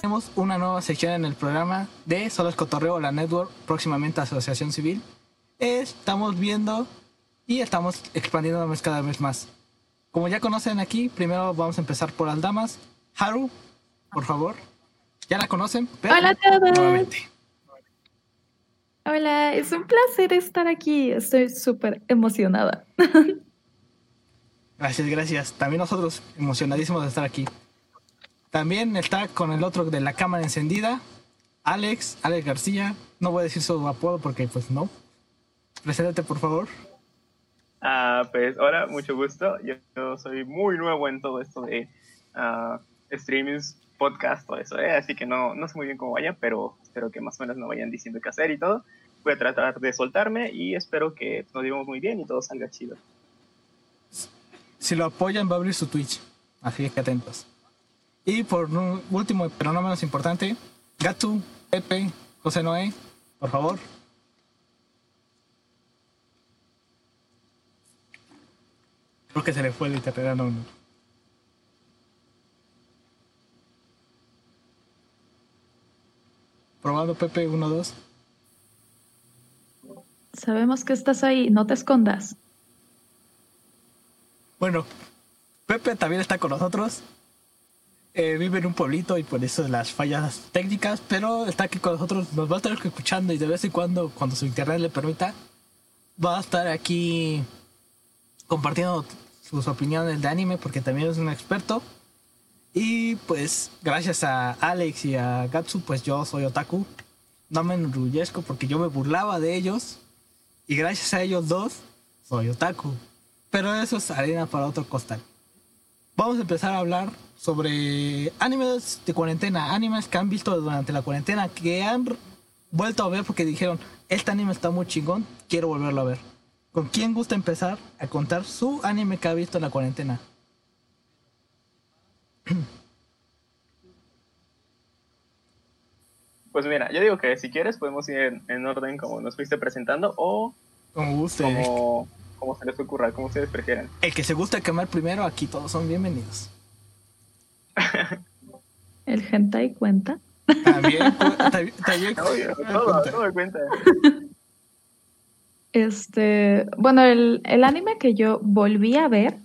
Tenemos una nueva sección en el programa de Solo es Cotorreo, la Network, próximamente Asociación Civil. Estamos viendo y estamos expandiéndonos cada vez más. Como ya conocen aquí, primero vamos a empezar por las damas. Haru, por favor. Ya la conocen, pero Hola a todos. nuevamente. Hola, es un placer estar aquí. Estoy súper emocionada. Gracias, gracias. También nosotros emocionadísimos de estar aquí. También está con el otro de la cámara encendida, Alex, Alex García. No voy a decir su apodo porque pues no. Preséntate, por favor. Ah, pues hola, mucho gusto. Yo, yo soy muy nuevo en todo esto de ah, streamings, podcast, todo eso, ¿eh? así que no, no sé muy bien cómo vaya, pero espero que más o menos me vayan diciendo qué hacer y todo. Voy a tratar de soltarme y espero que nos llevemos muy bien y todo salga chido. Si lo apoyan, va a abrir su Twitch. Así que atentos. Y por último, pero no menos importante, Gatu, Pepe, José Noé, por favor. Creo que se le fue el internet. No. Probando Pepe 1, 2. Sabemos que estás ahí, no te escondas. Bueno, Pepe también está con nosotros. Eh, vive en un pueblito y por eso las fallas técnicas, pero está aquí con nosotros. Nos va a estar escuchando y de vez en cuando, cuando su internet le permita, va a estar aquí compartiendo sus opiniones de anime porque también es un experto. Y pues gracias a Alex y a Gatsu, pues yo soy otaku. No me enorgullezco porque yo me burlaba de ellos. Y gracias a ellos dos, soy otaku. Pero eso es arena para otro costal. Vamos a empezar a hablar sobre animes de cuarentena, animes que han visto durante la cuarentena, que han vuelto a ver porque dijeron, este anime está muy chingón, quiero volverlo a ver. ¿Con quién gusta empezar a contar su anime que ha visto en la cuarentena? Pues mira, yo digo que si quieres podemos ir en, en orden como nos fuiste presentando o Como guste. como, como se les ocurra, como ustedes prefieran. El que se gusta quemar primero, aquí todos son bienvenidos. ¿El hentai cuenta? También, también, también- Obvio, todo, todo me cuenta. Este, bueno, el, el anime que yo volví a ver,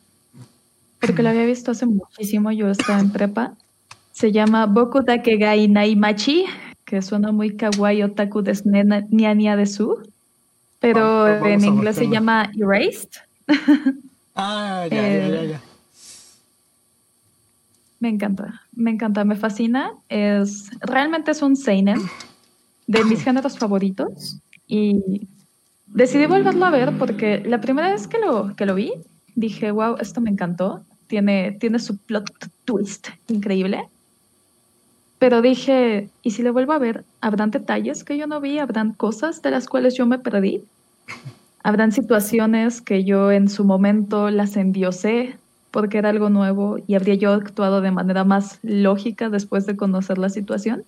porque lo había visto hace muchísimo, yo estaba en prepa, se llama Boku Dakegai Naimachi, que suena muy kawaii otaku desu ne na- nia nia desu, pero Vamos- vamos en inglés se llama Erased. Ah, ya, ya, ya, Eh, ya. Me encanta, me encanta, me fascina. Es realmente es un seinen de mis géneros favoritos y decidí volverlo a ver porque la primera vez que lo que lo vi dije, wow, esto me encantó. Tiene tiene su plot twist increíble. Pero dije, ¿y si lo vuelvo a ver? ¿Habrán detalles que yo no vi? ¿Habrán cosas de las cuales yo me perdí? ¿Habrán situaciones que yo en su momento las endiosé porque era algo nuevo y habría yo actuado de manera más lógica después de conocer la situación?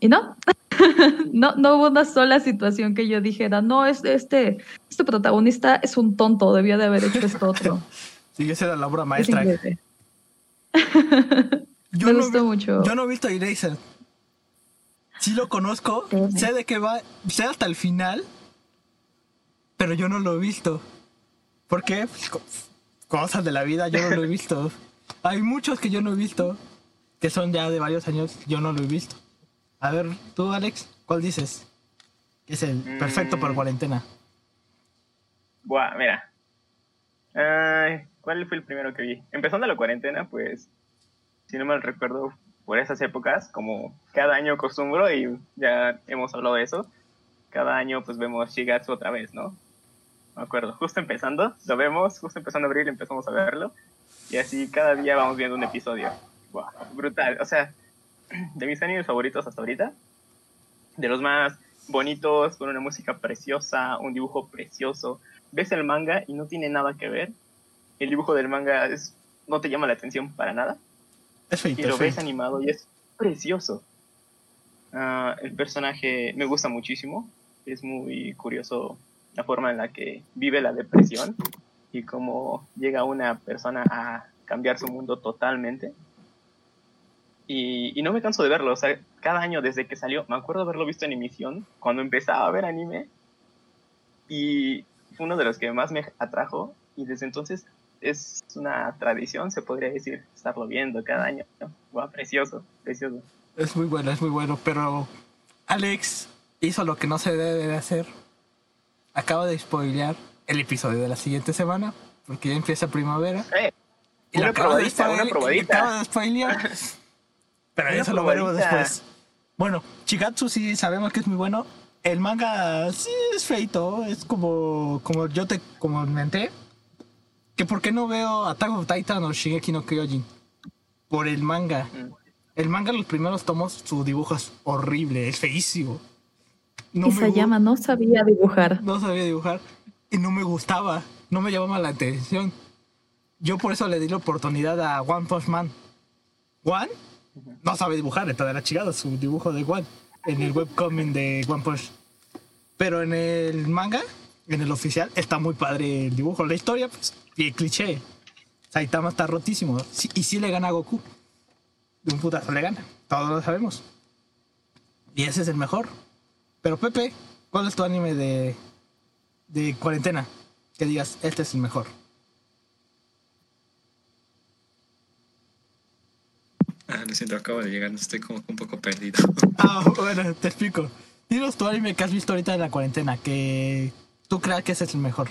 Y no, no, no hubo una sola situación que yo dijera, no, es este, este protagonista es un tonto, debió de haber hecho esto otro. Sí, esa era la obra Es maestra. Yo Me no gustó mucho. Yo no he visto Eraser. Sí lo conozco, sé de qué va, sé hasta el final, pero yo no lo he visto. ¿Por qué? Pues, co- cosas de la vida, yo no lo he visto. Hay muchos que yo no he visto, que son ya de varios años, yo no lo he visto. A ver, tú, Alex, ¿cuál dices? Que es el perfecto para Mm. cuarentena. Buah, mira. Ay, ¿Cuál fue el primero que vi? Empezando la cuarentena, pues, si no mal recuerdo, por esas épocas, como cada año acostumbro, y ya hemos hablado de eso, cada año pues vemos Shigatsu otra vez, ¿no? Me acuerdo, justo empezando, lo vemos, justo empezando abril empezamos a verlo, y así cada día vamos viendo un episodio. Buah, brutal, o sea, de mis animes favoritos hasta ahorita, de los más bonitos, con una música preciosa, un dibujo precioso. Ves el manga y no tiene nada que ver. El dibujo del manga es, no te llama la atención para nada. Es Y lo es ves animado y es precioso. Ah, el personaje me gusta muchísimo. Es muy curioso la forma en la que vive la depresión. y cómo llega una persona a cambiar su mundo totalmente. Y, y, no me canso de verlo, o sea, cada año desde que salió, me acuerdo haberlo visto en emisión, cuando empezaba a ver anime, y fue uno de los que más me atrajo, y desde entonces es una tradición, se podría decir, estarlo viendo cada año. ¿no? precioso, precioso. Es muy bueno, es muy bueno, pero Alex hizo lo que no se debe de hacer. Acaba de spoilear el episodio de la siguiente semana, porque ya empieza primavera. Eh, y una probadita, una probadita. Acaba de spoilear. pero eso lo veremos después. Bueno, Chigatsu sí sabemos que es muy bueno. El manga sí es feito, es como, como yo te comenté que por qué no veo Attack of Titan o Shingeki no Kyojin. Por el manga. El manga, los primeros tomos, su dibujo es horrible, es feísimo. No Isayama no sabía dibujar. No sabía dibujar. Y no me gustaba. No me llamaba la atención. Yo por eso le di la oportunidad a One Punch Man. One no sabe dibujar, está de la chingada su dibujo de One en el webcomic de One Punch. Pero en el manga, en el oficial, está muy padre el dibujo. La historia, pues, y cliché. Saitama está rotísimo. y sí le gana a Goku. De un putazo le gana. Todos lo sabemos. Y ese es el mejor. Pero Pepe, ¿cuál es tu anime de, de cuarentena? Que digas, este es el mejor. Ah, lo siento, acabo de llegar, estoy como un poco perdido. Ah, bueno, te explico. Dinos tu anime que has visto ahorita en la cuarentena, que tú creas que ese es el mejor.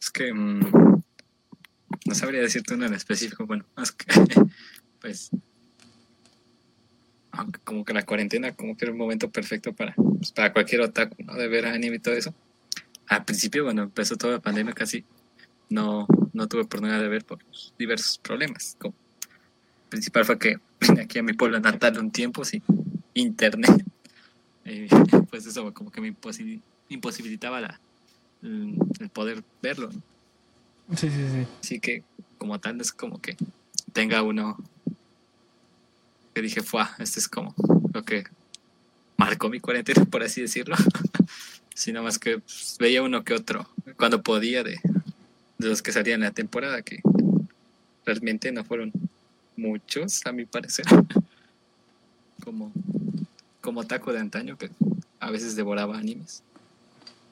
Es que mm, no sabría decirte uno en específico. Bueno, más que pues como que la cuarentena como que era un momento perfecto para, pues, para cualquier otaku, ¿no? De ver anime y todo eso. Al principio, cuando empezó toda la pandemia, casi no, no tuve oportunidad de ver por diversos problemas. Como, el principal fue que vine aquí a mi pueblo natal un tiempo sin internet. pues eso como que me imposibilitaba la, el, poder verlo. Sí, sí, sí. Así que como tal es como que tenga uno dije, fue, este es como lo que marcó mi cuarentena, por así decirlo. Sino más que pues, veía uno que otro cuando podía de, de los que salían la temporada, que realmente no fueron muchos, a mi parecer. como, como taco de antaño, que a veces devoraba animes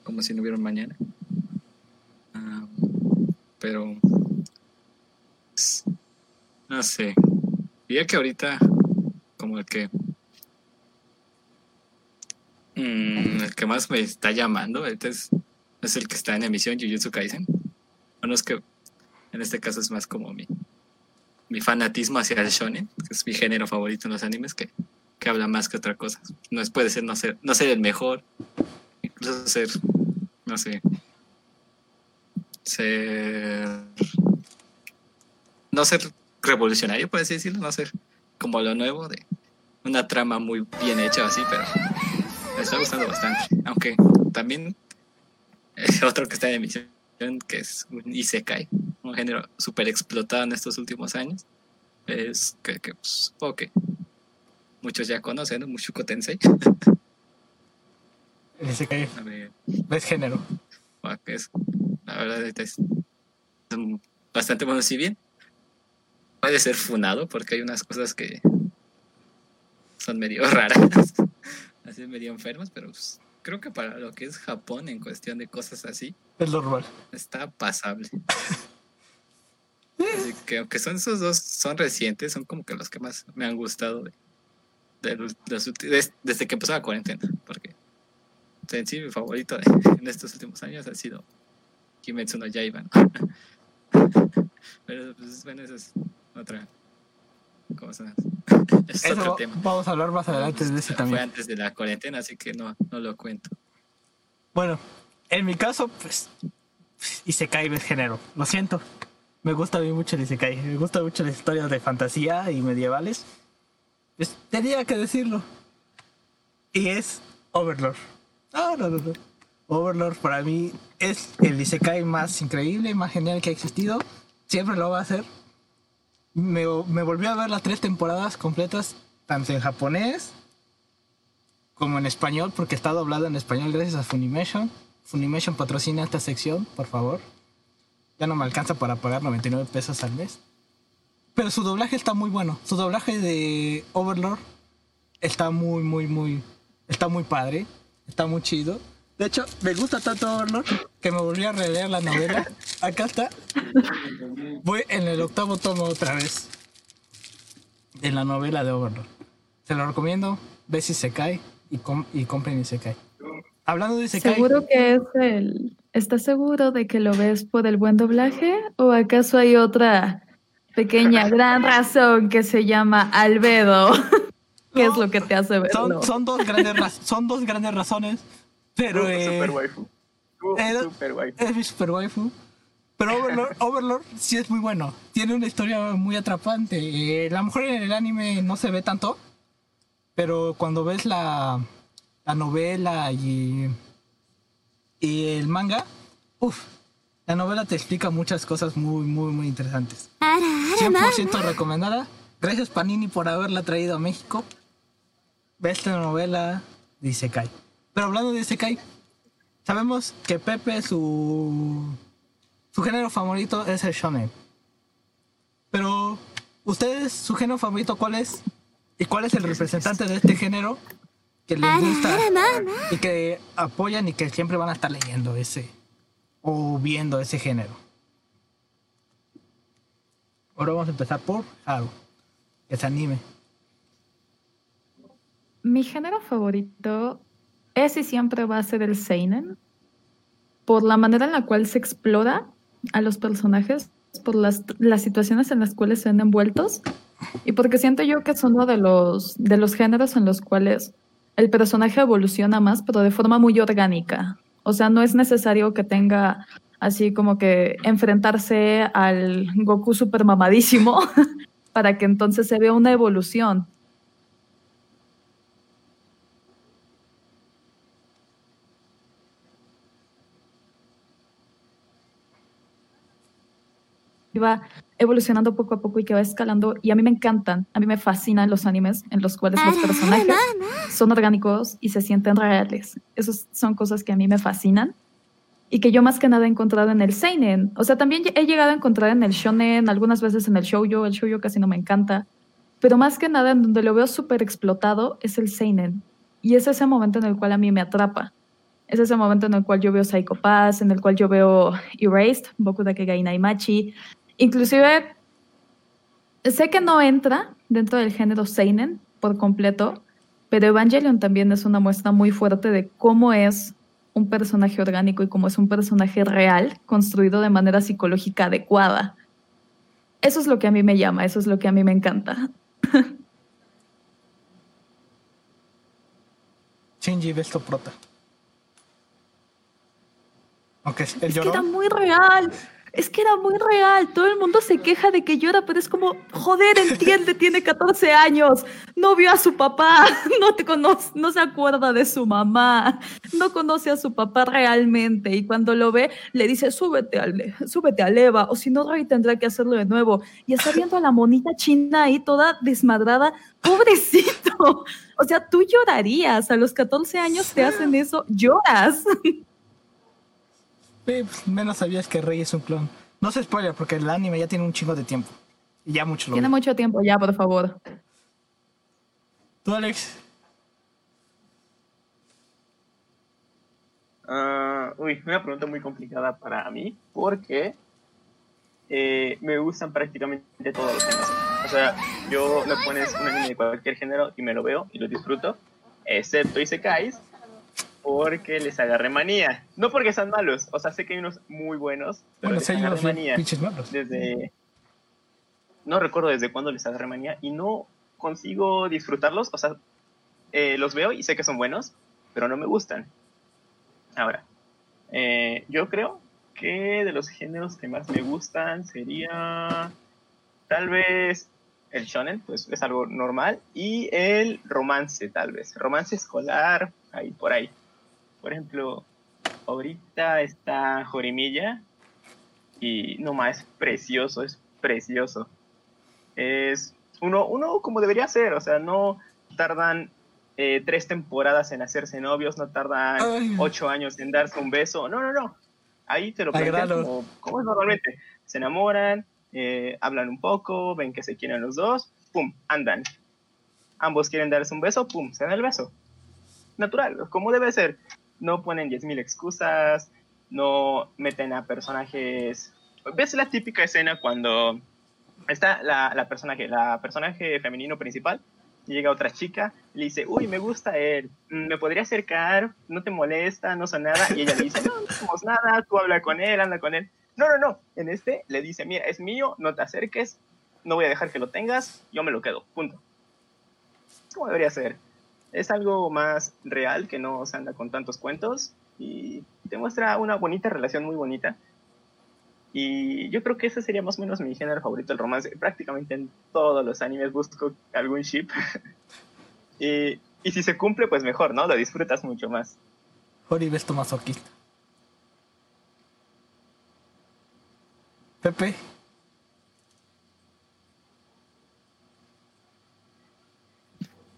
como si no hubiera mañana. Ah, pero no sé. Diría que ahorita como el que mm, el que más me está llamando este es, es el que está en emisión Jujutsu Kaisen. Bueno, es que en este caso es más como mi, mi fanatismo hacia el shonen, que es mi género favorito en los animes, que, que habla más que otra cosa. No es, puede ser no ser, no ser el mejor, incluso ser no sé, ser, no ser revolucionario, por así decirlo, no ser como lo nuevo de una trama muy bien hecha así, pero me está gustando bastante. Aunque también es otro que está en emisión, que es un Isekai, un género súper explotado en estos últimos años. Es que, que pues, muchos ya conocen, ¿no? Mushuko Tensei. Ese que es género. Es, la verdad es, bastante bueno. Si bien puede ser funado, porque hay unas cosas que son medio raras, así medio enfermas, pero pues, creo que para lo que es Japón en cuestión de cosas así, es normal. Está pasable. Así que aunque son esos dos, son recientes, son como que los que más me han gustado desde que empezó la cuarentena, porque en sí mi favorito en estos últimos años ha sido Kimetsu no Yaiba. Pero pues, bueno, eso es otra cosa. Es otro tema. Vamos a hablar más adelante de ese también. Fue antes de la cuarentena, así que no, no lo cuento. Bueno, en mi caso, pues, Isekai es género. Lo siento. Me gusta a mí mucho el Isekai. Me gusta mucho las historias de fantasía y medievales. Pues, tenía que decirlo. Y es Overlord. No, no, no, Overlord para mí es el Isekai más increíble, más genial que ha existido. Siempre lo va a hacer. Me, me volví a ver las tres temporadas completas, tanto en japonés como en español, porque está doblado en español gracias a Funimation. Funimation patrocina esta sección, por favor. Ya no me alcanza para pagar 99 pesos al mes. Pero su doblaje está muy bueno. Su doblaje de Overlord está muy, muy, muy. Está muy padre. Está muy chido. De hecho, me gusta tanto Overlord que me volví a releer la novela. Acá está. Voy en el octavo tomo otra vez. De la novela de Overlord. Se lo recomiendo. Ve si se cae y, com y compren y se cae. Hablando de se cae. Seguro que es el. ¿Estás seguro de que lo ves por el buen doblaje? ¿O acaso hay otra pequeña gran razón que se llama albedo? ¿Qué es No, lo que te hace verlo? Son, son, dos grandes son dos grandes razones. Pero Uh, eh, super waifu. Uh, eh, super waifu. es mi super waifu. Pero Overlord, Overlord sí es muy bueno. Tiene una historia muy atrapante. Eh, a lo mejor en el anime no se ve tanto. Pero cuando ves la, la novela y, y el manga, uff, la novela te explica muchas cosas muy, muy, muy interesantes. 100% recomendada. Gracias Panini por haberla traído a México. Ve esta novela de Isekai. Pero hablando de Isekai, sabemos que Pepe su su género favorito es el shonen. Pero ustedes su género favorito cuál es? ¿Y cuál es el representante de este género que les gusta y que apoyan y que siempre van a estar leyendo ese o viendo ese género? Ahora vamos a empezar por Haru, que se anime. Mi género favorito es y siempre va a ser el Seinen, por la manera en la cual se explora a los personajes, por las, las situaciones en las cuales se ven envueltos, y porque siento yo que es uno de los, de los géneros en los cuales el personaje evoluciona más, pero de forma muy orgánica. O sea, no es necesario que tenga así como que enfrentarse al Goku super mamadísimo para que entonces se vea una evolución. Va evolucionando poco a poco y que va escalando. Y a mí me encantan, a mí me fascinan los animes en los cuales los personajes son orgánicos y se sienten reales. Esas son cosas que a mí me fascinan y que yo más que nada he encontrado en el seinen. O sea, también he llegado a encontrar en el shonen, algunas veces en el shoujo. El shoujo casi no me encanta. Pero más que nada en donde lo veo súper explotado es el seinen. Y es ese momento en el cual a mí me atrapa. Es ese momento en el cual yo veo Psycho Pass, en el cual yo veo Erased, Boku da Kegai Naimachi. Inclusive, sé que no entra dentro del género Seinen por completo, pero Evangelion también es una muestra muy fuerte de cómo es un personaje orgánico y cómo es un personaje real, construido de manera psicológica adecuada. Eso es lo que a mí me llama, eso es lo que a mí me encanta. Shinji Besto Prota. Aunque el Es que era muy real. Es que era muy real. Todo el mundo se queja de que llora, pero es como, joder, entiende, tiene 14 años. No vio a su papá, no te conoce, no se acuerda de su mamá, no conoce a su papá realmente. Y cuando lo ve, le dice, súbete al, súbete al Eva, o si no, Rey tendrá que hacerlo de nuevo. Y está viendo a la monita china ahí toda desmadrada. Pobrecito. O sea, tú llorarías. A los 14 años te hacen eso, lloras. Pues, menos sabías que Rey es un clon. No se spoiler porque el anime ya tiene un chingo de tiempo. Y ya mucho lo Tiene vi. mucho tiempo ya, por favor. ¿Tú, Alex? Ah, uy, una pregunta muy complicada para mí, porque eh, me gustan prácticamente todos los géneros. O sea, yo me pones un anime de cualquier género y me lo veo y lo disfruto, excepto Isekais, porque les agarré manía. No porque sean malos, o sea, sé que hay unos muy buenos, pero Bueno, les hay unos manía malos. desde... No recuerdo desde cuándo les agarré manía y no consigo disfrutarlos, o sea, eh, los veo y sé que son buenos, pero no me gustan. Ahora, eh, yo creo que de los géneros que más me gustan sería tal vez el shonen, pues es algo normal, y el romance, tal vez. Romance escolar, ahí por ahí. Por ejemplo, ahorita está Jorimilla y no más, es precioso, es precioso. Es uno, uno como debería ser, o sea, no tardan eh, tres temporadas en hacerse novios, no tardan Ay. ocho años en darse un beso. No, no, no. Ahí te lo plantean como, como es normalmente. Se enamoran, eh, hablan un poco, ven que se quieren los dos, pum, andan. Ambos quieren darse un beso, pum, se dan el beso. Natural, como debe ser. No ponen 10.000 excusas, no meten a personajes. ¿Ves la típica escena cuando está la, la personaje, la personaje femenino principal? Llega otra chica, le dice, uy, me gusta él, mm, me podría acercar, no te molesta, no son nada. Y ella le dice, no, no somos nada, tú habla con él, anda con él. No, no, no. En este le dice, mira, es mío, no te acerques, no voy a dejar que lo tengas, yo me lo quedo, punto. Como debería ser. Es algo más real que no se anda con tantos cuentos y te muestra una bonita relación muy bonita. Y yo creo que ese sería más o menos mi género favorito, el romance. Prácticamente en todos los animes busco algún ship. y, y si se cumple, pues mejor, ¿no? Lo disfrutas mucho más. Jori, ves tu masoquista. Pepe,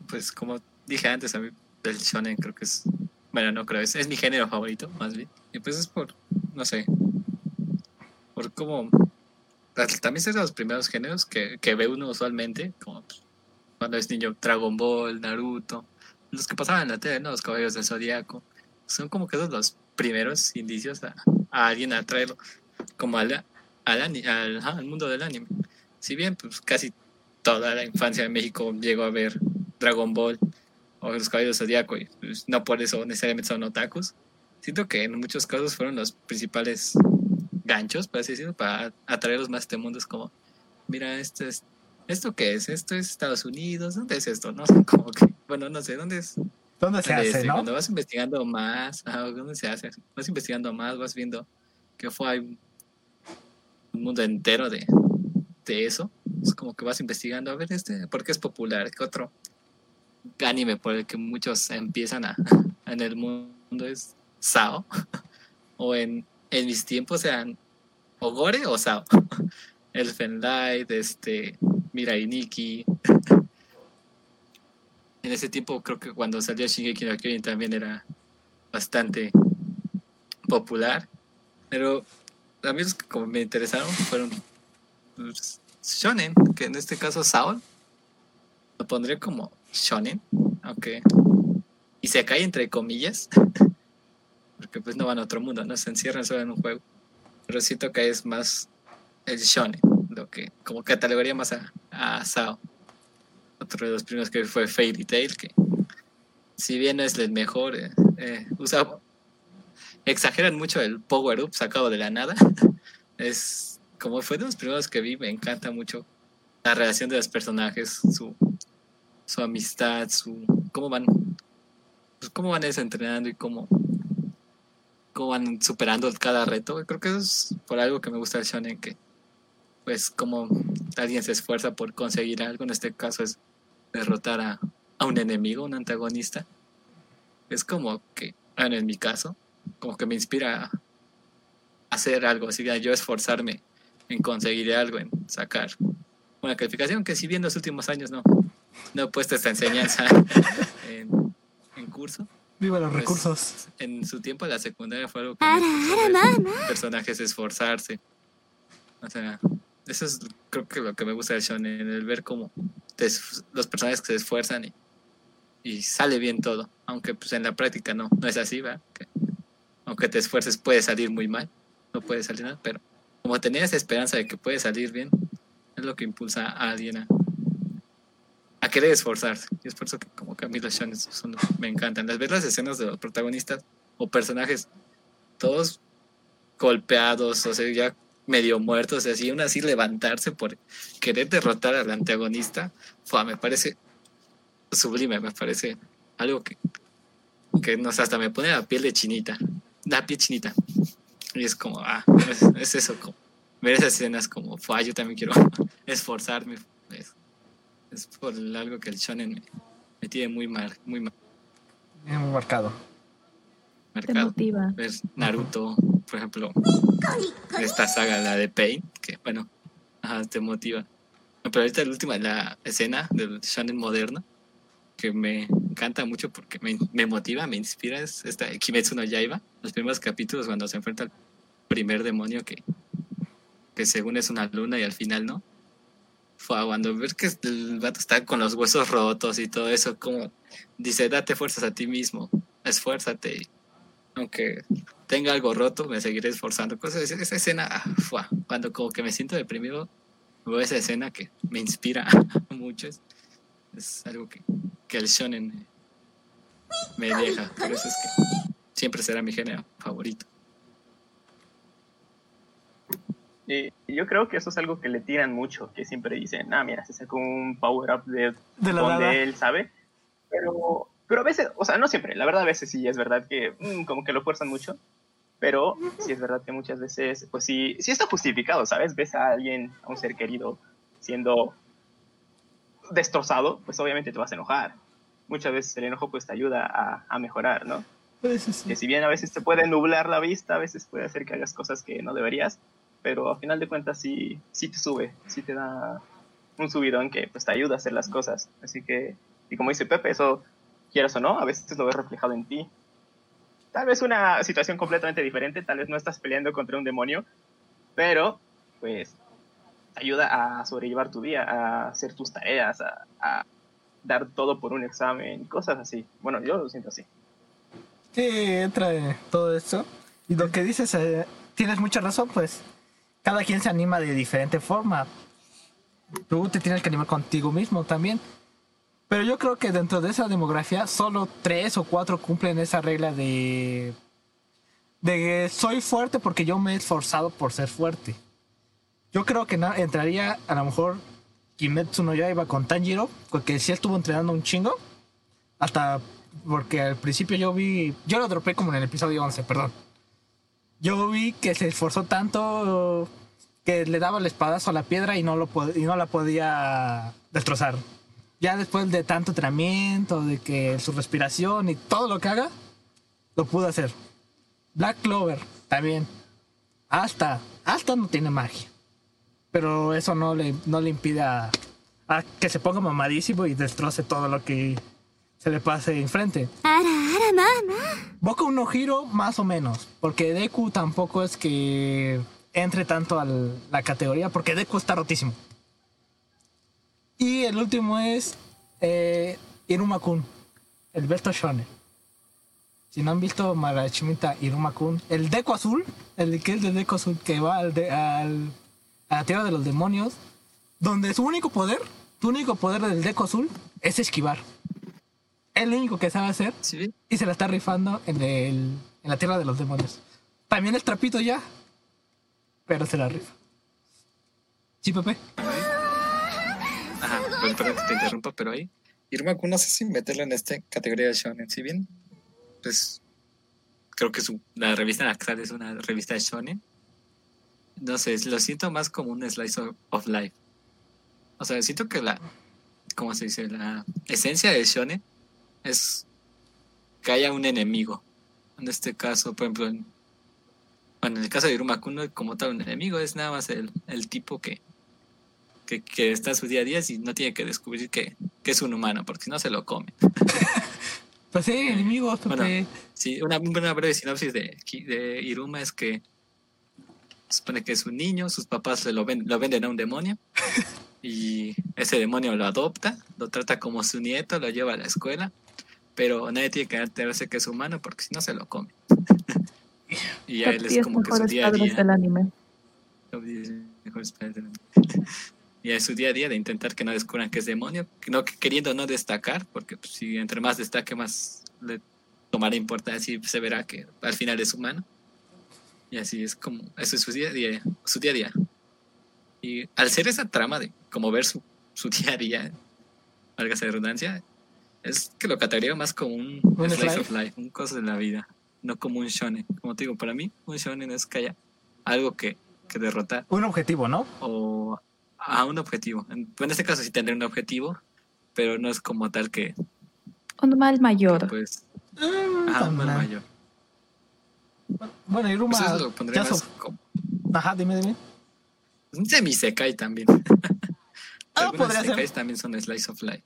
Pues como dije antes, a mí el shonen creo que es, bueno, no creo, es, es mi género favorito, más bien. Y pues es por, no sé, por como, también es de los primeros géneros que, que ve uno usualmente, como pues, cuando es niño, Dragon Ball, Naruto, los que pasaban en la tele, ¿no? Los caballeros del Zodíaco, son como que esos los primeros indicios a, a alguien a traerlo como al, al, al, al mundo del anime. Si bien pues casi toda la infancia de México llegó a ver Dragon Ball o los Caballeros del Zodíaco y pues, no por eso necesariamente son otakus. Siento que en muchos casos fueron los principales ganchos, por así decirlo, para atraerlos más a este mundo. Es como, mira, esto es, ¿esto qué es? Esto es Estados Unidos, ¿dónde es esto? No sé, como que, bueno, no sé, ¿dónde es? ¿dónde se hace, no? Cuando vas investigando más, ¿dónde se hace? Vas investigando más, vas viendo que fue un mundo entero de, de eso. Es como que vas investigando a ver este, ¿por qué es popular? ¿Qué otro anime por el que muchos empiezan a en el mundo es Sao? o en, en mis tiempos eran o Gore o Sao. Elfen Light, este, Mirai Nikki. En ese tiempo creo que cuando salió Shingeki no Kyojin también era bastante popular. Pero a mí los que como me interesaron fueron shonen, que en este caso Saul lo pondré como shonen, aunque y se cae entre comillas, porque pues no van a otro mundo, no se encierran solo en un juego. Pero siento que es más el shonen, lo que como catalogaría más a, a Sao. Otro de los primeros que fue Fairy Tail, que si bien es el mejor, eh, eh, exageran mucho el power up sacado de la nada. Es como fue de los primeros que vi, me encanta mucho la relación de los personajes, su, su amistad, su cómo van pues, cómo van entrenando y cómo cómo van superando cada reto. Creo que eso es por algo que me gusta el shonen que pues como alguien se esfuerza por conseguir algo, en este caso es derrotar a, a un enemigo, un antagonista. Es como que, bueno, en mi caso, como que me inspira a hacer algo, así que yo esforzarme en conseguir algo, en sacar una calificación que si bien los últimos años no, no he puesto esta enseñanza en, en curso, Viva los Pues, recursos. en su tiempo la secundaria fue algo que me hizo ver personajes esforzarse. O sea, eso es creo que lo que me gusta del shonen, el ver cómo los personajes que se esfuerzan y, y sale bien todo. Aunque pues en la práctica no, no es así, ¿verdad? Que aunque te esfuerces puede salir muy mal, no puede salir nada, pero como tener esa esperanza de que puede salir bien, es lo que impulsa a alguien a, a querer esforzarse. Y es por eso que como los shonen son- me encantan. Las ver las escenas de los protagonistas o personajes todos golpeados, o sea, ya medio muertos, y así, aún así levantarse por querer derrotar al antagonista, me parece sublime, me parece algo que, que no sé, hasta me pone la piel de chinita, la piel chinita. Y es como, ah, es, es eso, como, ver esas escenas como, yo también quiero esforzarme. Es, es por algo que el shonen me, me tiene muy mal, muy mal Es muy marcado. Te marcado motiva. ver Naruto, por ejemplo, esta saga, la de Pain, que bueno, ajá, te motiva. Pero ahorita la última, la escena del shonen moderno, que me encanta mucho porque me, me motiva, me inspira es esta Kimetsu no Yaiba, los primeros capítulos cuando se enfrenta al primer demonio que, que según es una luna y al final no. Fue cuando ver que el vato está con los huesos rotos y todo eso, como dice, date fuerzas a ti mismo, esfuérzate. aunque tenga algo roto, me seguiré esforzando. Cosas, esa, esa escena, fue, cuando como que me siento deprimido, veo esa escena que me inspira mucho. Es, es algo que, que el shonen me deja. Por eso es que siempre será mi género favorito. Y yo creo que eso es algo que le tiran mucho, que siempre dicen, ah, mira, se sacó un power-up de De la donde nada. él sabe. Pero, pero a veces, o sea, no siempre, la verdad a veces sí es verdad que mm, como que lo fuerzan mucho. Pero sí es verdad que muchas veces, pues sí, sí está justificado, ¿sabes? Ves a alguien, a un ser querido, siendo destrozado, pues obviamente te vas a enojar. Muchas veces el enojo pues te ayuda a, a mejorar, ¿no? Pues, sí, sí. que si bien a veces te puede nublar la vista, a veces puede hacer que hagas cosas que no deberías, pero a final de cuentas sí, sí te sube, sí te da un subidón que pues te ayuda a hacer las cosas. Así que, y como dice Pepe, eso, quieras o no, a veces lo ves reflejado en ti. Tal vez una situación completamente diferente, tal vez no estás peleando contra un demonio, pero pues ayuda a sobrellevar tu día, a hacer tus tareas, a, dar todo por un examen, cosas así. Bueno, yo lo siento así. Sí, entra en todo esto. Y lo que dices, eh, tienes mucha razón, pues cada quien se anima de diferente forma. Tú te tienes que animar contigo mismo también. Pero yo creo que dentro de esa demografía, solo tres o cuatro cumplen esa regla de. de soy fuerte porque yo me he esforzado por ser fuerte. Yo creo que entraría a lo mejor Kimetsu no Yaiba con Tanjiro, porque sí estuvo entrenando un chingo. Hasta porque al principio yo vi. Yo lo dropé como en el episodio 11, perdón. Yo vi que se esforzó tanto que le daba el espadazo a la piedra y no, lo y no la podía destrozar. Ya después de tanto entrenamiento, de que su respiración y todo lo que haga, lo pudo hacer. Black Clover también. Hasta, hasta no tiene magia. Pero eso no le, no le impide que se ponga mamadísimo y destroce todo lo que se le pase enfrente. Ara, ara, mamá. Boku no giro más o menos, porque Deku tampoco es que entre tanto a la categoría, porque Deku está rotísimo. Y el último es eh, Iruma-kun, el Besto Shonen. Si no han visto Marachimita Iruma-kun, el Deku azul, el que es de Deku azul, que va al de- al- a la tierra de los demonios, donde su único poder, tu único poder del Deku azul es esquivar. Es lo único que sabe hacer y se la está rifando en, el, en la tierra de los demonios. También es trapito ya, pero se la rifa. Sí, Pepe. Ajá, bueno, perdón que te interrumpa, pero ahí. Irma-kun no sé si meterla en esta categoría de shonen. Si bien, pues creo que su, la revista en la que sale es una revista de shonen. No sé, lo siento más como un slice of, of life. O sea, siento que la, ¿cómo se dice? La esencia del shonen es que haya un enemigo. En este caso, por ejemplo, en, bueno, en el caso de Iruma-kun no hay como tal un enemigo, es nada más el, el tipo que que, que está en su día a día y no tiene que descubrir que, que es un humano, porque si no se lo come. Pues sí, enemigos, Pepe. Bueno. Sí, una, una breve sinopsis de, de Iruma es que se supone que es un niño, sus papás se lo, ven, lo venden a un demonio y ese demonio lo adopta, lo trata como su nieto, lo lleva a la escuela, pero nadie tiene que enterarse que es humano porque si no se lo come. y a Top él es 10 como que su día a día. del anime. Top 10 mejores padres del mundo. Y es su día a día de intentar que no descubran que es demonio, no, que queriendo no destacar, porque pues, si entre más destaque, más le tomará importancia y se verá que al final es humano. Y así es como, eso es su día a día, su día a día. Y al ser esa trama de como ver su, su día a día, valga esa redundancia, es que lo categoría más como un, Un slice slice. of life, un cosa de la vida, no como un shonen. Como te digo, para mí, un shonen es que haya algo que, que derrotar Un objetivo, ¿no? o a un objetivo. En, en este caso sí tendré un objetivo, pero no es como tal que, Un mal mayor. pues, Mm, ah, un mal mayor. Bueno, Iruma. Pues eso lo más como Ajá, dime, dime. un semi-sekai también. Ah, Algunos podría ser. también son slice of life.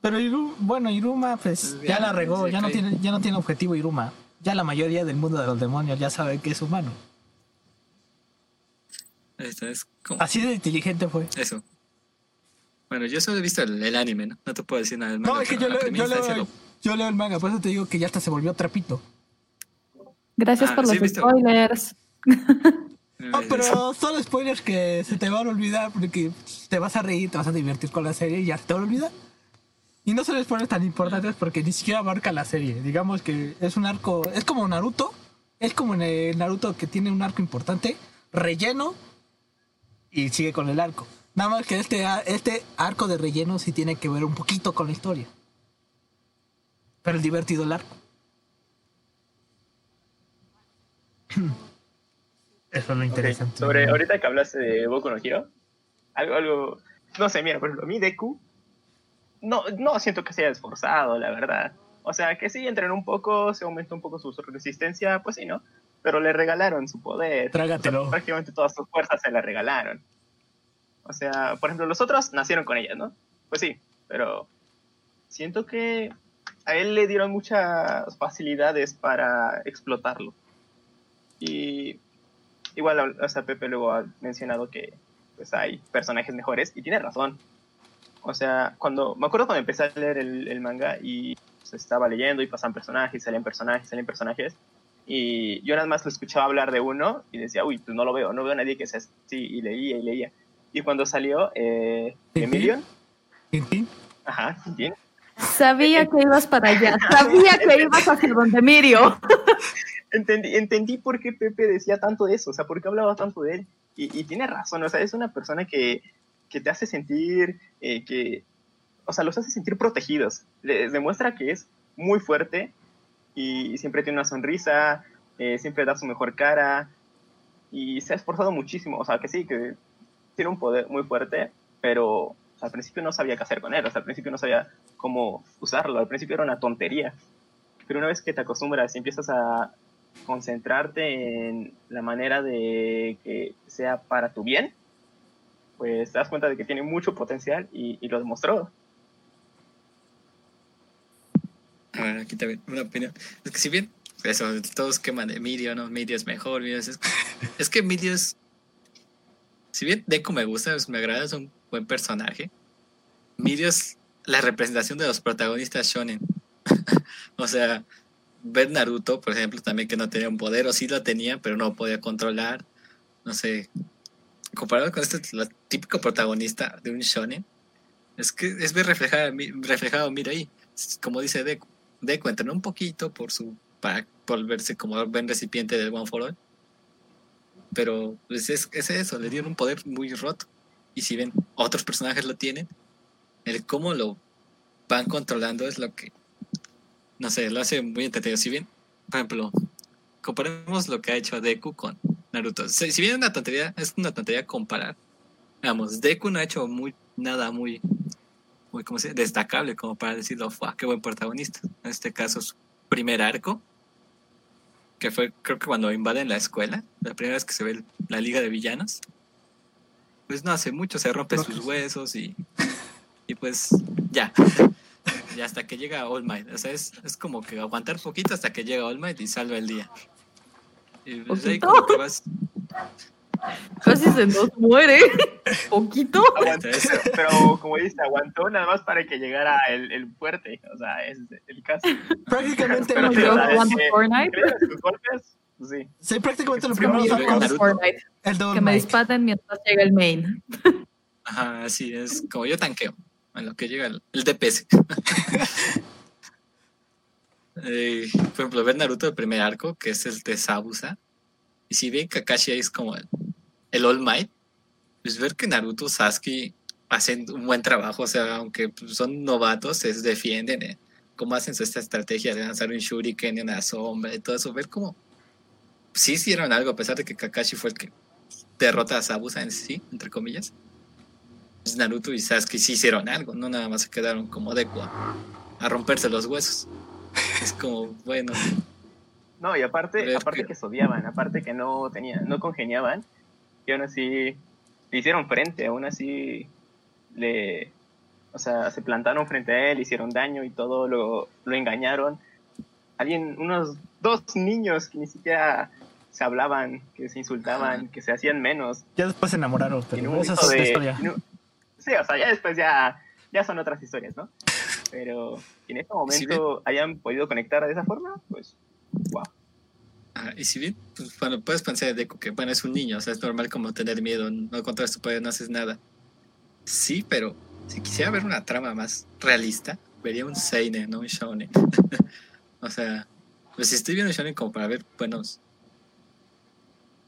Pero Iru- bueno, Iruma, pues Pues ya ya, la regó, ya no tiene, ya no tiene objetivo Iruma. Ya la mayoría del mundo de los demonios ya sabe que es humano. Esto es como Así de inteligente fue. eso. Bueno, yo solo he visto el, el anime, ¿no? No te puedo decir nada del No, manga, es que yo a leo, yo, leo, instancia yo leo el manga, por eso te digo que ya hasta se volvió trapito. Gracias Ah, por los spoilers. No, pero son spoilers que se te van a olvidar porque te vas a reír, te vas a divertir con la serie y ya se te va a olvidar. Y no son spoilers tan importantes porque ni siquiera abarca la serie. Digamos que es un arco, es como Naruto, es como en el Naruto que tiene un arco importante, relleno y sigue con el arco. Nada más que este, a- este arco de relleno sí tiene que ver un poquito con la historia. Pero el divertido el arco. Eso es lo interesante. Sobre ahorita que hablaste de Boku no Hero, algo, algo, no sé, mira, por ejemplo, mi Deku, no, no siento que sea esforzado, la verdad. O sea, que sí, entrenó un poco, se aumentó un poco su resistencia, pues sí, ¿no? Pero le regalaron su poder. Trágatelo. O sea, prácticamente todas sus fuerzas se la regalaron. O sea, por ejemplo, los otros nacieron con ellas, ¿no? Pues sí, pero siento que a él le dieron muchas facilidades para explotarlo. Y igual, o sea, Pepe luego ha mencionado que pues hay personajes mejores y tiene razón. O sea, cuando me acuerdo cuando empecé a leer el, el manga y se estaba leyendo y pasaban personajes, salían personajes, salían personajes y yo nada más lo escuchaba hablar de uno y decía, uy, pues no lo veo, no veo a nadie que sea así y leía y leía. Y cuando salió eh. Emilion, Tintín. ajá, Tintín, Sabía que ibas para allá. Sabía que ibas hacia donde Mirio. entendí, entendí por qué Pepe decía tanto de eso, o sea, por qué hablaba tanto de él. Y, y tiene razón, o sea, es una persona que, que te hace sentir eh, que, o sea, los hace sentir protegidos. Les demuestra que es muy fuerte y siempre tiene una sonrisa, eh, siempre da su mejor cara y se ha esforzado muchísimo. O sea, que sí, que tiene un poder muy fuerte, pero al principio no sabía qué hacer con él, o sea, al principio no sabía cómo usarlo, al principio era una tontería. Pero una vez que te acostumbras y empiezas a concentrarte en la manera de que sea para tu bien, pues te das cuenta de que tiene mucho potencial y, y lo demostró. A ver, aquí también una opinión. Es que si bien eso, todos queman de Mirio, ¿no? Mirio es mejor, Mirio es... Es, que Mirio es... Si bien Deku me gusta, es- me agrada, es un buen personaje. Mirio es la representación de los protagonistas shonen. o sea, ver Naruto, por ejemplo, también que no tenía un poder, o sí lo tenía, pero no podía controlar. No sé, comparado con este lo típico protagonista de un shonen, es que es ver reflejado, reflejado mira ahí, como dice Deku. Deku entrenó un poquito por su para volverse como buen recipiente del One for All. Pero pues es, es eso, le dieron un poder muy roto. Y si ven, otros personajes lo tienen, el cómo lo van controlando es lo que, no sé, lo hace muy entretenido. Si bien, por ejemplo, comparemos lo que ha hecho Deku con Naruto. Si, si bien es una tontería, es una tontería comparar. Vamos, Deku no ha hecho muy, nada muy, muy ¿cómo se dice? destacable como para decirlo, ¡fua! qué buen protagonista! En este caso, su primer arco, que fue creo que cuando invaden la escuela, la primera vez que se ve la liga de villanos, pues no hace mucho, se rompe sus huesos y, y pues ya. Y hasta que llega All Might. O sea, es, es como que aguantar poquito hasta que llega All Might y salva el día. Y ahí ¿Poquito? como que vas. Casi se nos muere. Poquito. Pero, pero como dice, aguantó nada más para que llegara el, el fuerte. O sea, es el caso. Prácticamente Pero lo sí, yo o sea, jugando es que- Fortnite. ¿crees que golpes? Sí. Sí, prácticamente sí, arcos, Naruto. Fortnite. el Que me Might. disparen mientras llega el main. Ajá, así es. Como yo tanqueo. En lo que llega el, el DPS. Eh, por ejemplo, ver Naruto el primer arco, que es el de Sabusa. Y si bien Kakashi es como el, All Might, pues ver que Naruto, Sasuke hacen un buen trabajo. O sea, aunque son novatos, se defienden. eh, Cómo hacen esta estrategia de lanzar un shuriken y una sombra y todo eso. Ver cómo sí hicieron algo, a pesar de que Kakashi fue el que derrota a Sabusa en sí, entre comillas. Pues Naruto y Sasuke sí hicieron algo, no nada más se quedaron como Deku a, a romperse los huesos. Es como, bueno, No, y aparte, aparte que- que se odiaban, aparte que no tenían, no congeniaban, y aún así le hicieron frente, aún así le, O sea, se plantaron frente a él, hicieron daño y todo, lo, lo engañaron. Alguien, unos dos niños que ni siquiera se hablaban, que se insultaban, que se hacían menos. Ya después se enamoraron, pero un esa es de- historia. en un- Sí, o sea, ya después ya, ya son otras historias, ¿no? Pero que en este momento hayan podido conectar de esa forma, pues, wow. Ah, y si bien, pues, bueno, puedes pensar de Deku que, bueno, es un niño, o sea, es normal como tener miedo, no controlas tu poder, no haces nada. Sí, pero si quisiera ver una trama más realista, vería un Seinen, no un Shonen. o sea, pues si estoy viendo un Shonen como para ver buenos,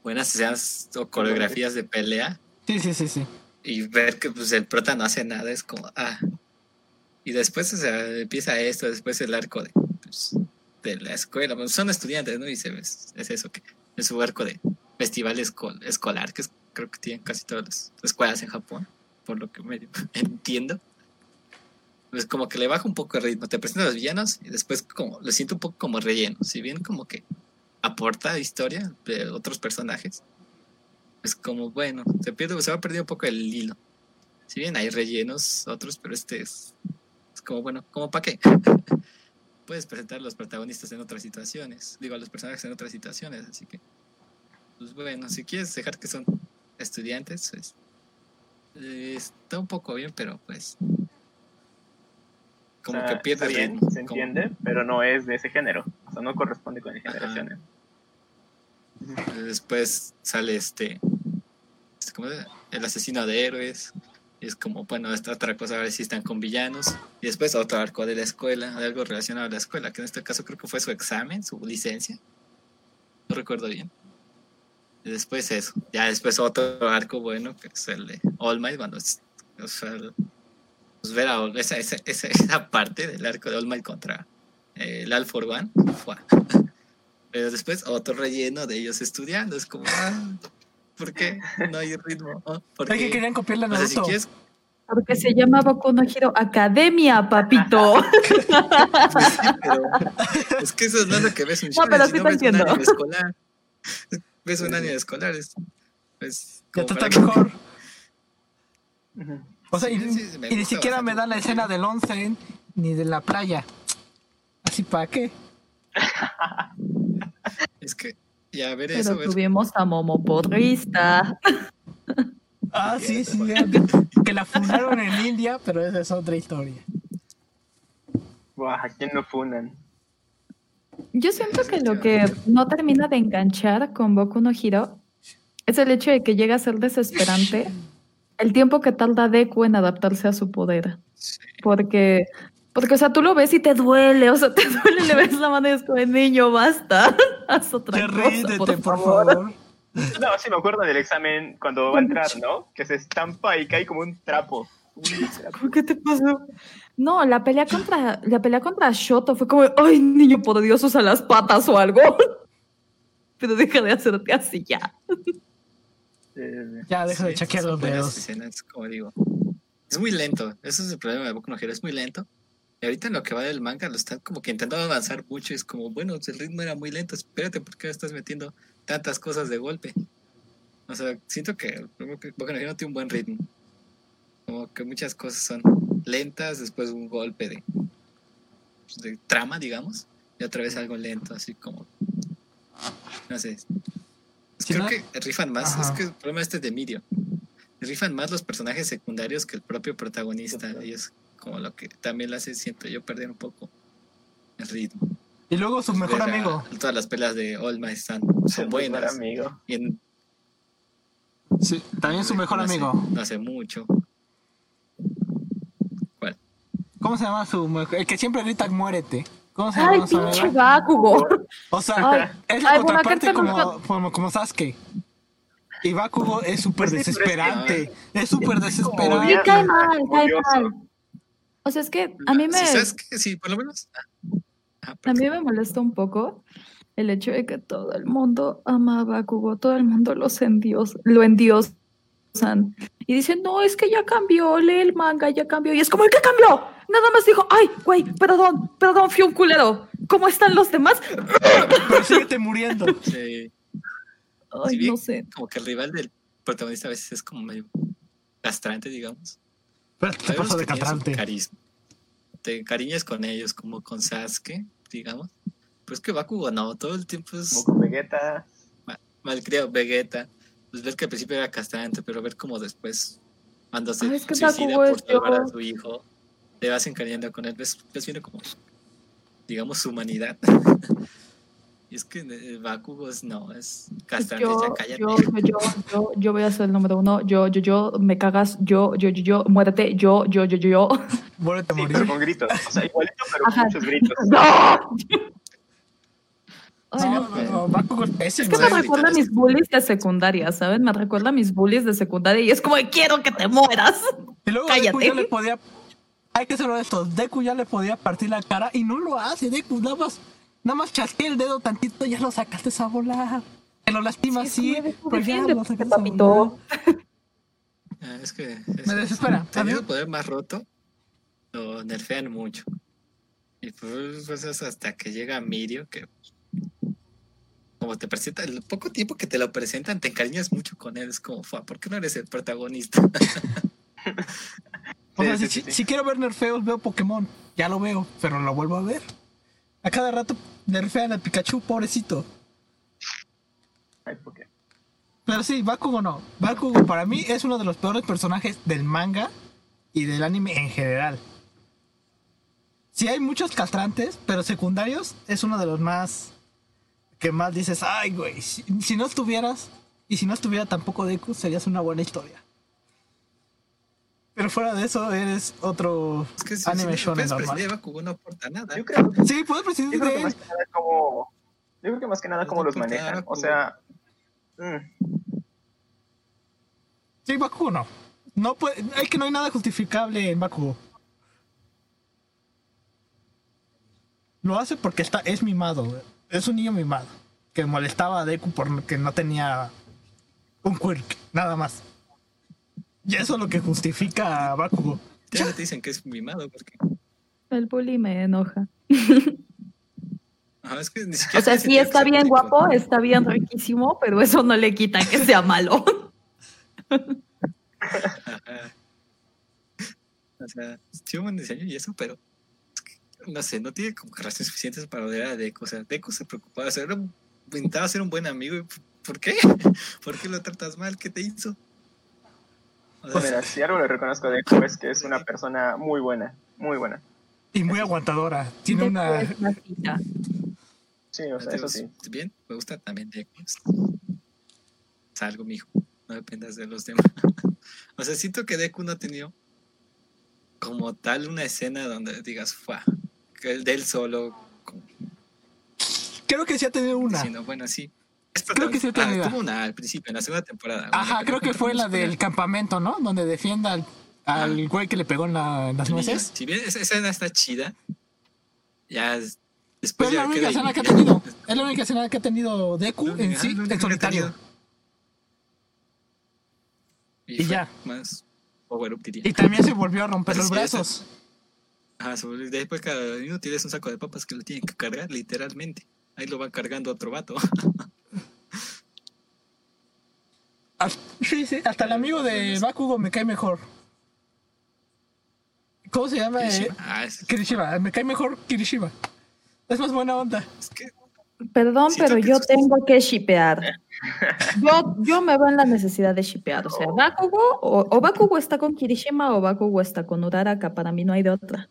buenas escenas o coreografías de pelea Sí, sí, sí, sí. y ver que pues el prota no hace nada, es como, ah. Y después, o sea, empieza esto, después el arco de, pues, de la escuela, pues, son estudiantes, ¿no? Y se, es, es eso, que es su arco de festival escol- escolar, que es- creo que tienen casi todas las escuelas en Japón, por lo que medio entiendo. Pues como que le baja un poco el ritmo, te presenta a los villanos y después como lo siento un poco como relleno, si bien como que aporta historia de otros personajes, es como, bueno, se pierde, se va perder un poco el hilo. Si bien hay rellenos otros, pero este es, es como, bueno, ¿como para qué? Puedes presentar a los protagonistas en otras situaciones, digo, a los personajes en otras situaciones, así que, pues bueno, si quieres dejar que son estudiantes, pues, eh, está un poco bien, pero pues, como O sea, que pierde está el bien, ritmo. se como- entiende, pero no es de ese género. O sea, no corresponde con el generaciones. Después sale este, este, ¿cómo llama? el asesino de héroes. Y es como, bueno, esta otra cosa, a ver si están con villanos. Y después otro arco de la escuela, de algo relacionado a la escuela, que en este caso creo que fue su examen, su licencia. No recuerdo bien. Y después eso. Ya después otro arco bueno, que es el de All Might, cuando o sea, pues ver a esa, esa, esa, esa parte del arco de All Might contra eh, el All for One. Pero después otro relleno de ellos estudiando. Es como, ah, ¿por qué no hay ritmo? Ah, ¿Por Es que qué? querían copiarle a O sea, si Naruto. quieres, Porque se llama Boku no Hero Academia, papito. pues sí, pero es que eso no es lo que ves un No, shonen, pero si sí no te ves un entiendo. anime escolar. Ves un anime escolar, es, pues, Ya como estás que- mejor. Ujú. O sea, y, Sí, sí, me y ni siquiera me bastante. dan la escena del onsen ni de la playa. Así para qué. Es que, ya ver Pero eso, ver tuvimos a Momo Porrista. Ah, sí, sí. que la fundaron en India, pero esa es otra historia. Buah, ¿a quién no fundan? Yo siento que lo que no termina de enganchar con Boku no Hero es el hecho de que llega a ser desesperante el tiempo que tarda Deku en adaptarse a su poder. Sí. Porque, porque, o sea, tú lo ves y te duele, o sea, te duele, le ves la mano y es como, niño, basta, haz otra Te cosa, ríndete, por por favor. favor. No, sí me acuerdo del examen cuando va a entrar, ¿no? Que se estampa y cae como un trapo. Un trapo. ¿Qué te pasó? No, la pelea contra, la pelea contra Shoto fue como, ay, niño, por Dios, usa las patas o algo. Pero deja de hacerte así ya. Eh, Ya, deja de Sí, son los dedos. escenas, como digo. Es muy lento. Ese es el problema de Boku no Hero. Es muy lento. Y ahorita en lo que va del manga lo están como que intentando avanzar mucho. y Es como, bueno, el ritmo era muy lento. Espérate, ¿por qué estás metiendo tantas cosas de golpe? O sea, siento que Boku no tiene un buen ritmo. Como que muchas cosas son lentas, después un golpe de, de trama, digamos. Y otra vez algo lento, así como... No sé. Creo ¿no? que rifan más. Ajá. Es que el problema este de Mirio rifan más los personajes secundarios que el propio protagonista. Y es como lo que también le hace, siento yo, perder un poco el ritmo. Y luego su mejor amigo. Todas las pelas de All están, su son mejor buenas. amigo. Y en- Sí, también su mejor no hace- amigo. no hace mucho. ¿Cuál? ¿Cómo se llama su mejor? El que siempre grita muérete. ¿Cómo se Ay, llama su pinche amigo? Bakugo. O sea, Ay, es la ay, contraparte como, como, como Sasuke. Y Bakugo es súper Pues desesperante. Es súper Sí, desesperante. cae mal, cae mal. O sea, es que a mí me, Sí, ¿Sabes qué? Sí, por lo menos. ah, ah, a mí me molesta un poco el hecho de que todo el mundo ama a Bakugo, todo el mundo los endios, lo endiosan. Y dicen, no, es que ya cambió, lee el manga, ya cambió. Y es como, ¿qué cambió? Nada más dijo, ay, güey, perdón, perdón, fui un culero. ¿Cómo están los demás? Pero síguete muriendo. sí, Ay, no sé. como que el rival del protagonista a veces es como medio castrante, digamos. Pero te pasó de catrante. carisma. Te encariñas con ellos, como con Sasuke, digamos. Pero es que Bakugo no, todo el tiempo es Como con Vegeta. malcriado. Vegeta, pues ves que al principio era castrante, pero ver como después, cuando se Ah, es que suicida por salvar yo. a su hijo, te vas encariñando con él, ves, ves viendo como, digamos, su humanidad. y es que eh, Bakugo es, no, es ya cállate. yo, yo, yo, yo, yo voy a ser el número uno. Yo, yo, yo, me cagas. Yo, yo, yo, yo, muérete. Yo, yo, yo, yo, yo. Muérete Sí, pero con gritos. O sea, igualito, pero Ajá. con muchos gritos. ¡No! Ay, No, no no, Bakugo es Es que me ¿Sabes recuerda a mis bullies de secundaria, ¿saben? Me recuerda a mis bullies de secundaria y es como, quiero que te mueras. Y luego Cállate. Deku ya le podía. Hay que ser honestos. Deku ya le podía partir la cara y no lo hace. Deku nada más. Nada más chasquea el dedo tantito y ya lo sacaste a volar. Que lo lastimas, sí. Sí, es pero ya lo sacaste a volar. Ah, es que Me desespera. Teniendo el poder más roto, lo nerfean mucho. Y pues, pues, es hasta que llega Mirio, que como te presenta, el poco tiempo que te lo presentan, te encariñas mucho con él. Es como, "Fua, ¿por qué no eres el protagonista? O sea, Sí, si, sí, si- sí. si quiero ver nerfeos, veo Pokémon. Ya lo veo, pero lo vuelvo a ver. A cada rato nerfean al Pikachu, pobrecito. Ay, ¿por qué? Pero sí, Bakugo no. Bakugo para mí es uno de los peores personajes del manga y del anime en general. Sí hay muchos castrantes, pero secundarios es uno de los más que más dices, ay güey, si, si no estuvieras y si no estuviera tampoco Deku serías una buena historia. Pero fuera de eso eres otro Es que si, anime si shonen normal. prescindir de Bakugo no aporta nada. Yo creo, Sí, puedes creo de que él. más que nada como. Yo creo que más que nada como los manejan. O sea. mm, Sí, Bakugo no. No puede, hay que no hay nada justificable en Bakugo. Lo hace porque está, es mimado, es un niño mimado. Que molestaba a Deku porque no tenía un quirk, nada más. Y eso es lo que justifica a Bakugo. Ya te dicen que es mimado, porque El bully me enoja. ajá, es que ni siquiera O sea, sí está bien guapo, está bien riquísimo, pero eso no le quita que sea malo. O sea, tiene un buen diseño y eso, pero es que, no sé, no tiene como que razones suficientes para odiar a Deku. O sea, Deku se preocupaba, o sea, era un- intentaba ser un buen amigo. y ¿Por qué? ¿Por qué lo tratas mal? ¿Qué te hizo? O sea, mira, si algo le reconozco a Deku es que es una persona muy buena. Muy buena. Y muy aguantadora. Tiene una. Sí, o sea, eso sí. Bien, me gusta también Deku. Es es algo, mijo. No dependas de los demás. o sea, siento que Deku no ha tenido como tal una escena donde digas, fue que el de él solo, como Creo que sí ha tenido una. bueno, sí. Creo que sí. Ah, tuvo una al principio, en la segunda temporada. Ajá, creo que fue la del campamento, ¿no? Donde defienda al, al güey que le pegó en, la- en las nueces. Si bien esa escena está chida, ya es- después Pero es la única escena que ha tenido. Es la única escena que ha tenido Deku en sí, en solitario. Y, ya. Más power up, diría. Y también se volvió a romper los brazos. Ajá, después cada minuto tienes un saco de papas que lo tienen que cargar, literalmente. Ahí lo va cargando otro vato. Sí, sí, hasta el amigo de Bakugo me cae mejor. ¿Cómo se llama? Eh, Kirishima. Ah, es, Kirishiba. Me cae mejor Kirishiba. Es más buena onda. es que Perdón, Siento pero que yo tengo que shipear. Yo, yo me veo en la necesidad de shipear. O sea, Bakugo, o, o Bakugo está con Kirishima o Bakugo está con Uraraka. Para mí no hay de otra.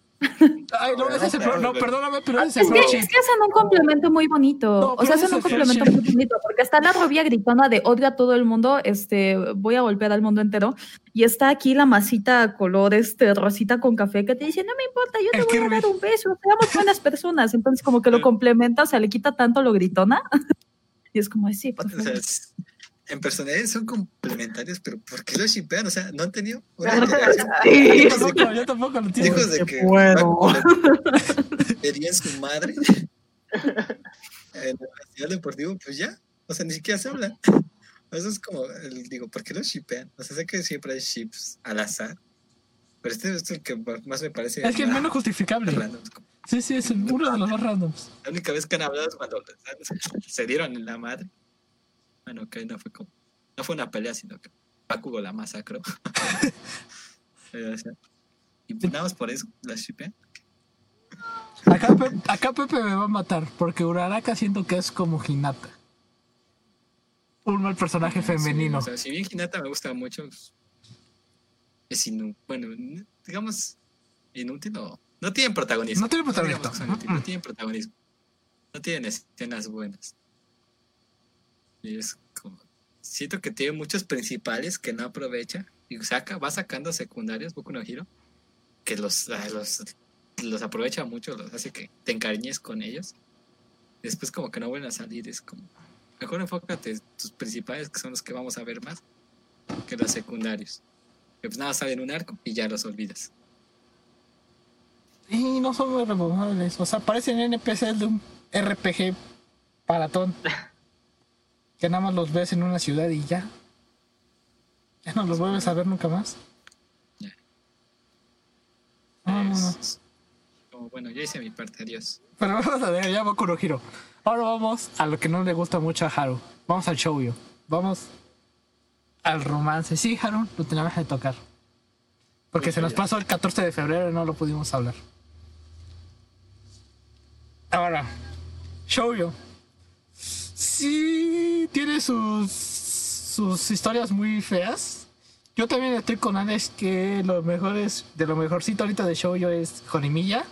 Ay, no, ese es el pro- no, perdóname, pero ese es el que, es que hacen un complemento muy bonito. No, o sea, hacen un complemento muy bonito. Porque está la rubia gritona de odio a todo el mundo, este, voy a golpear al mundo entero. Y está aquí la masita color este, rosita con café que te dice, no me importa, yo te voy a dar un beso, seamos buenas personas. Entonces, como que lo complementa, o sea, le quita tanto lo gritona. y es como, sí, por favor. En personalidades son complementarios, pero ¿por qué lo shipean? O sea, no han tenido una Sí. Yo tampoco, yo tampoco lo entiendo. Hijos de Qué que bueno. Su madre en el festival deportivo, pues ya. O sea, ni siquiera se hablan. Eso es como, el- digo, ¿por qué lo shipean? O sea, sé que siempre hay ships al azar, pero este es el que más me parece. Es que es menos justificable. random. Sí, sí, es uno de los más randoms. La única vez que han hablado es cuando se dieron en la madre. Bueno, que no fue como. No fue una pelea, sino que Bakugo la masacró. Pero, o sea, Y nada más por eso la shipean. Acá, Pe- acá Pepe me va a matar, porque Uraraka siento que es como Hinata. Un mal personaje femenino. Sí, o sea, si bien Hinata me gusta mucho, pues, es inútil. Bueno, digamos, inútil o. No tienen protagonismo. No tienen protagonismo. No Mm. tienen protagonismo. No tienen escenas buenas. Y es como. Siento que tiene muchos principales que no aprovecha. Y saca, va sacando secundarios, Boku no Hero, que los, ah, los, los aprovecha mucho, los hace que te encariñes con ellos. Después como que no vuelven a salir, es como... Mejor enfócate en tus principales, que son los que vamos a ver más, que los secundarios. Que pues nada, salen un arco y ya los olvidas. Y no son muy removables. O sea, parecen NPCs de un RPG paratón. Que nada más los ves en una ciudad y ya. Ya no los vuelves a ver nunca más. Ya. No, no, no. Es como, bueno, ya hice mi parte, adiós. Pero vamos a ver, ya Boku no Hero. Ahora vamos a lo que no le gusta mucho a Haru. Vamos al shoujo. Vamos al romance. Sí, Haru, lo teníamos que tocar. Porque se nos pasó el 14 de febrero y no lo pudimos hablar. Ahora, shoujo. Sí, tiene sus, sus historias muy feas. Yo también estoy con Alex que lo mejor es, de lo mejorcito ahorita de shoujo es Jorimilla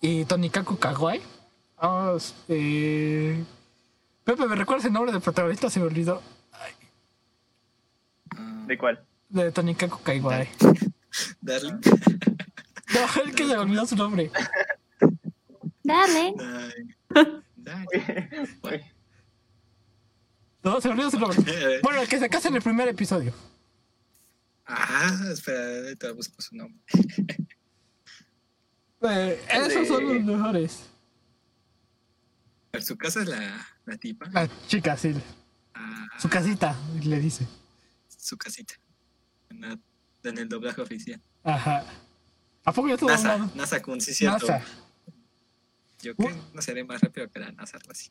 y Tonikaku Kawaii. Vamos, eh... Pepe, ¿me recuerdas el nombre del protagonista? Se me olvidó. ¿De cuál? De Tonikaku Kawaii. Darling. No, es que se me olvidó su nombre. Darling. Ay, Darling. No, se olvidó nombre. Bueno, el que se casa en el primer episodio. Ah, espera, ahorita busco su nombre. Eh, esos son los mejores. Su casa es la, la tipa. La chica, sí. Ah, Su casita, le dice. su casita. En, la- en el doblaje oficial. Ajá. ¿A poco ya NASA, hablando? NASA Kun, sí, cierto. NASA. Yo que no seré más rápido que la NASA, algo así.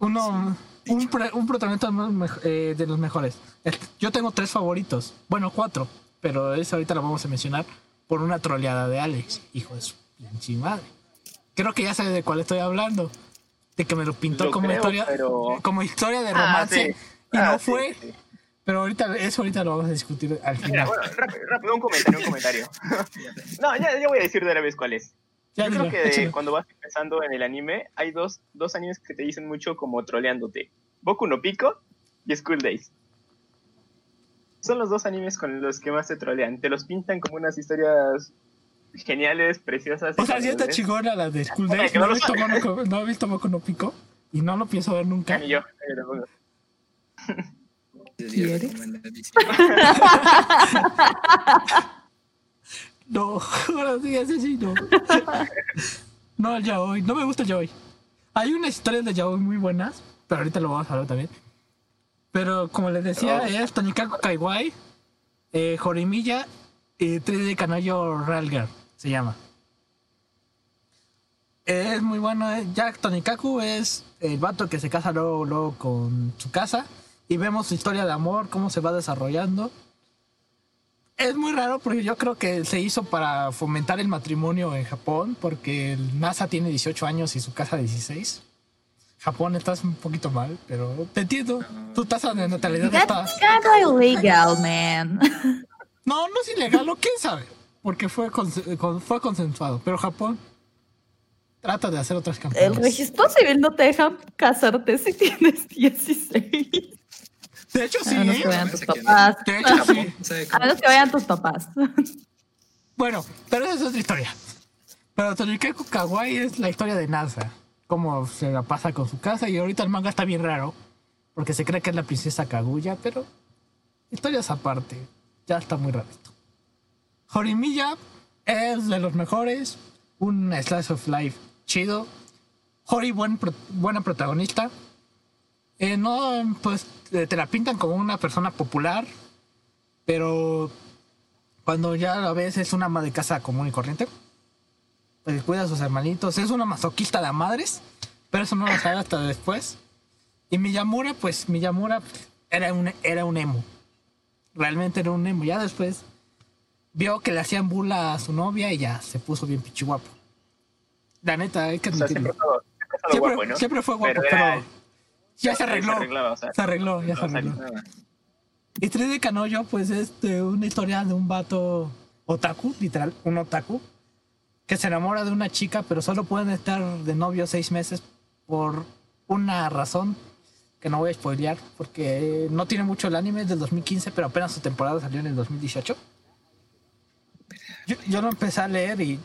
Uno, Sí, un, pre- un protagonista eh, de los mejores. Yo tengo tres favoritos. Bueno, cuatro. Pero esa ahorita la vamos a mencionar por una troleada de Alex. Hijo de su pinche madre. Creo que ya sabe de cuál estoy hablando. De que me lo pintó Lo como, creo, historia, pero- como historia de Ah, romance. sí. Y Ah, no sí, fue. sí. Pero ahorita, eso ahorita lo vamos a discutir al Mira, final. bueno, rápido, rápido, un comentario, un comentario. No, ya, ya voy a decir de una vez cuál es. Ya Yo creo que de- cuando vas empezando en el anime, hay dos, dos animes que te dicen mucho como troleándote. Boku no Pico y School Days. Son los dos animes con los que más te trolean. Te los pintan como unas historias geniales, preciosas. O sea, sí está chingona la de School Ay, Days. No no he lo visto sabe. Mono- no he visto Boku no Pico. Y no lo pienso ver nunca. ni yo, tampoco. ¿Quieres? No, ahora sí, sí, no. No, el yaoi. No me gusta el yaoi. Hay unas historias de yaoi muy buenas, pero ahorita lo vamos a hablar también. Pero como les decía, Oh. es Tonikaku Kaiwai, eh, Jorimilla y 3D Canayo Ralgar, se llama. Es muy bueno. eh. Jack Tonikaku es el vato que se casa luego, luego con su casa y vemos su historia de amor, cómo se va desarrollando. Es muy raro porque yo creo que se hizo para fomentar el matrimonio en Japón, porque el NASA tiene 18 años y su casa 16. Japón estás un poquito mal, pero te entiendo. Tu tasa de natalidad está... That's kind of illegal, man. No, no es ilegal, o quién sabe, porque fue, fue consensuado, pero Japón trata de hacer otras El campañas. registro civil no te deja casarte si tienes 16. De hecho, sí, A menos ¿eh? que vayan tus papás. De hecho, sí. ¿Sabe A menos que vayan tus papás. Bueno, pero esa es otra historia. Pero Tonikaku Kawaii es la historia de NASA. Cómo se la pasa con su casa. Y ahorita el manga está bien raro. Porque se cree que es la princesa Kaguya. Pero historias aparte. Ya está muy raro esto. Jorimilla es de los mejores. Un slice of life chido. Hori, buen pro- buena protagonista. Eh, no, pues eh, te la pintan como una persona popular. Pero cuando ya la ves es una ama de casa común y corriente. Pues cuida a sus hermanitos. Es una masoquista de madres. Pero eso no lo sabe hasta después. Y Miyamura, pues Miyamura era un, era un emo. Realmente era un emo. Ya después vio que le hacían bula a su novia y ya se puso bien pichi guapo. La neta, hay que O sea, admitirlo. siempre, Siempre, guapo, ¿no? siempre fue guapo, Pero pero, era- ya se arregló. Se arreglaba, o sea, Se arregló, ya se arregló. Nada. Y Tres de Canoyo, pues es de una historia de un vato otaku, literal, un otaku, que se enamora de una chica, pero solo pueden estar de novio seis meses por una razón que no voy a spoilear, porque no tiene mucho el anime, es del 2015, pero apenas su temporada salió en el 2018. Yo, yo lo empecé a leer y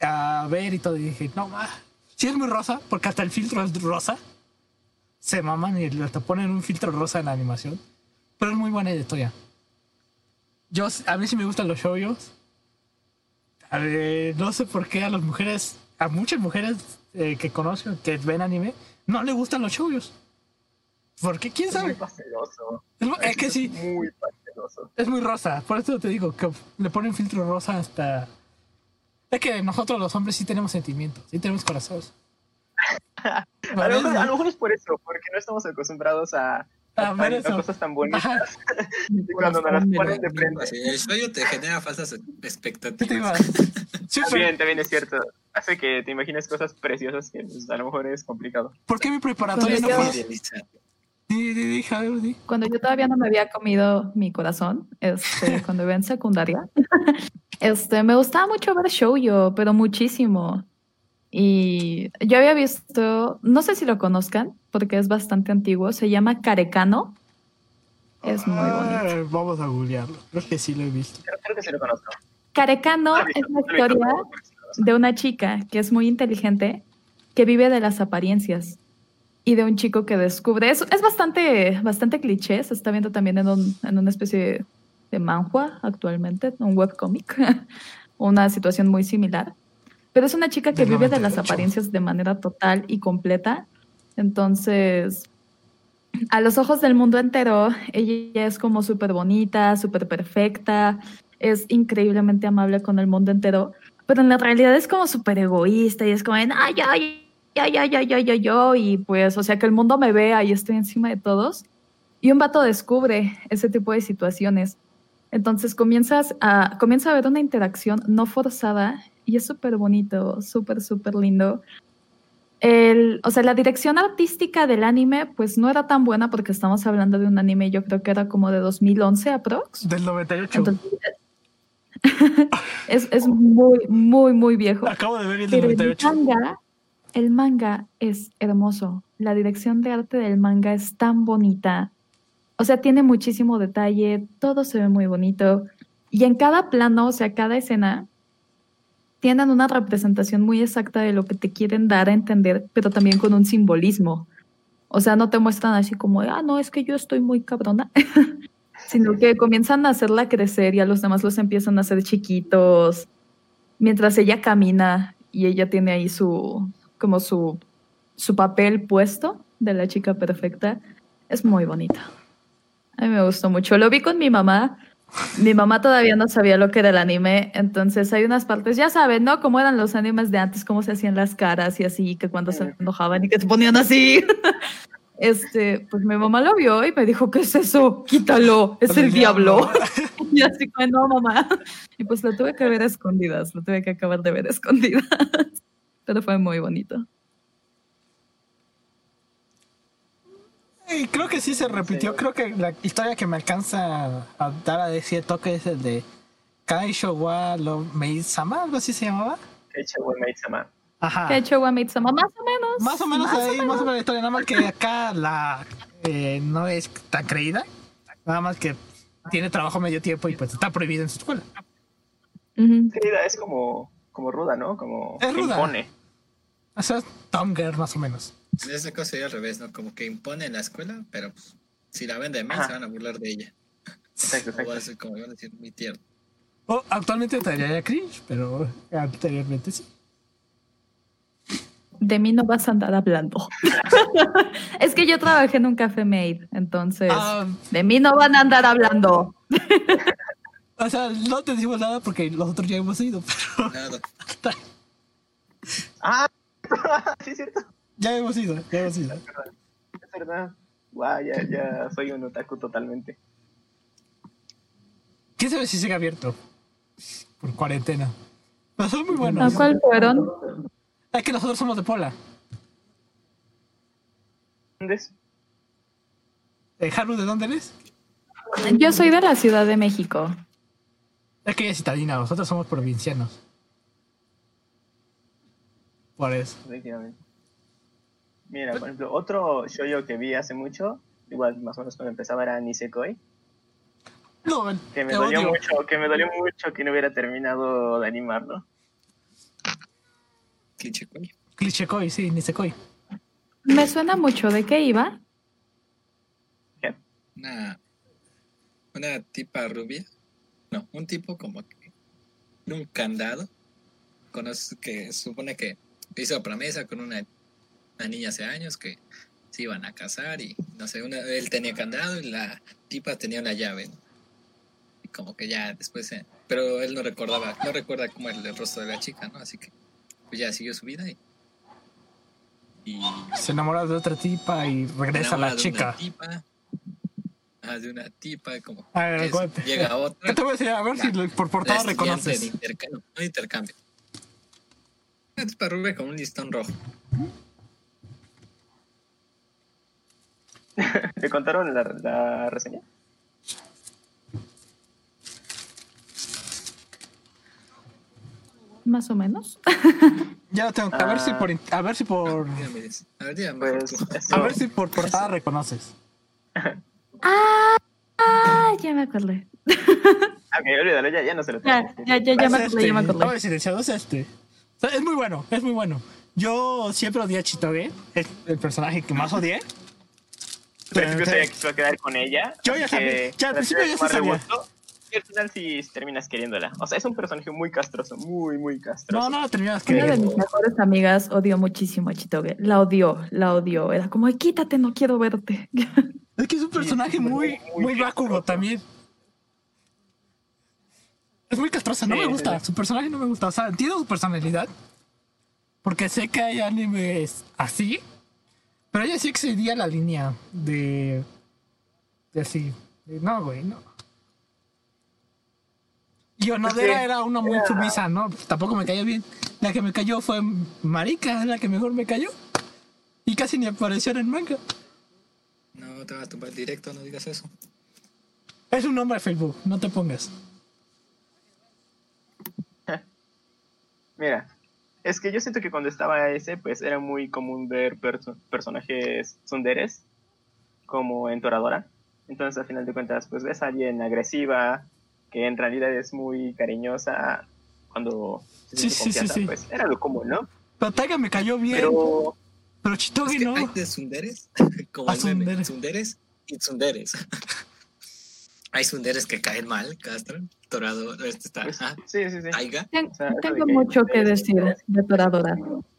a ver y todo, y dije, no, ma, sí es muy rosa, porque hasta el filtro es rosa. Se maman y le te ponen un filtro rosa en la animación. Pero es muy buena historia. Yo, a mí sí me gustan los shoujos. A ver, no sé por qué a las mujeres, a muchas mujeres eh, que conozco, que ven anime, no le gustan los shoujos. ¿Por qué? ¿Quién es muy sabe? pasteloso. Es, es que sí, Muy pasteloso. es muy rosa. Por eso te digo que le ponen filtro rosa hasta... Es que nosotros los hombres sí tenemos sentimientos, sí tenemos corazones. A lo, mejor, a lo mejor es por eso, porque no estamos acostumbrados a, A a, tan- a cosas tan bonitas. Y cuando nos las ponen de frente. El sueño te genera falsas ¿Qué te expectativas. También, también es cierto. Hace que te imagines cosas preciosas que pues, a lo mejor es complicado. ¿Por qué mi preparatoria no Cuando fue? yo-. Cuando yo todavía no me había comido mi corazón, este, cuando iba en secundaria, este, me gustaba mucho ver shoujo, pero muchísimo. Y yo había visto, no sé si lo conozcan, porque es bastante antiguo, se llama Carecano. Es muy bonito. Ah, Vamos a googlearlo. Creo que sí lo he visto. Creo, creo que sí lo conozco. Carecano visto, es visto, historia de una chica que es muy inteligente, que vive de las apariencias y de un chico que descubre. Es, es bastante, bastante cliché, se está viendo también en, un- en una especie de, de manhua actualmente, un webcomic, una situación muy similar. Pero es una chica que Del vive de las 98. apariencias de manera total y completa. Entonces, a los ojos del mundo entero, ella es como súper bonita, súper perfecta, es increíblemente amable con el mundo entero, pero en la realidad es como súper egoísta y es como, en, ay, ay, ay, ay, ay, ay, ay, yo, y pues, o sea, que el mundo me vea y estoy encima de todos. Y un vato descubre ese tipo de situaciones. Entonces comienzas a, comienza a haber una interacción no forzada y es súper bonito, súper, súper lindo. El, o sea, la dirección artística del anime, pues no era tan buena porque estamos hablando de un anime, yo creo que era como de 2011 aprox. Del 98. Entonces, es, es muy, muy, muy viejo. Acabo de ver el del Pero el 98. manga, el manga es hermoso. La dirección de arte del manga es tan bonita. O sea, tiene muchísimo detalle, todo se ve muy bonito. Y en cada plano, o sea, cada escena, tienen una representación muy exacta de lo que te quieren dar a entender, pero también con un simbolismo. O sea, no te muestran así como, ah, no, es que yo estoy muy cabrona, sino que comienzan a hacerla crecer y a los demás los empiezan a hacer chiquitos, mientras ella camina y ella tiene ahí su, como su, su papel puesto de la chica perfecta. Es muy bonita. A mí me gustó mucho. Lo vi con mi mamá. Mi mamá todavía no sabía lo que era el anime, entonces hay unas partes, ya saben, ¿no? Cómo eran los animes de antes, cómo se hacían las caras y así, que cuando se enojaban y que se ponían así. Este, pues mi mamá lo vio y me dijo, ¿qué es eso? Quítalo, es el diablo. Y así como, no, mamá. Y pues lo tuve que ver a escondidas, lo tuve que acabar de ver a escondidas. Pero fue muy bonito. Y creo que sí se repitió. Sí. Creo que la historia que me alcanza a dar a decir toque es el de Kaisho wa lo Meisama, algo así se llamaba. Hecho buen Maid-sama. Ajá. ¿Qué ha hecho Wamitsama? Más o menos. Más o menos ahí, más o menos la historia, nada más que acá la eh, no es tan creída. Nada más que tiene trabajo medio tiempo y pues está prohibido en su escuela. Ujú. Querida, es como, como ruda, ¿no? Como Es ruda. impone. O sea, es Tom Girl más o menos. Esa cosa sería al revés, ¿no? Como que impone en la escuela, pero pues, si la ven de mí, Ajá. se van a burlar de ella. Exacto, O va a exacto. ser como iban a decir, muy tierno. Actualmente traería cringe, pero anteriormente sí. De mí no vas a andar hablando. es que yo trabajé en un café made, entonces Ah, de mí no van a andar hablando. o sea, no te decimos nada porque nosotros ya hemos ido, pero Nada. Ah, sí, es cierto. Ya hemos ido, ya hemos ido. Es verdad. Guau, ya, ya soy un otaku totalmente. quién sabe si sigue abierto por cuarentena. Pero son muy buenos. ¿A cuál fueron? Es que nosotros somos de Pola. ¿Dónde es? Eh, Haru, ¿de dónde eres? Yo soy de la Ciudad de México. Es que ella es citadina, nosotros somos provincianos. Por eso. Efectivamente. Mira, por ejemplo, otro shoyo que vi hace mucho, igual más o menos cuando empezaba era Nisekoi, No, que me dolió odio. mucho, que me dolió mucho que no hubiera terminado de animarlo. Cliché, coño. Clichekoi, sí, Nisekoi. Me suena mucho. ¿De qué iba? Una, una tipa rubia. No, un tipo como que en un candado. Conoce, que supone que hizo promesa con una, una niña hace años que se iban a casar y no sé, una, él tenía candado y la tipa tenía una llave. ¿no? Y como que ya después, eh, pero él no recordaba, no recuerda cómo era el rostro de la chica, ¿no? Así que pues ya siguió su vida y, y Se enamora de otra tipa y regresa la de chica. Una tipa, ah, de una tipa, como A ver, es- llega otra. ¿Qué te voy a decir? A ver si lo- por portada La estudiante De reconoces. intercambio, no de intercambio. Una tipa rubia con un listón rojo. ¿Te contaron la, la reseña? Más o menos. Ya lo tengo. A ver si por. A ver si por. A ver, dígame Pues A ver si por portada reconoces. Ah, ah, ya me acordé. Ah, ok, olvídalo, ya, ya no se lo Ya, ya, ya, ya Es me acordé, ya me este. acordé. No, silenciado es este. Es muy bueno, es muy bueno. Yo siempre odié a Chitoge, el, el personaje que más odié. Al principio sabía que se iba a quedar con ella. Yo ya sabía, ya al principio sí más sabía. Y al final sí terminas queriéndola. O sea, es un personaje muy castroso, muy, muy castroso. No, no terminas Una de queriendo. mis mejores amigas odió muchísimo a Chitoge. La odió, la odió. Era como, "Ay, quítate, no quiero verte. Es que es un personaje muy, muy muy vacuo también. Es muy castrosa, no Sí, me gusta. sí. Su personaje no me gusta. O sea, entiendo su personalidad. Porque sé que hay animes así. Pero ella sí excedía la línea de. de así. de, no, güey, no. Y Onodera Sí, era una muy sumisa, ¿no? Tampoco me cayó bien. La que me cayó fue Marika, la que mejor me cayó. Y casi ni apareció en el manga. No te vas a tumbar el directo, no digas eso. Es un nombre de Facebook, no te pongas. Mira, es que yo siento que cuando estaba ese, pues era muy común ver perso- personajes sunderes como en Toradora. Entonces, al final de cuentas, pues ves a alguien agresiva, que en realidad es muy cariñosa cuando se Sí, sí, sí, confianza, sí. pues era lo común, ¿no? Pero Taiga me cayó bien. Pero, Pero Chitoge Es que no. hay de sunderes, como Ah, tsundere. sunderes y tsunderes. hay sunderes que caen mal, castran. Torado, este está, pues, ah, sí, sí, sí. Taiga. Ten- O sea, eso de tengo que- mucho que de- decir de Toradora.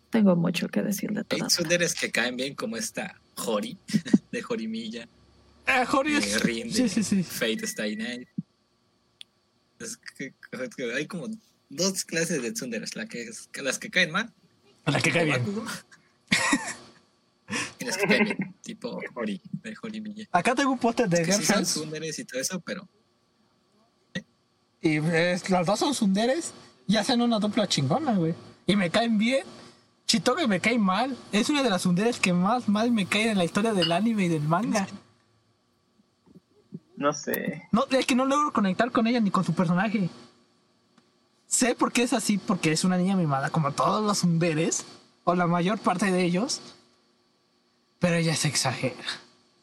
Tengo mucho que decir de Hay Toradora. sunderes que caen bien, como esta Hori, de Jorimilla. Eh, Jori es- Rin, Sí, sí, sí. Fate Stay Night. Es que, que hay como dos clases de tsunderes, la que, las que caen mal, La que cae bien. Las que bien, tipo Hori, de. Acá tengo un póster de Que sí son tsunderes y todo eso, pero Y es- las dos son sunderes y hacen una dupla chingona, güey. Y me caen bien. Chitoge me cae mal. Es una de las sunderes que más mal me caen en la historia del anime y del manga. No sé. No, es que no logro conectar con ella ni con su personaje. Sé por qué es así, porque es una niña mimada, como todos los sunderes, o la mayor parte de ellos. Pero ella se exagera.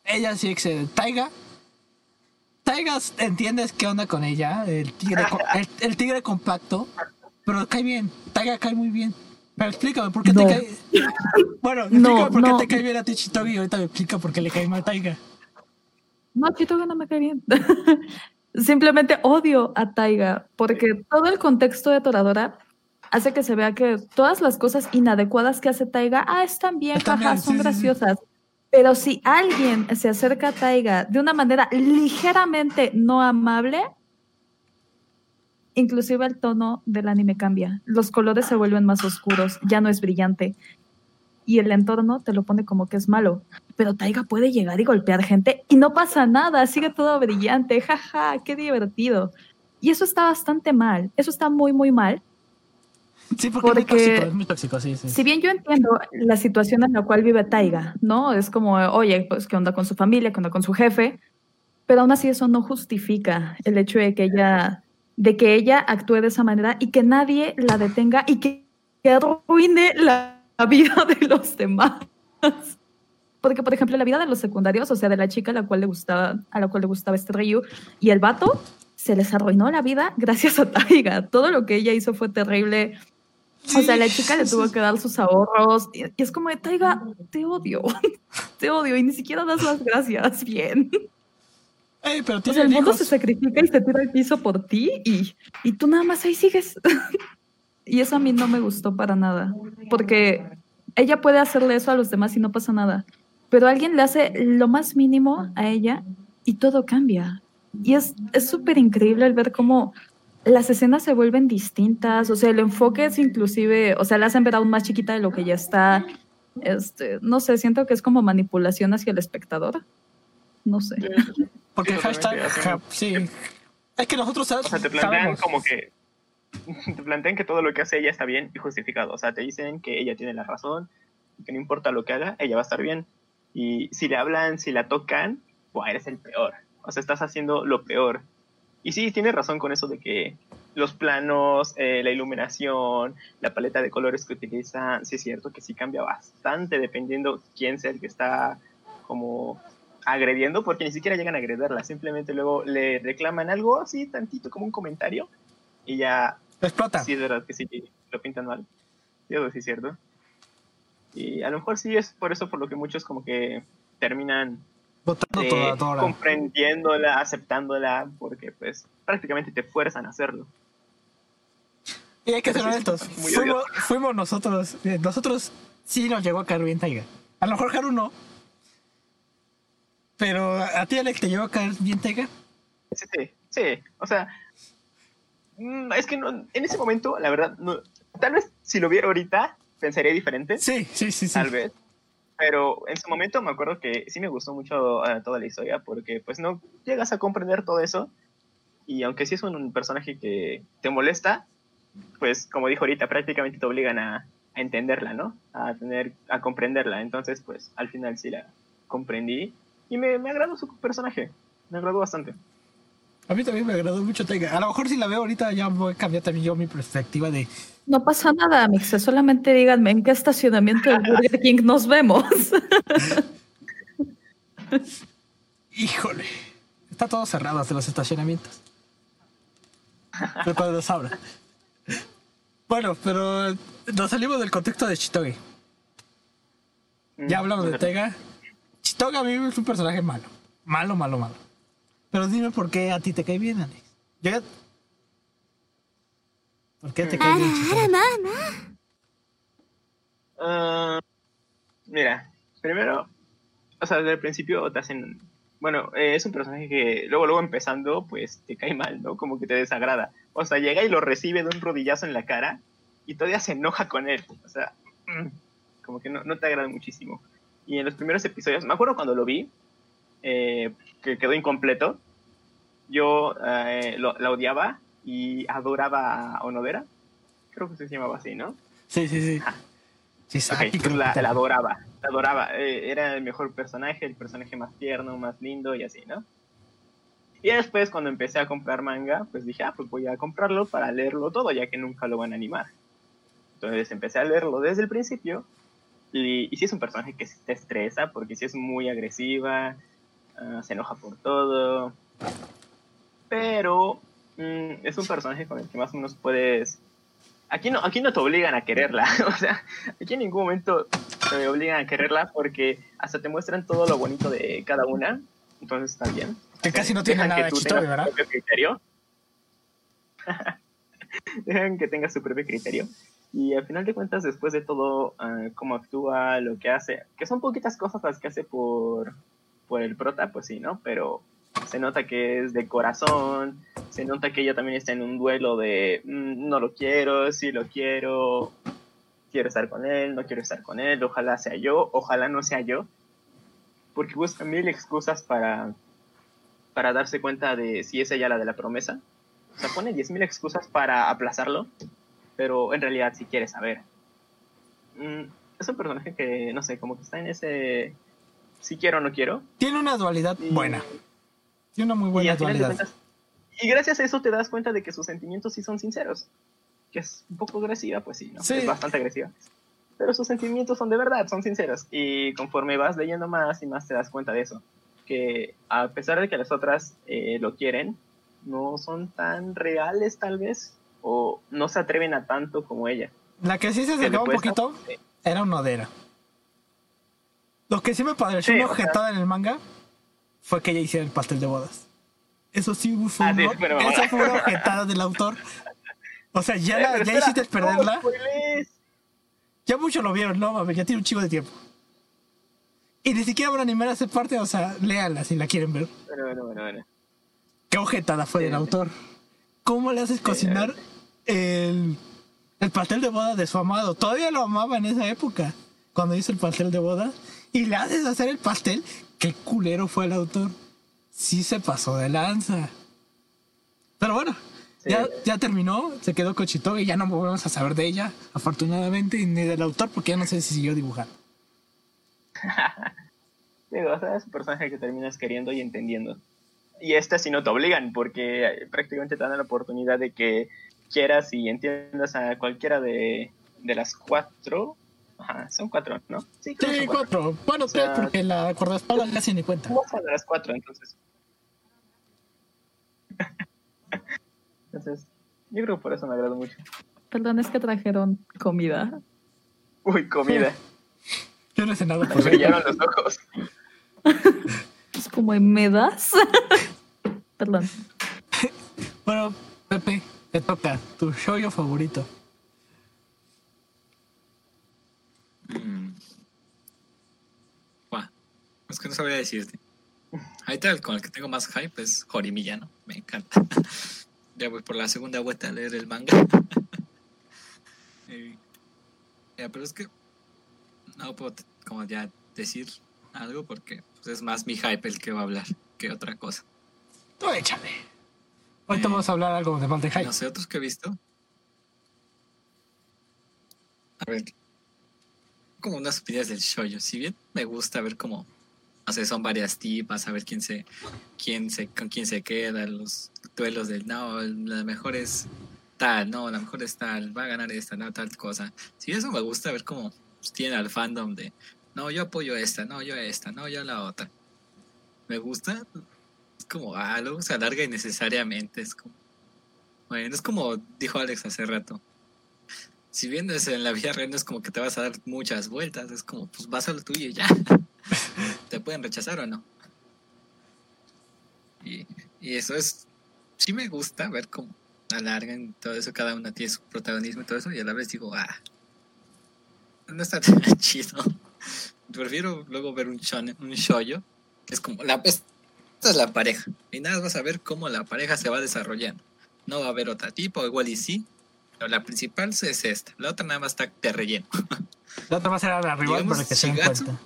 Ella sí excede. Taiga. Taiga entiendes qué onda con ella, el tigre, el, el tigre compacto, pero cae bien. Taiga cae muy bien. Pero explícame por qué No. te cae. Bueno, No, explícame por qué no. te cae bien a ti Chitogi y ahorita me explica por qué le cae mal Taiga. No, Chitoge no me cae bien. Simplemente odio a Taiga porque todo el contexto de Toradora hace que se vea que todas las cosas inadecuadas que hace Taiga, ah, están bien, jaja, bien, son sí, sí, sí. graciosas. Pero si alguien se acerca a Taiga de una manera ligeramente no amable, inclusive el tono del anime cambia. Los colores se vuelven más oscuros, ya no es brillante. Y el entorno te lo pone como que es malo. Pero Taiga puede llegar y golpear gente y no pasa nada, sigue todo brillante, jaja, qué divertido. Y eso está bastante mal, eso está muy, muy mal. Sí, porque, Porque- es muy tóxico, es muy tóxico, sí, sí. Si bien yo entiendo la situación en la cual vive Taiga, ¿no? Es como, oye, pues qué onda con su familia, qué onda con su jefe, pero aún así eso no justifica el hecho de que ella, de que ella actúe de esa manera y que nadie la detenga y que, que arruine la, la vida de los demás. Porque, por ejemplo, la vida de los secundarios, o sea, de la chica a la cual le gustaba, a la cual le gustaba este Ryu, y el vato, se les arruinó la vida gracias a Taiga. Todo lo que ella hizo fue terrible. O sea, la chica le tuvo que dar sus ahorros. Y, es como de, Taiga, te odio. te odio. Y ni siquiera das las gracias bien. Ey, pero O sea, el mundo hijos. se sacrifica y se tira al piso por ti y, y tú nada más ahí sigues. y eso a mí no me gustó para nada. Porque ella puede hacerle eso a los demás y no pasa nada. Pero alguien le hace lo más mínimo a ella y todo cambia. Y es es súper increíble el ver cómo las escenas se vuelven distintas. O sea, el enfoque es inclusive, o sea, la hacen ver aún más chiquita de lo que ya está. Este, no sé, siento que es como manipulación hacia el espectador. No sé. Porque Sí, hashtag, sí. Es que nosotros O sea, te plantean sabemos. como que. Te plantean que todo lo que hace ella está bien y justificado. O sea, te dicen que ella tiene la razón, que no importa lo que haga, ella va a estar bien. Y si le hablan, si la tocan, pues eres el peor. O sea, estás haciendo lo peor. Y sí, tienes razón con eso de que los planos, eh, la iluminación, la paleta de colores que utilizan, sí es cierto que sí cambia bastante dependiendo quién sea el que está como agrediendo, porque ni siquiera llegan a agredirla, simplemente luego le reclaman algo así, tantito como un comentario, y ya, Explota. sí es verdad que sí, lo pintan mal. Sí es cierto. Y a lo mejor sí es por eso por lo que muchos como que terminan Botando eh, toda, toda. comprendiéndola, aceptándola, porque pues prácticamente te fuerzan a hacerlo. Y hay que ser honestos. Fuimos, fuimos nosotros. eh, Nosotros sí nos llegó a caer bien Taiga. A lo mejor Haru no. Pero a ti, Alex, te llegó a caer bien Taiga. Sí, sí, sí. O sea, mm, es que no, en ese momento, la verdad, no, tal vez si lo viera ahorita, pensaría diferente. Sí, sí, sí, sí. tal vez. Pero en su momento me acuerdo que sí me gustó mucho eh, toda la historia porque pues no llegas a comprender todo eso y aunque sí es un personaje que te molesta, pues como dijo ahorita, prácticamente te obligan a, a entenderla, ¿no? A tener, a comprenderla. Entonces pues al final sí la comprendí y me, me agradó su personaje, me agradó bastante. A mí también me agradó mucho Taiga. A lo mejor si la veo ahorita ya voy a cambiar también yo mi perspectiva de... No pasa nada, Mixe. Solamente díganme en qué estacionamiento de Burger King nos vemos. Híjole. Está todo cerrado hasta los estacionamientos. Pero cuando nos abra. Bueno, pero nos salimos del contexto de Chitoge. Ya hablamos de Tega. Chitoge a mí es un personaje malo. Malo, malo, malo. Pero dime por qué a ti te cae bien, Alex. Yo ya... ¿Por qué te cae bien? Uh, mira, primero, o sea, desde el principio te hacen... Bueno, eh, es un personaje que luego, luego empezando, pues te cae mal, ¿no? Como que te desagrada. O sea, llega y lo recibe de un rodillazo en la cara y todavía se enoja con él. O sea, mm, como que no, no te agrada muchísimo. Y en los primeros episodios, me acuerdo cuando lo vi, eh, que quedó incompleto, yo eh, lo- la odiaba y adoraba a Onodera. Creo que se llamaba así, ¿no? Sí, sí, sí. Ok, Chisaki, pues creo la, que la adoraba, la adoraba. Eh, era el mejor personaje, el personaje más tierno, más lindo y así, ¿no? Y después cuando empecé a comprar manga, pues dije, ah, pues voy a comprarlo para leerlo todo, ya que nunca lo van a animar. Entonces empecé a leerlo desde el principio y, y sí es un personaje que te estresa porque sí es muy agresiva, ah, se enoja por todo, pero mm, es un personaje con el que más o menos puedes aquí no, aquí no te obligan a quererla. O sea, aquí en ningún momento te obligan a quererla porque hasta te muestran todo lo bonito de cada una. Entonces está bien. Que casi no tiene Dejan nada que de tú Chitoge, tengas tu ¿verdad? propio criterio. Dejan que tengas su propio criterio. Y al final de cuentas, después de todo, ah, cómo actúa, lo que hace, que son poquitas cosas las que hace por, por el prota, pues sí, ¿no? Pero se nota que es de corazón, se nota que ella también está en un duelo de mm, no lo quiero, sí lo quiero, quiero estar con él, no quiero estar con él, ojalá sea yo, ojalá no sea yo, porque busca mil excusas para, para darse cuenta de si es ella la de la promesa, O sea, pone 10.000 excusas para aplazarlo, pero en realidad sí quiere saber. Mm, es un personaje que, no sé, como que está en ese si quiero o no quiero. Tiene una dualidad Y- buena. Tiene una muy Y, buena dualidad. cuentas- y gracias a eso te das cuenta de que sus sentimientos sí son sinceros. Que es un poco agresiva, pues sí, ¿no? Sí. Es bastante agresiva. Pero sus sentimientos son de verdad, son sinceros. Y conforme vas leyendo más y más te das cuenta de eso. Que a pesar de que las otras eh, lo quieren, no son tan reales tal vez. O no se atreven a tanto como ella. La que sí se acercaba un poquito era una Odera. Lo que sí me pareció Sí, una o sea- en el manga fue que ella hiciera el pastel de bodas. Eso sí fue, Ah, sí, una- pero- esa fue una objetada del autor. O sea, ya, la, ya hiciste perderla. ¿cómo spoilees? Ya muchos lo vieron, no mames, ya tiene un chivo de tiempo. Y ni siquiera van a animar a esa parte, o sea, léanla si la quieren ver. Bueno, bueno, bueno, bueno. Qué objetada fue del Sí. autor. ¿Cómo le haces cocinar el, el pastel de boda de su amado? Todavía lo amaba en esa época, cuando hizo el pastel de boda. Y le haces hacer el pastel. Qué culero fue el autor. Sí se pasó de lanza. Pero bueno, Sí. ya, ya terminó. Se quedó con y ya no volvemos a saber de ella, afortunadamente, ni del autor, porque ya no sé si siguió dibujando. Digo, o sea, es un personaje que terminas queriendo y entendiendo. Y este sí no te obligan, porque prácticamente te dan la oportunidad de que quieras y entiendas a cualquiera de, de las cuatro. Ajá, son cuatro, ¿no? Sí, Sí, cuatro. cuatro. Bueno, O sea, tres, porque la guardaespaldas casi ni cuenta. A de las cuatro, entonces. Entonces, yo creo que por eso me agradó mucho. Perdón, es que trajeron comida. Uy, comida. Yo no sé nada Me brillaron los ojos. Es como, ¿me das? Perdón. Bueno, Pepe, te toca tu shoyo favorito. Mm. Buah, es que no sabría decirte. Ahorita con el que tengo más hype es Jorimilla, ¿no? Me encanta. ya voy por la segunda vuelta a leer el manga. Eh, ya, pero es que no puedo como ya decir algo porque pues, es más mi hype el que va a hablar que otra cosa. Tú échale. Ahorita Eh, vamos a hablar algo de Monte High. No sé, otros que he visto. A ver. Como unas opiniones del shoyo. Si bien me gusta ver cómo. No sé, son varias tipas, a ver quién se. quién se. con quién se queda, los duelos del no, la mejor es tal, no, la mejor es tal, va a ganar esta, no, tal cosa. Si eso me gusta ver cómo pues, tiene al fandom de no, yo apoyo esta, no, yo esta, no, yo la otra. Me gusta. Es como, luego se alarga innecesariamente. Es como. Bueno, es como dijo Alex hace rato. Si bien es en la vida real no es como que te vas a dar muchas vueltas, es como, pues vas a lo tuyo y ya. te pueden rechazar o no. Y, y eso es, sí me gusta ver cómo alargan todo eso, cada una tiene su protagonismo y todo eso, y a la vez digo, ah, no está tan chido. Prefiero luego ver un, shonen, un shoyo, que es como, la, esta es la pareja, y nada, vas a ver cómo la pareja se va desarrollando. No va a haber otra tipo, igual y sí, pero la principal es esta, la otra nada más está de relleno. La otra va a ser a la rival Digamos, para que se den Shigatsu. cuenta.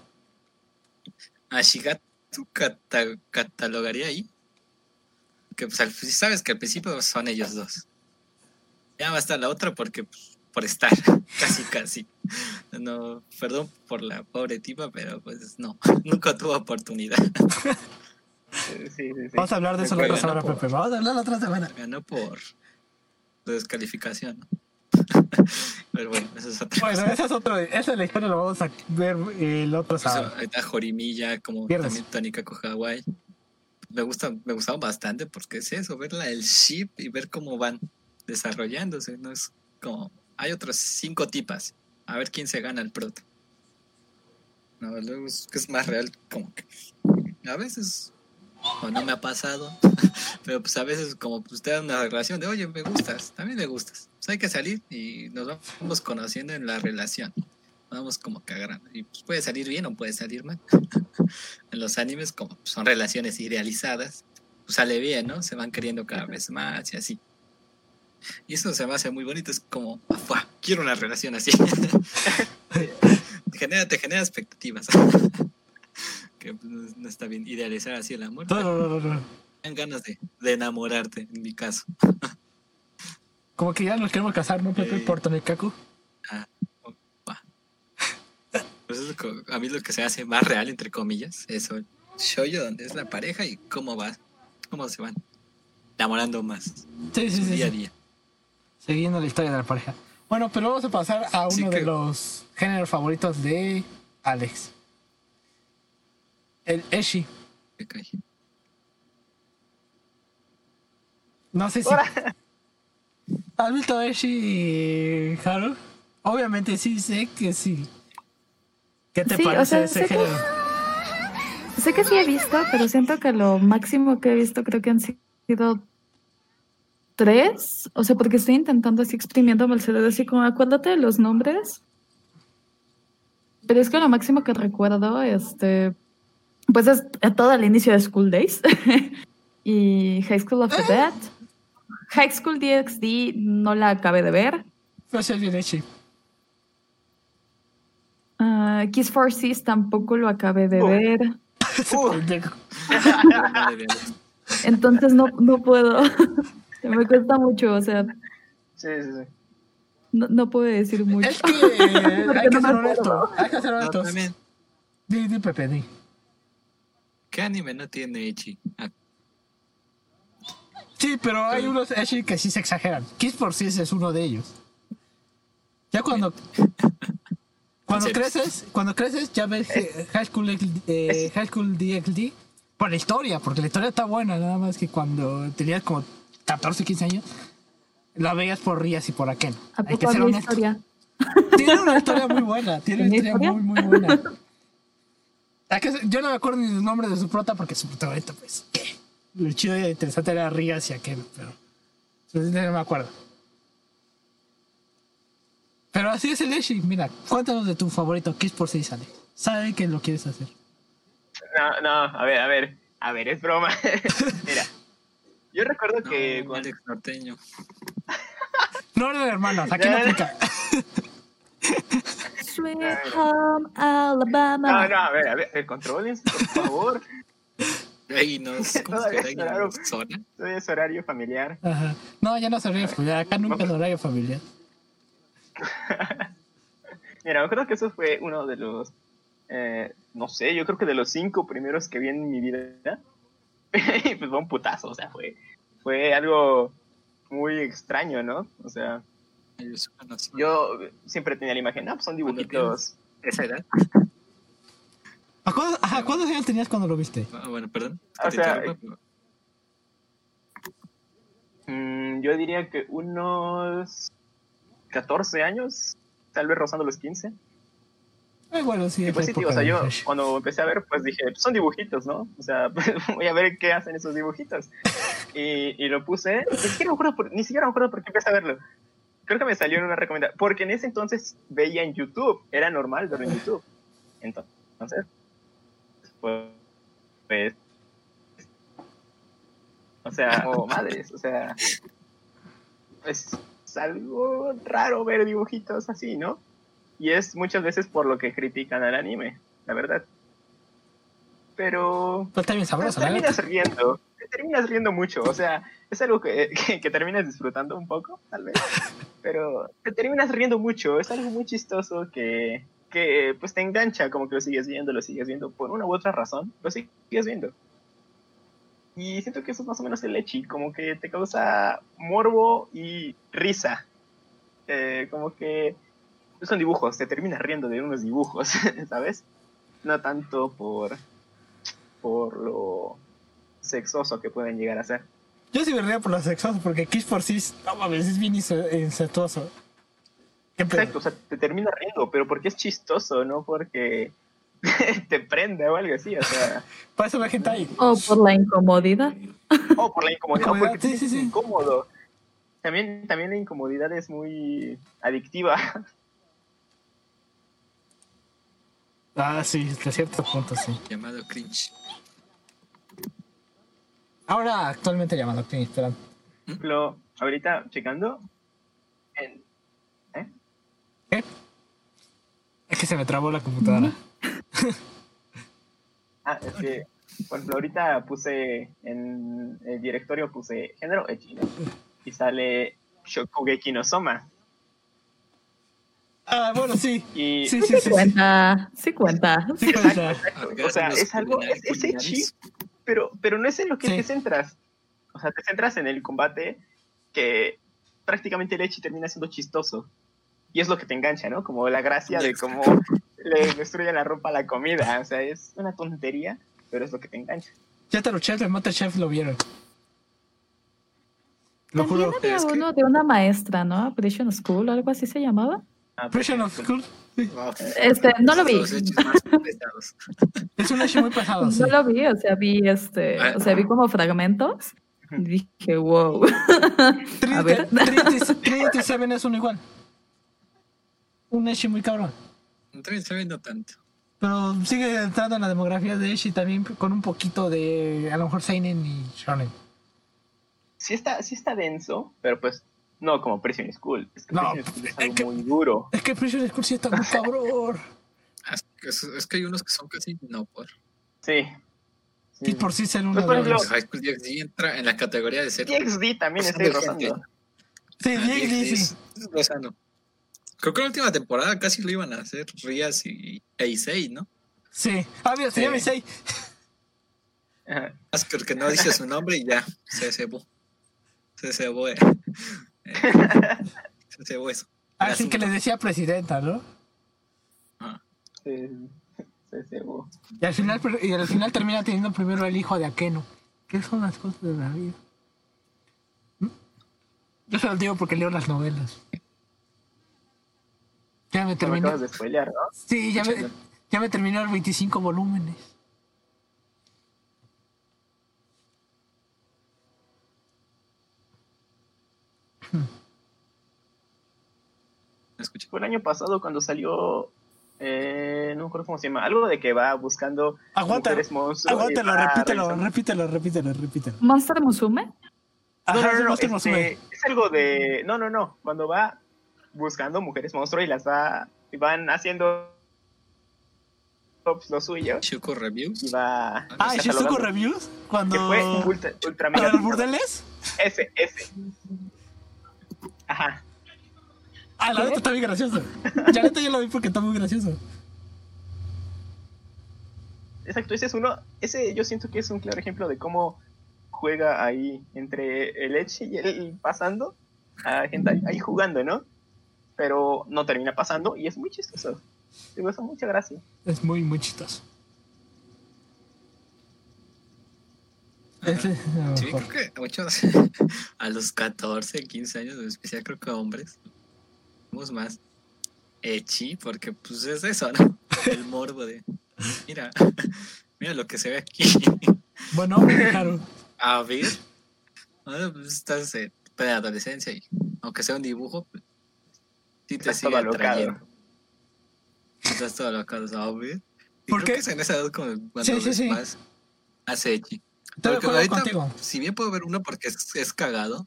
A Shigatsu cata- catalogaría ahí. Que pues al- si sabes que al principio son ellos dos. Ya va a estar la otra porque pues, por estar, casi casi. No, perdón por la pobre tipa, pero pues no, nunca tuvo oportunidad. Sí, sí, sí. Vamos a hablar de eso la otra semana. Pepe. Vamos a hablar la otra semana. Ganó por descalificación. ¿no? Pero bueno, eso es otra Bueno, esa es, otro, esa es la historia, la vamos a ver el otro Por eso, sábado. ahorita Jorimilla, como Viernes. también Tónica Hawái. Me gusta, me gustaban bastante porque es eso, verla el ship y ver cómo van desarrollándose. No es como hay otras cinco tipas. A ver quién se gana el prota. No, luego es es más real, como que a veces o no me ha pasado, pero pues a veces como pues te dan una relación de oye me gustas, también me gustas. Pues hay que salir y nos vamos conociendo en la relación. Vamos como que agarrando. Y pues puede salir bien o puede salir mal. en los animes, como son relaciones idealizadas, pues sale bien, ¿no? Se van queriendo cada vez más y así. Y eso se me hace muy bonito, es como, "Fua, quiero una relación así. genera, te genera expectativas. Que no, no está bien idealizar así el amor. No, ganas de, de enamorarte, en mi caso. Como que ya nos queremos casar, ¿no, Pepe? Sí. Por. Ah, va. Pues es a mí lo que se hace más real, entre comillas, eso. Shoyo, donde es la pareja y cómo va, cómo se van enamorando más Sí, sí, sí. día a día. Siguiendo la historia de la pareja. Bueno, pero vamos a pasar a uno Sí de los géneros favoritos de Alex. El Eshi. No sé si. ¿Has visto Eshi, Haru? Obviamente sí, sé que sí. ¿Qué te Sí, o parece sea, ese sé que-? Sé que sí he visto, pero siento que lo máximo que he visto creo que han sido tres. O sea, porque estoy intentando así exprimiéndome el cerebro, así como acuérdate de los nombres. Pero es que lo máximo que recuerdo, este, pues es todo el inicio de School Days y High School of the Dead. High School DxD no la acabé de ver. No sé bien Eshi. Ah, Kiss for Sis tampoco lo acabé de Uh. ver. Uh. Entonces no, no puedo. Me cuesta mucho, o sea, sí, sí, sí. no, no puedo decir mucho. Es que hay que no ser honesto. Hay que ser No, honestos. también, Di, di, Pepe, di. ¿Qué anime no tiene Ichi? Ah, Sí, pero hay unos Eshi que sí se exageran. Kiss por sí es uno de ellos. Ya cuando. Cuando creces, cuando creces, ya ves High School, eh, High School DxD por la historia, porque la historia está buena, nada más que cuando tenías como 14, 15 años, la veías por Rías y por Aken. ¿A Hay que ser honesto. historia? Tiene una historia muy buena, tiene una ¿Tenía historia historia? muy, muy buena. Yo no me acuerdo ni del nombre de su prota porque su protagonista, pues, ¿qué? Lo chido y interesante era Rías y Aken, pero no me acuerdo. Pero así es el Eshi. Mira, cuéntanos de tu favorito, Kiss por 6 sale. Sabe que lo quieres hacer. No, no, a ver, a ver. A ver, es broma. Mira. Yo recuerdo que no, cuando- Alex norteño. No eran hermanos, aquí no aplica. Sweet Home Alabama. No, no, a ver, a ver, contrólense, por favor. Ahí nos, nos zona. Es horario familiar. Ajá. No, ya no es horario familiar. Acá nunca es horario familiar. Mira, me acuerdo que eso fue uno de los, eh, no sé, yo creo que de los cinco primeros que vi en mi vida. y pues fue un putazo, o sea, fue, fue algo muy extraño, ¿no? O sea, Yo siempre tenía la imagen, ah, pues son dibujitos. Esa edad. ¿A cuántos, ajá, ¿cuántos años tenías cuando lo viste? Ah, bueno, perdón. O sea, pero- Mm, yo diría que unos 14 años, tal vez rozando los 15. Eh, bueno, sí. Pues sí, tío, o sea, yo cuando empecé a ver, pues dije, pues son dibujitos, ¿no? O sea, pues, voy a ver qué hacen esos dibujitos. Y, y lo puse, ni siquiera, me acuerdo por, ni siquiera me acuerdo por qué empecé a verlo. Creo que me salió en una recomendación, porque en ese entonces veía en YouTube, era normal verlo en YouTube. Entonces, pues, pues o sea, oh, madres, o sea, es, algo raro ver dibujitos así, ¿no? Y es muchas veces por lo que critican al anime, la verdad. Pero Pero está bien sabroso, terminas riendo, terminas riendo mucho, o sea, es algo que, que, terminas disfrutando un poco, tal vez, pero te terminas riendo mucho, es algo muy chistoso que, que pues te engancha, como que lo sigues viendo, lo sigues viendo, por una u otra razón, lo sigues viendo. Y siento que eso es más o menos el Echi, como que te causa morbo y risa. Eh, como que son dibujos, te terminas riendo de unos dibujos, ¿sabes? No tanto por, por lo sexoso que pueden llegar a ser. Yo sí me ría por los sexosos porque Kiss por sí, no mames, es bien ince- incestuoso. Exacto, o sea, te terminas riendo, pero porque es chistoso, no porque te prende o algo así, o sea, Para eso la gente ahí. O por la incomodidad. o por la incomodidad, porque sí, sí, sí. incómodo. También, también la incomodidad es muy adictiva. Ah, sí, hasta cierto punto, sí. Llamado cringe. Ahora actualmente llamado Clean, espera. Lo, ahorita checando, en, ¿Qué? Es que se me trabó la computadora. Ah, es que, por ejemplo, ahorita puse en el directorio puse género Echi, ¿no? Y sale Shokugeki no Soma. Ah, bueno, sí. Y Sí, Sí, sí, sí. sí. cuenta, sí cuenta. Sí, cuenta. O sea, es algo, es, es pero, pero no es en lo que Sí. te centras. O sea, te centras en el combate que prácticamente el ecchi termina siendo chistoso. Y es lo que te engancha, ¿no? Como la gracia de cómo le destruye la ropa a la comida. O sea, es una tontería, pero es lo que te engancha. Ya te lo chef de Masterchef lo vieron. Lo También juro. había Es que- uno de una maestra, ¿no? Prison School, algo así se llamaba. Ah, Prison of School. sí. Este, no lo vi. Es un hecho muy pesado, sí. No lo vi, o sea, vi este, Ah. o sea, vi como fragmentos. Y dije, wow. A ver. Trinity, Trinity Seven es uno igual. Un Eshi muy cabrón. También se ve no tanto. Pero sigue entrando en la demografía de Eshi también con un poquito de a lo mejor Seinen y Shonen. Sí está, sí está denso, pero pues no como Prison School. Es que No, Prison School es es algo que- muy duro. Es que Prison School sí está muy cabrón. Es, es- es que hay unos que son casi no por. Sí. Y por sí ser uno Pues, por de ejemplo, los- High School DxD entra en la categoría de ser. DxD también está Bastante rozando. Sí, Ah, DxD, DxD sí. es- es rozando. Creo que la última temporada casi lo iban a hacer Rías y Eisei, ¿no? Sí. Ah, mira, se llama Sí. Es que que no dice su nombre y ya se cebó. Se cebó. eh. Eh, se cebó eso. El Así que le decía presidenta, ¿no? Ajá. Sí, sí. Y al final, y al final termina teniendo primero el hijo de Akeno. ¿Qué son las cosas de la vida? ¿Mm? Yo se lo digo porque leo las novelas. Ya me Me terminé. acabas de spoilear, ¿no? Sí, ya me, ya me terminé los 25 volúmenes. Fue el año pasado cuando salió. Eh, no me acuerdo cómo se llama. Algo de que va buscando. Aguanta, aguántalo, repítelo, revisando- repítelo, repítelo, repítelo. Monster Musume. No, Ajá, no, no, no, Monster este, es algo de. No, no, no. Cuando va buscando mujeres monstruo y las va. Y van haciendo. Lo suyo. Shuko Reviews. Y va. Ah, ¿y catalogando. Shizuko Reviews? Cuando... Que fue ultra, ultra ¿Para los burdeles? Ese, ese. Ajá. Ah, la neta está bien gracioso. Ya neta yo lo vi porque está muy gracioso. Exacto, ese es uno. Ese yo siento que es un claro ejemplo de cómo juega ahí entre el Echi y el pasando. A gente ahí- jugando, ¿no? Pero no termina pasando y es muy chistoso. Me gusta mucha gracia. Es muy, muy chistoso. Ese es lo Sí, creo que muchos a los 14, 15 años, en especial creo que hombres, somos más echi, porque pues es eso, ¿no? El morbo de, mira, mira lo que se ve aquí. Bueno, claro. A ver, pues, estás en preadolescencia y aunque sea un dibujo, pues, sí te Estás sigue todo alocado. atrayendo. Estás todo alocado, a ver. Y ¿Por creo qué? que es en esa edad como cuando Sí, sí, ves sí. más, más echi. Estoy de Porque acuerdo ahorita, contigo. si bien puedo ver uno porque es, es cagado,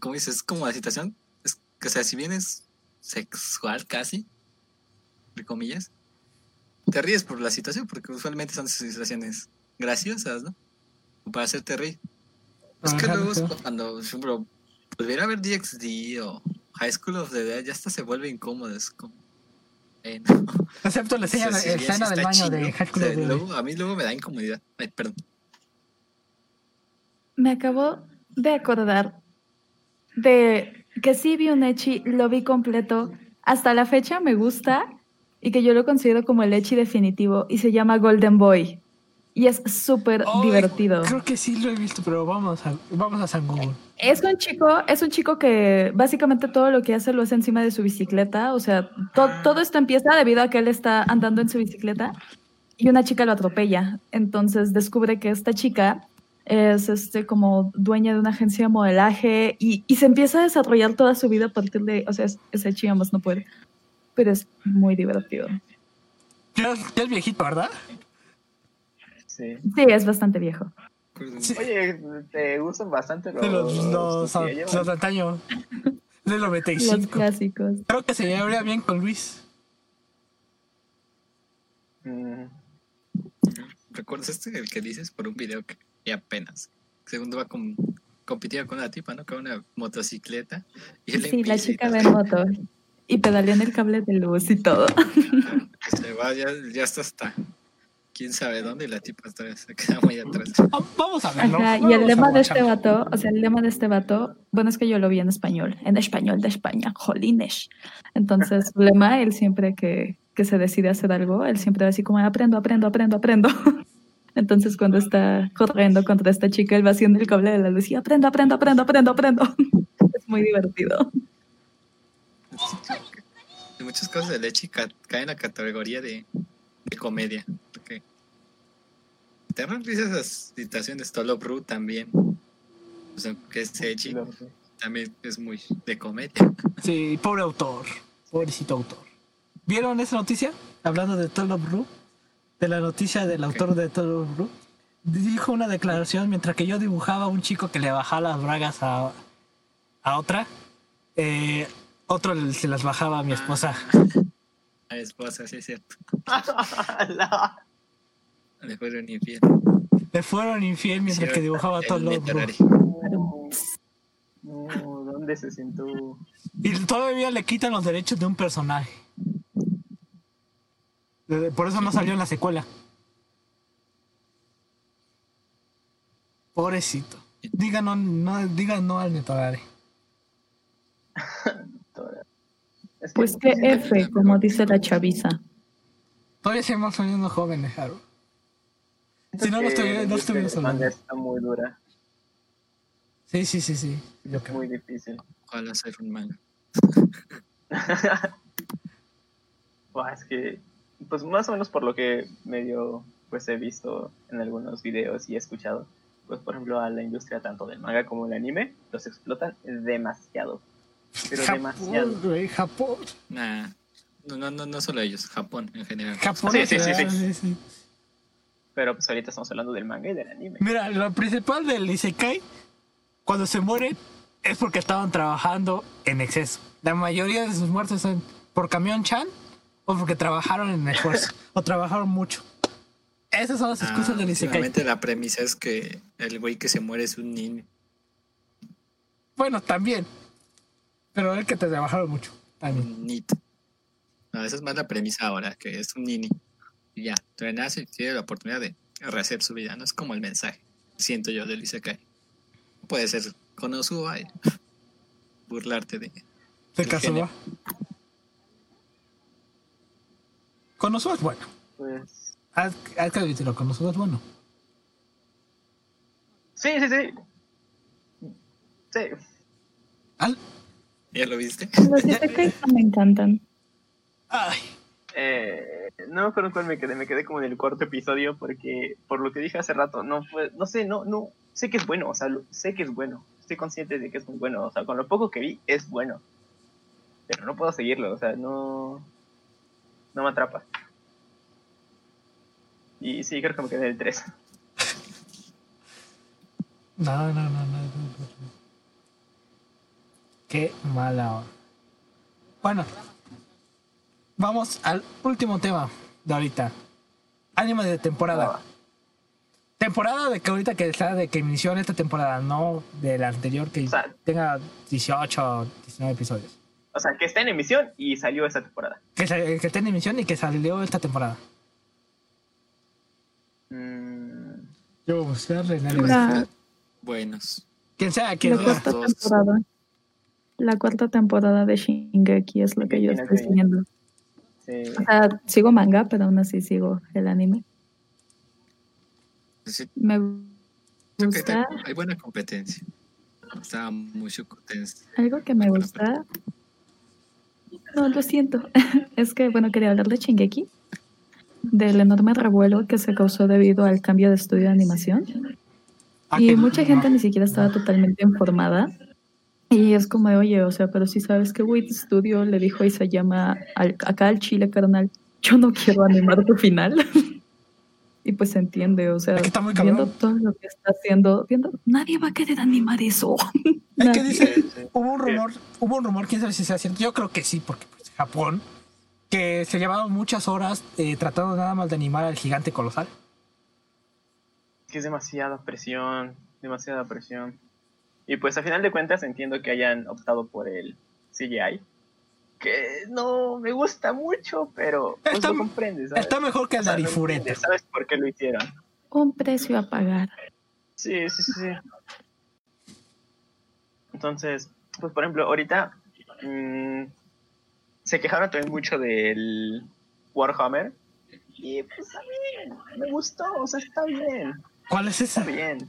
como dices, es como la situación, es, que, o sea, si bien es sexual casi, entre comillas, te ríes por la situación, porque usualmente son situaciones graciosas, ¿no? Para hacerte reír. Es que luego sí. cuando, ejemplo, volviera a ver DxD o High School of the Dead, ya hasta se vuelve incómodo, es como... eh, no. Excepto la escena, Sí, sí, del baño de. High School O sea, of the Dead. luego, a mí luego me da incomodidad. Ay, perdón. Me acabo de acordar de que sí vi un Echi, lo vi completo. Hasta la fecha me gusta y que yo lo considero como el Echi definitivo y se llama Golden Boy. Y es súper divertido. Creo que sí lo he visto, pero vamos a, vamos a San Google. Es un chico, es un chico que básicamente todo lo que hace lo hace encima de su bicicleta. O sea, to- todo esto empieza debido a que él está andando en su bicicleta y una chica lo atropella. Entonces descubre que esta chica es este como dueña de una agencia de modelaje y, y se empieza a desarrollar toda su vida a partir de, o sea, es, ese chico más no puede. Pero es muy divertido. Ya, ya es viejito, ¿verdad? Sí. Sí, es bastante viejo. Sí. Oye, te gustan bastante los. De los, los, los, de antaño. De Los 95. clásicos. Creo que se llevaría bien con Luis. Mm, ¿Recuerdas este el que dices por un video que vi apenas? Segundo va con competía con una tipa, ¿no? Con una motocicleta. Y él Sí, la chica va en moto y pedaleó en el cable de luz y todo. Se va, ya, ya está hasta quién sabe dónde y la tipa está, se queda muy atrás. Vamos a verlo. Ajá, y el lema de este vato, o sea, el lema de este vato, bueno, es que yo lo vi en español, en español de España, jolines. Entonces, su lema, él siempre que, que se decide hacer algo, él siempre va así como, aprendo, aprendo, aprendo, aprendo. Entonces, cuando está corriendo contra esta chica, él va haciendo el cable de la luz y aprendo, aprendo, aprendo, aprendo, aprendo. Es muy divertido. Y muchas cosas de Lechi ca- caen en la categoría de, de comedia. Porque te dan risa esas situaciones. Tolo Bru también. O sea, que es Echi, también es muy de comedia. Sí, pobre autor. Pobrecito autor. ¿Vieron esa noticia? Hablando de Tolo Bru. De la noticia del autor de Tolo Bru. Dijo una declaración mientras que yo dibujaba a un chico que le bajaba las bragas a, a otra. eh, otro se las bajaba a mi esposa. A mi esposa, sí es cierto. Le fueron infiel. Le fueron infiel mientras que dibujaba. Meteorari. No, no, ¿dónde se sentó? Y todavía le quitan los derechos de un personaje. Eh, Por eso no salió en la secuela. Pobrecito. Digan no, no, digan no al Netorare. Es Pues que F, como dice la chaviza. Todavía seguimos saliendo jóvenes, Haru. si no, no estoy- no hablando. Está muy dura, Sí, sí, sí, sí. Yo creo. muy difícil. Ojalá hacer un. Buah, es que, pues más o menos por lo que medio pues he visto en algunos videos y he escuchado, pues por ejemplo a la industria tanto del manga como del anime, los explotan demasiado. Pero demasiado. Japón, güey, Japón. Nah, no, no, no, no solo ellos, Japón en general. Japón. Sí, sí, sí, sí. sí. Pero pues ahorita estamos hablando del manga y del anime. Mira, lo principal del Isekai, cuando se mueren, es porque estaban trabajando en exceso. La mayoría de sus muertes son por camión chan o porque trabajaron en esfuerzo o trabajaron mucho. Esas son las Ah, excusas del Isekai. la premisa es que el güey que se muere es un niño. Bueno, también. Pero es que te trabajaron mucho. También. Un nito. No, esa es más la premisa ahora, que es un nini. Y ya, renace y tiene la oportunidad de rehacer su vida. No es como el mensaje, siento yo, del Isekai. Puede ser Konosuba y burlarte de... De el Konosuba es bueno. Pues Haz, haz que admitirlo, Konosuba es bueno. sí, sí, sí. Sí, Al- ¿Ya lo viste? Los isekais no me encantan. Ay, Eh, no me acuerdo en cuál me quedé, me quedé como en el cuarto episodio porque por lo que dije hace rato, no fue, no sé, no, no, sé que es bueno, o sea, lo- sé que es bueno, estoy consciente de que es muy bueno, o sea, con lo poco que vi es bueno, pero no puedo seguirlo, o sea, no, no me atrapa. Y sí, creo que me quedé en el 3. No, no, no, no, no. Qué mala hora. Bueno, vamos al último tema de ahorita. Anime de temporada. Temporada de que ahorita que está de que inició esta temporada, no de la anterior que O sea- tenga 18 o 19 episodios. O sea, que está en emisión y salió esta temporada. Que, esté en emisión y que salió esta temporada. Mm, Yo voy a. La, Buenos. Quien sea, quien la cuarta dos. temporada. La cuarta temporada de Shingeki es lo que yo estoy siguiendo. sí. O sea, sigo manga, pero aún así sigo el anime. Sí, Me gusta, hay buena competencia. Está mucho tenso. algo que me gusta. No, lo siento. Es que, bueno, quería hablar de Shingeki. Del enorme revuelo que se causó debido al cambio de estudio de animación. Ah, Y mucha gente ni siquiera estaba totalmente informada. Y es como de, oye, o sea, pero si sabes que Wit Studio le dijo y se llama acá al chile, carnal, yo no quiero animar tu final. y pues se entiende, o sea, Es que está muy viendo todo lo que está haciendo, viendo, nadie va a querer animar eso. Es que dice, hubo un rumor, hubo un rumor, quién sabe si sea cierto. Yo creo que sí, porque pues, Japón, que se llevaron muchas horas eh, tratando nada más de animar al gigante colosal. que es demasiada presión, demasiada presión. Y pues a final de cuentas entiendo que hayan optado por el CGI. Que no me gusta mucho, pero pues Está- lo comprendes. ¿sabes? Está mejor que O el Darifureta. entiendes, ¿Sabes por qué lo hicieron? Un precio a pagar. Sí, sí, sí, sí. Entonces, pues por ejemplo, ahorita mm, se quejaron también mucho del Warhammer. Y pues a mí me gustó, o sea, está bien, ¿Cuál es está esa? bien.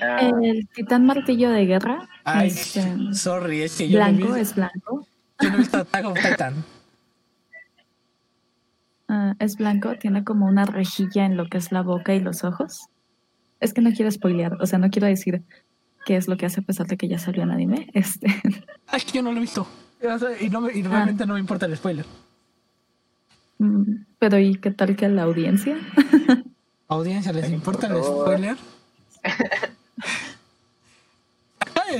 Ah, El titán martillo de guerra. Ay, este, sorry, es que yo no, he blanco, visto, es blanco. yo no he visto Attack on Titan. Ah, es blanco, tiene como una rejilla en lo que es la boca y los ojos. Es que no quiero spoilear, o sea, no quiero decir qué es lo que hace a pesar de que ya salió en anime. Este, Ay, es que yo no lo he visto. Y, no me- y realmente no me importa el spoiler. mm, pero ¿y qué tal que a la audiencia? Audiencia, ¿les importa el spoiler?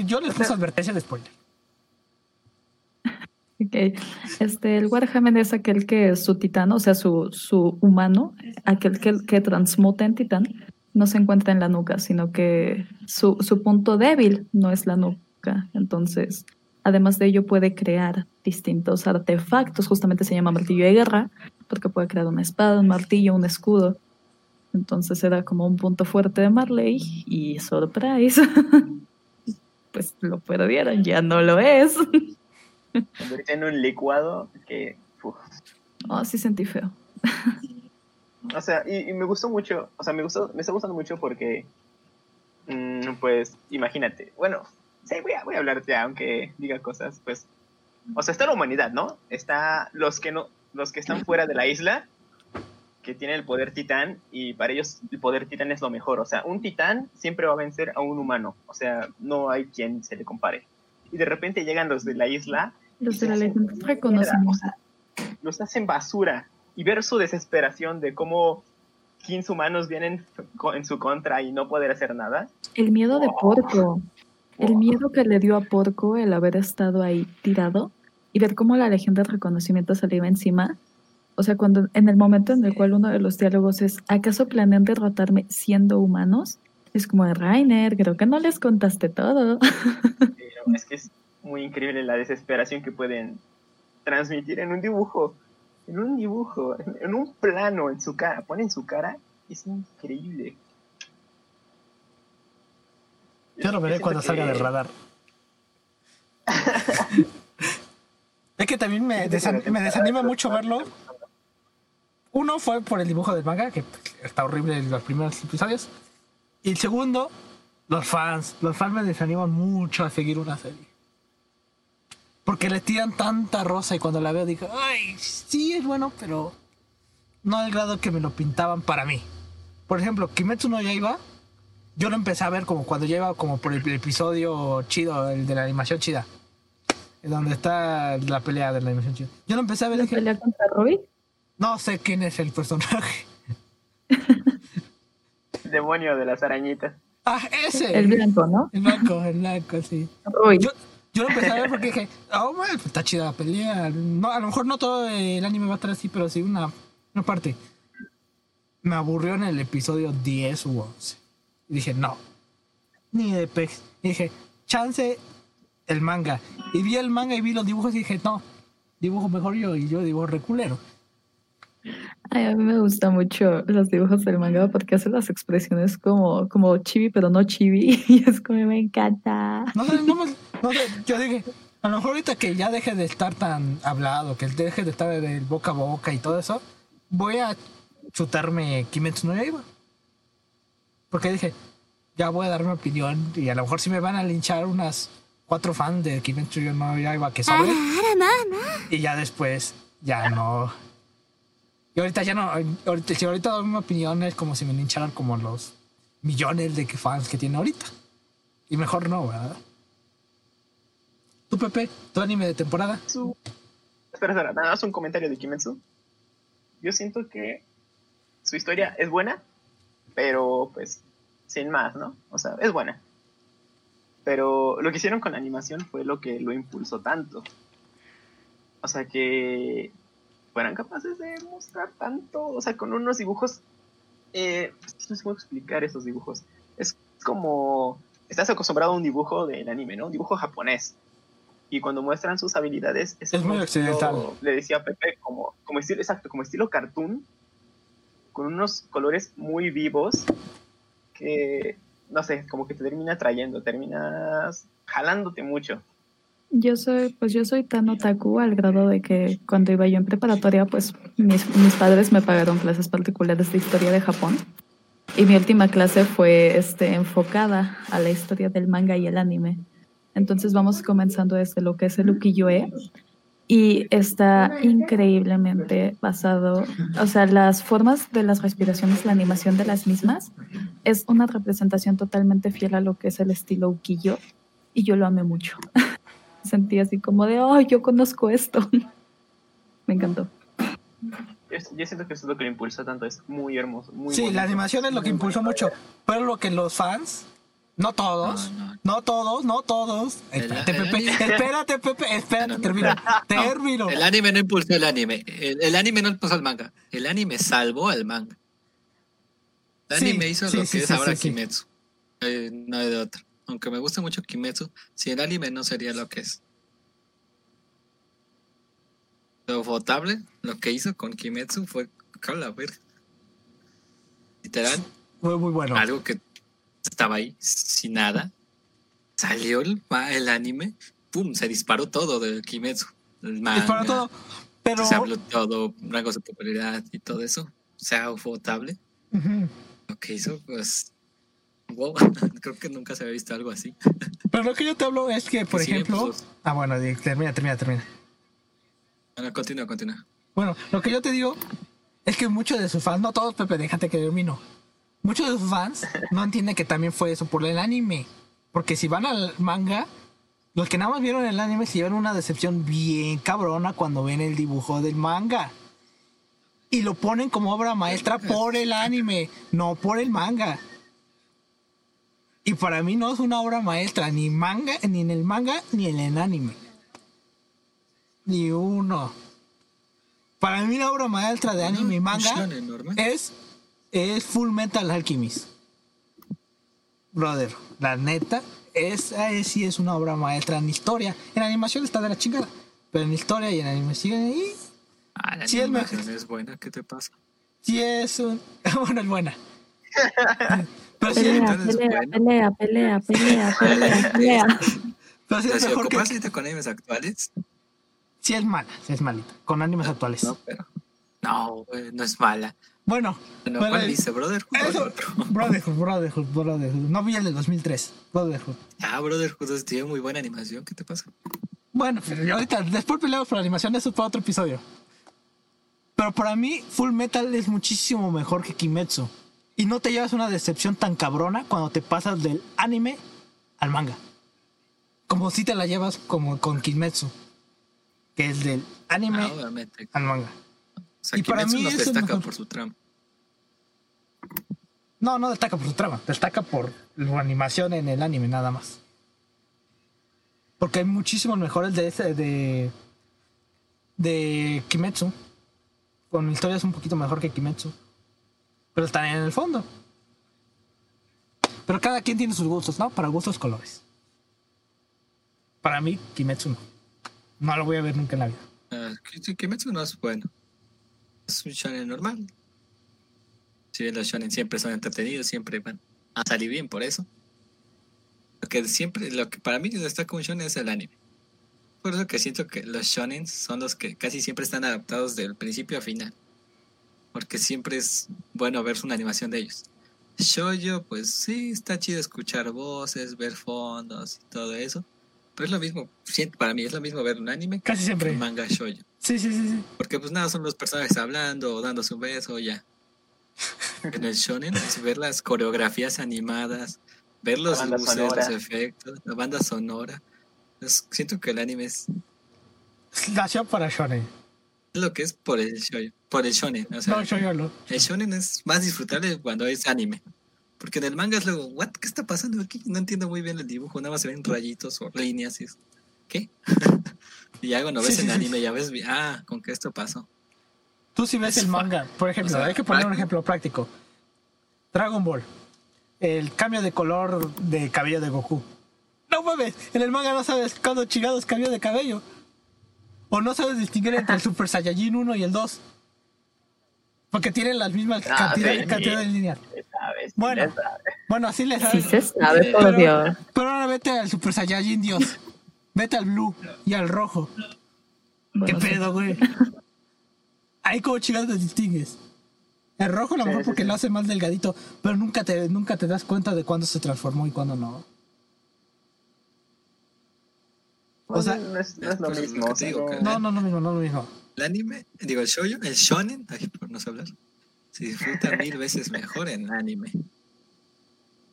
Yo les puse advertencia de spoiler. Ok, Este, el Warhammer es aquel que su titán, o sea, su, su humano, aquel que, que transmuta en titán, no se encuentra en la nuca, sino que su, su punto débil no es la nuca. Entonces, además de ello, puede crear distintos artefactos, justamente se llama martillo de guerra, porque puede crear una espada, un martillo, un escudo. Entonces era como un punto fuerte de Marley y surprise. pues lo perdieron, ya no lo es. convertí en un licuado que. uf. Oh, sí sentí feo. O sea, y, y me gustó mucho, o sea, me gustó, me está gustando mucho porque, mm, pues, imagínate, bueno, sí, voy a, voy a hablarte, aunque diga cosas, pues, o sea, está la humanidad, ¿no? Está los que no, los que están fuera de la isla, que tienen el poder titán, y para ellos el poder titán es lo mejor, o sea, un titán siempre va a vencer a un humano, o sea, no hay quien se le compare. Y de repente llegan los de la isla Los de la o sea, los hacen basura y ver su desesperación de cómo 15 humanos vienen en su contra y no poder hacer nada. El miedo de. Porco. El miedo que le dio a Porco el haber estado ahí tirado y ver cómo la legión de reconocimiento se le iba encima. O sea, cuando en el momento en el cual uno de los diálogos es ¿acaso planean derrotarme siendo humanos? Es como de Rainer, creo que no les contaste todo. Pero es que es muy increíble la desesperación que pueden transmitir en un dibujo. En un dibujo, en, un plano, en su cara. Ponen su cara. Es increíble. Yo lo veré cuando que- salga del radar. es que también me, desan- me desanima mucho verlo. Uno fue por el dibujo del manga, que está horrible en los primeros episodios. Y el segundo, los fans. Los fans me desaniman mucho a seguir una serie. Porque le tiran tanta rosa y cuando la veo digo, ay, sí es bueno, pero no al grado que me lo pintaban para mí. Por ejemplo, Kimetsu no Yaiba, yo lo empecé a ver como cuando ya iba como por el episodio chido, el de la animación chida. Donde está la pelea de la animación chida. Yo lo empecé a ver ¿La dije, pelea contra Roy? No sé quién es el personaje. El demonio de las arañitas. Ah, ese. El blanco, ¿no? El blanco, el blanco, sí. Roy. Yo, yo lo empecé a ver porque dije, oh, man, pues está chida la pelea. No, a lo mejor no todo el anime va a estar así, pero sí una, una parte. Me aburrió en el episodio 10 u 11. Y dije, no, ni de pex. Y dije, chance el manga. Y vi el manga y vi los dibujos y dije, no, dibujo mejor yo y yo dibujo reculero. A mí me gustan mucho los dibujos del manga porque hace las expresiones como, como chibi, pero no chibi. Y es como me encanta. No sé, no, no yo dije, a lo mejor ahorita que ya deje de estar tan hablado, que deje de estar de boca a boca y todo eso, voy a chutarme Kimetsu no Yaiba. Porque dije, ya voy a dar mi opinión y a lo mejor si me van a linchar unas cuatro fans de Kimetsu no Yaiba que ah, saben. Ah, ah, y ya después, ya no y ahorita ya no, ahorita, si ahorita doy mi opinión es como si me lincharan como los millones de fans que tiene ahorita. Y mejor no, ¿verdad? ¿Tú, Pepe? ¿Tu anime de temporada? Espera, espera, nada más un comentario de Kimetsu. Yo siento que su historia es buena, pero pues sin más, ¿no? O sea, es buena. Pero lo que hicieron con la animación fue lo que lo impulsó tanto. O sea, que fueran capaces de mostrar tanto, o sea, con unos dibujos... Eh, no sé cómo explicar esos dibujos. Es como estás acostumbrado a un dibujo del anime, ¿no? Un dibujo japonés. Y cuando muestran sus habilidades es, Es muy occidental. le decía a Pepe, como, como estilo, exacto, como estilo cartoon, con unos colores muy vivos que, no sé, como que te termina atrayendo, terminas jalándote mucho. Yo soy, pues yo soy tan otaku al grado de que cuando iba yo en preparatoria, pues mis, mis padres me pagaron clases particulares de historia de Japón. Y mi última clase fue este, enfocada a la historia del manga y el anime. Entonces vamos comenzando desde lo que es el ukiyo-e. Y está increíblemente basado, o sea, las formas de las respiraciones, la animación de las mismas, es una representación totalmente fiel a lo que es el estilo ukiyo. Y yo lo amé mucho sentí así como de, oh, yo conozco esto. Me encantó. Yo, yo siento que eso es lo que lo impulsa tanto, es muy hermoso. Muy Sí, bonito. la animación es lo que Muy impulsó bonito. mucho. Pero lo que los fans, no todos, No, no. no todos, no todos. Espérate, el Pepe, espérate, Pepe, espérate, No, no. termino. No, Termino. el anime no impulsó el anime. El, el anime no impulsó el manga. El anime salvó al manga. El Sí, anime hizo sí, lo sí, que es sí, ahora sí, sí. Kimetsu. Eh, no hay de otra. Aunque me gusta mucho Kimetsu, si el anime no sería lo que es. Lo votable, lo que hizo con Kimetsu fue cala, ver. Literal, Fue muy bueno. algo que estaba ahí sin nada. Salió el, el anime, pum, se disparó todo del Kimetsu. El manga, Disparó todo. Pero. se habló todo, rangos de popularidad y todo eso. O sea, votable. Lo que hizo, pues. Wow, creo que nunca se había visto algo así. Pero lo que yo te hablo es que, por Sí, ejemplo. pues, Ah, bueno, termina, termina, termina. Bueno, continúa, continúa. Bueno, lo que yo te digo es que muchos de sus fans, no todos, Pepe, déjate que termino. Muchos de sus fans no entienden que también fue eso por el anime. Porque si van al manga, los que nada más vieron el anime se llevan una decepción bien cabrona cuando ven el dibujo del manga. Y lo ponen como obra maestra por el anime, no por el manga. Y para mí no es una obra maestra, ni manga, ni en el manga, ni en el anime. Ni uno. Para mí la obra maestra de anime y manga es, es Full Metal Alchemist. Brother, la neta, esa es, sí es una obra maestra en historia. En animación está de la chingada. Pero en historia y en animación ahí Ah, la sí, es animación mejor. es buena, ¿qué te pasa? sí es un... Bueno, es buena. Pelea, pelea, pelea, pelea, pelea, pelea, pelea. pero sea, es si mejor que... con animes actuales, Sí es mala, sí es malita. Con animes actuales. no, pero. No, güey, no es mala. Bueno, Bueno, pero- ¿cuál dice, Brotherhood? Eso? Brotherhood, Brotherhood, Brotherhood. No vi el de 2003. Brotherhood. Ah, Brotherhood tiene muy buena animación, ¿qué te pasa? Bueno, pero yo ahorita, después peleamos por la animación, eso es para otro episodio. Pero para mí, Full Metal es muchísimo mejor que Kimetsu. Y no te llevas una decepción tan cabrona cuando te pasas del anime al manga. Como si te la llevas como con Kimetsu. Que es del anime Ah, obviamente. al manga. O sea, y para mí no es destaca mejor. por su trama. No, no destaca por su trama, destaca por la animación en el anime nada más. Porque hay muchísimos mejores de ese de de Kimetsu. Con historias un poquito mejor que Kimetsu. Pero están en el fondo. Pero cada quien tiene sus gustos, ¿no? Para gustos colores. Para mí, Kimetsu no. No lo voy a ver nunca en la vida. Ah, Ki- Kimetsu no es bueno. Es un shonen normal. Si los shonen siempre son entretenidos, siempre van a salir bien por eso. Lo que siempre, lo que para mí destaca un shonen es el anime. Por eso que siento que los shonen son los que casi siempre están adaptados del principio a final. Porque siempre es bueno ver una animación de ellos. Shoujo, pues sí, está chido escuchar voces, ver fondos y todo eso. Pero es lo mismo, para mí es lo mismo ver un anime Casi que siempre. un manga shoujo. Sí, sí, sí, sí. Porque pues nada, son los personajes hablando o dándose un beso ya. En el shonen es ver las coreografías animadas, ver los La luces, los sonora. efectos, la banda sonora. Es- siento que el anime es, Nació para Shonen. Lo que es por el shoujo, por el shonen. O sea, No, yo, yo, no. el shonen es más disfrutable cuando es anime. Porque en el manga es luego, ¿what? ¿Qué está pasando aquí? No entiendo muy bien el dibujo, nada más se ven rayitos o líneas y es, ¿qué? y ya cuando ves sí, en sí. anime ya ves, ah, con que esto pasó. Tú si ves Es el manga, por ejemplo, o sea, hay que poner un ejemplo práctico. Dragon Ball. el cambio de color de cabello de Goku. No mames, en el manga no sabes cuándo chingados cambió de cabello. O no sabes distinguir entre el Super Saiyajin 1 y el 2. Porque tienen las mismas Ah, cantidad, sí. cantidad de líneas. ¿Sabes? Bueno. Bueno, así le Sí sabes. se sabe, por Pero- Dios. Pero ahora vete al Super Saiyajin Dios. Vete al blue y al rojo. ¿Qué Bueno, sí. pedo, güey? Ahí como chingados te distingues. El rojo a lo Sí, mejor sí, porque sí. lo hace más delgadito, pero nunca te, nunca te das cuenta de cuándo se transformó y cuándo no. O sea- no es, no es lo Pues, lo mismo. digo, no- que- No, no, no mismo, no lo mismo. El anime, digo, el shoujo, el shonen, ay, por no sé hablar, se disfruta mil veces mejor en anime.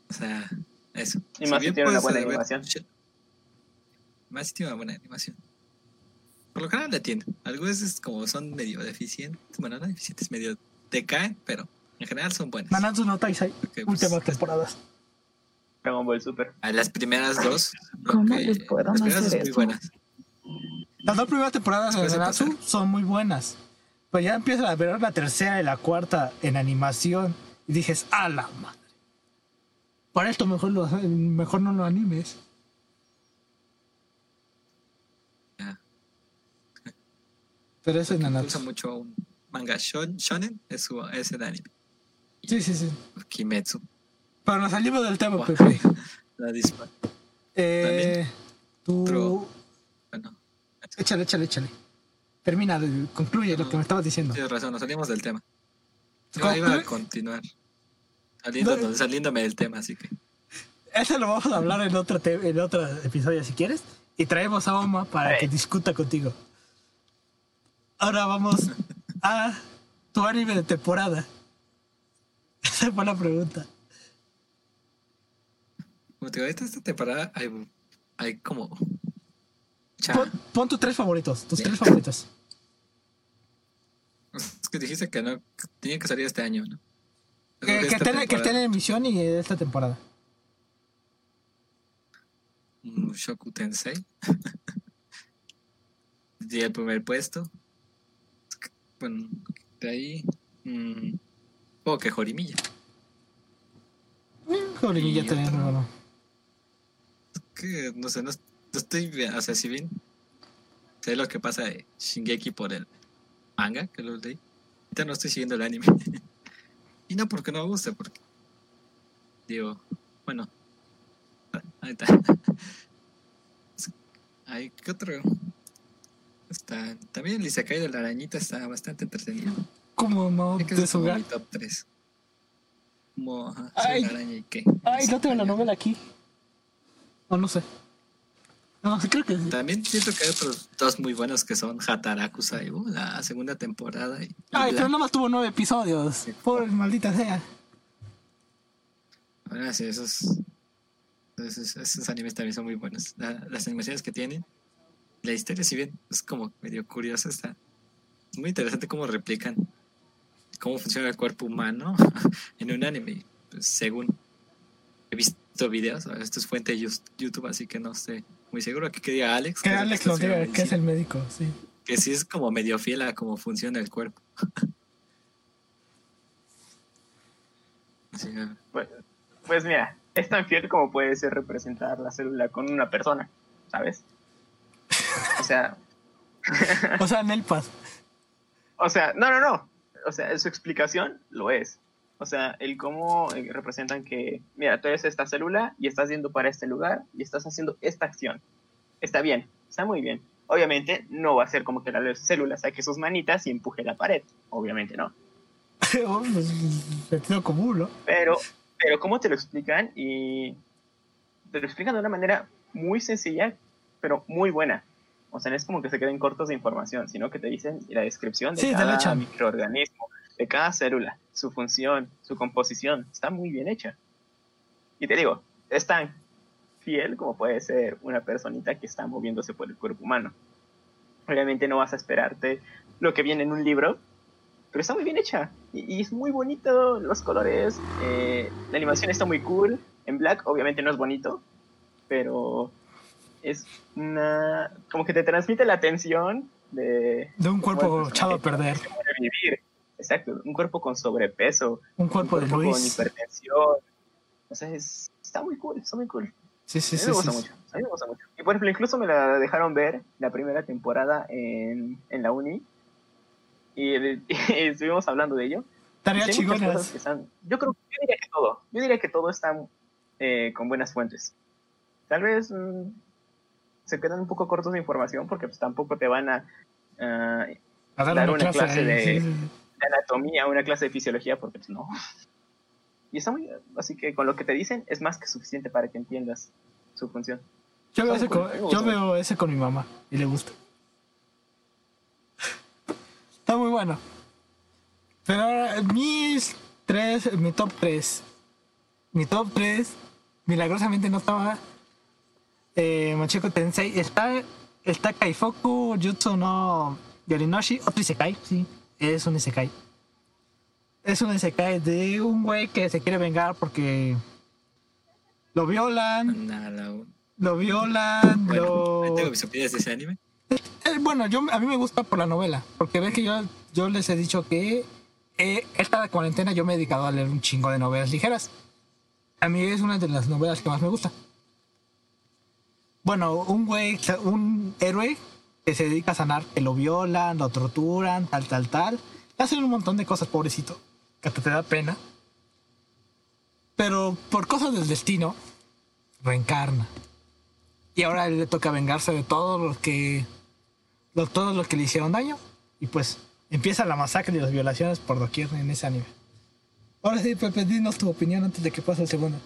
O sea, eso. Y más si tiene una buena animación. Más si tiene una buena animación. Por lo general la tiene. Algunas es como son medio deficientes, bueno, no deficientes, medio decaen, pero en general son buenas. Nanatsu no Taisai, Porque, pues, últimas temporadas. Dragon Ball Super. las primeras dos. ¿Cómo les puedo las primeras hacer dos muy buenas. Las dos primeras temporadas de Nanatsu pasar. son muy buenas. Pero ya empiezas a ver la tercera y la cuarta en animación y dices, ¡a la madre! Para esto mejor, lo, mejor no lo animes. Pero eso es Usa Nanatsu. mucho un manga shon- shonen, es, su, es el anime. Sí, sí, sí. Kimetsu. Pero nos salimos del tema, Wow. Pepe. La dispa. Eh, tú... Bueno, Échale, échale, échale. Termina, concluye lo que me estabas diciendo. tienes razón, nos salimos del tema. Yo ¿Cómo? iba a continuar. No. saliéndome del tema, así que. Eso lo vamos a hablar en otro, te- en otro episodio si quieres. Y traemos a Oma para que discuta contigo. Ahora vamos a tu anime de temporada. Esa fue la pregunta. Como te digo, esta, esta temporada hay, hay como. Pon, pon tus tres favoritos, tus tres favoritos. Es que dijiste que no. Tenía que salir este año, ¿no? Que, que esta estén, que estén temporada, en emisión y esta temporada. mm, Shoku Tensei. Di el primer puesto. Bueno, de ahí. mm, Supongo que Jorimilla. Jorimilla Y también, bueno. Que no sé, no, estoy bien, o sea, si bien sé lo que pasa de Shingeki por el manga, que lo leí, ahorita no estoy siguiendo el anime. y no porque no me guste, porque digo, bueno, ahí está. Hay ¿qué otro? Está, también el Isekai de la arañita está bastante entretenido. Creo que De su como top 3. Como, ajá, Ay. sí, la araña y qué. Ay, no tengo la novela aquí. O no sé. No, sí creo que sí. También siento que hay otros dos muy buenos que son Hataraku Saibu, la segunda temporada. Y, y Ay, pero Black. nomás tuvo nueve episodios. Pobre maldita sea. Ahora sí, esos, esos, esos animes también son muy buenos. La- las animaciones que tienen, la historia, si bien es como medio curiosa, está es muy interesante cómo replican cómo funciona el cuerpo humano en un anime. Pues, según he visto videos, esto es fuente de YouTube, así que no estoy muy seguro que, que diga Alex. Que es el Alex estudiando diga, que es el médico, sí. que sí es como medio fiel a cómo funciona el cuerpo. Así, ah, Pues, pues mira, es tan fiel como puede ser representar la célula con una persona, ¿sabes? O sea, O sea, Nelpas. o sea, no, no, no. O sea, su explicación lo es. O sea, el cómo eh, representan que, mira, tú eres esta célula y estás yendo para este lugar y estás haciendo esta acción. Está bien, está muy bien. Obviamente no va a ser como que la célula saque sus manitas y empuje la pared. Obviamente no. Oh, pues, Sentido común, ¿no? Pero, pero ¿cómo te lo explican? Y te lo explican de una manera muy sencilla, pero muy buena. O sea, no es como que se queden cortos de información, sino que te dicen la descripción de Sí, cada microorganismo, de cada célula, su función, su composición. Está muy bien hecha. Y te digo, es tan fiel como puede ser una personita que está moviéndose por el cuerpo humano. Obviamente no vas a esperarte lo que viene en un libro, pero está muy bien hecha y, y es muy bonito los colores eh, la animación está muy cool en Black obviamente no es bonito pero es una como que te transmite la tensión de De un cuerpo echado a perder. vivir exacto un cuerpo con sobrepeso Un cuerpo de un cuerpo con Luis. hipertensión O sea, es, está muy cool, está muy cool. Sí, sí, a mí sí. me gusta sí, mucho, a mí me gusta mucho. Y por ejemplo, incluso me la dejaron ver la primera temporada en, en la uni. Y, y estuvimos hablando de ello. Tarea cosas que están- yo creo yo diría que todo. Yo diría que todo está eh, con buenas fuentes. Tal vez mm, se quedan un poco cortos de información porque pues tampoco te van a ah, A dar dar una clase, de-. De anatomía, una clase de fisiología porque pues no. Y está muy así que con lo que te dicen es más que suficiente para que entiendas su función. Yo veo, ese con, cool, me yo gusta veo ese con mi mamá y le gusta. Está muy bueno. Pero ahora, mis tres, mi top 3. Mi top 3, milagrosamente no estaba eh, Machiko Tensei. Está, está Kaifoku Jutsu no Yorinoshi, otro Isekai, sí, es un Isekai. Es un Isekai de un güey que se quiere vengar porque lo violan, lo violan, bueno, lo... tengo mis opiniones de ese anime. Eh, bueno, yo, a mí me gusta por la novela, porque ves que yo, yo les he dicho que eh, esta cuarentena yo me he dedicado a leer un chingo de novelas ligeras. A mí es una de las novelas que más me gusta. Bueno, un güey, un héroe que se dedica a sanar, que lo violan, lo torturan, tal, tal, tal. Hacen un montón de cosas, pobrecito, que hasta te da pena. Pero por cosas del destino, reencarna. Y ahora le toca vengarse de todos los que. de todos los que le hicieron daño. Y pues empieza la masacre y las violaciones por doquier en ese anime. Ahora sí, Pepe, dinos tu opinión antes de que pase el segundo.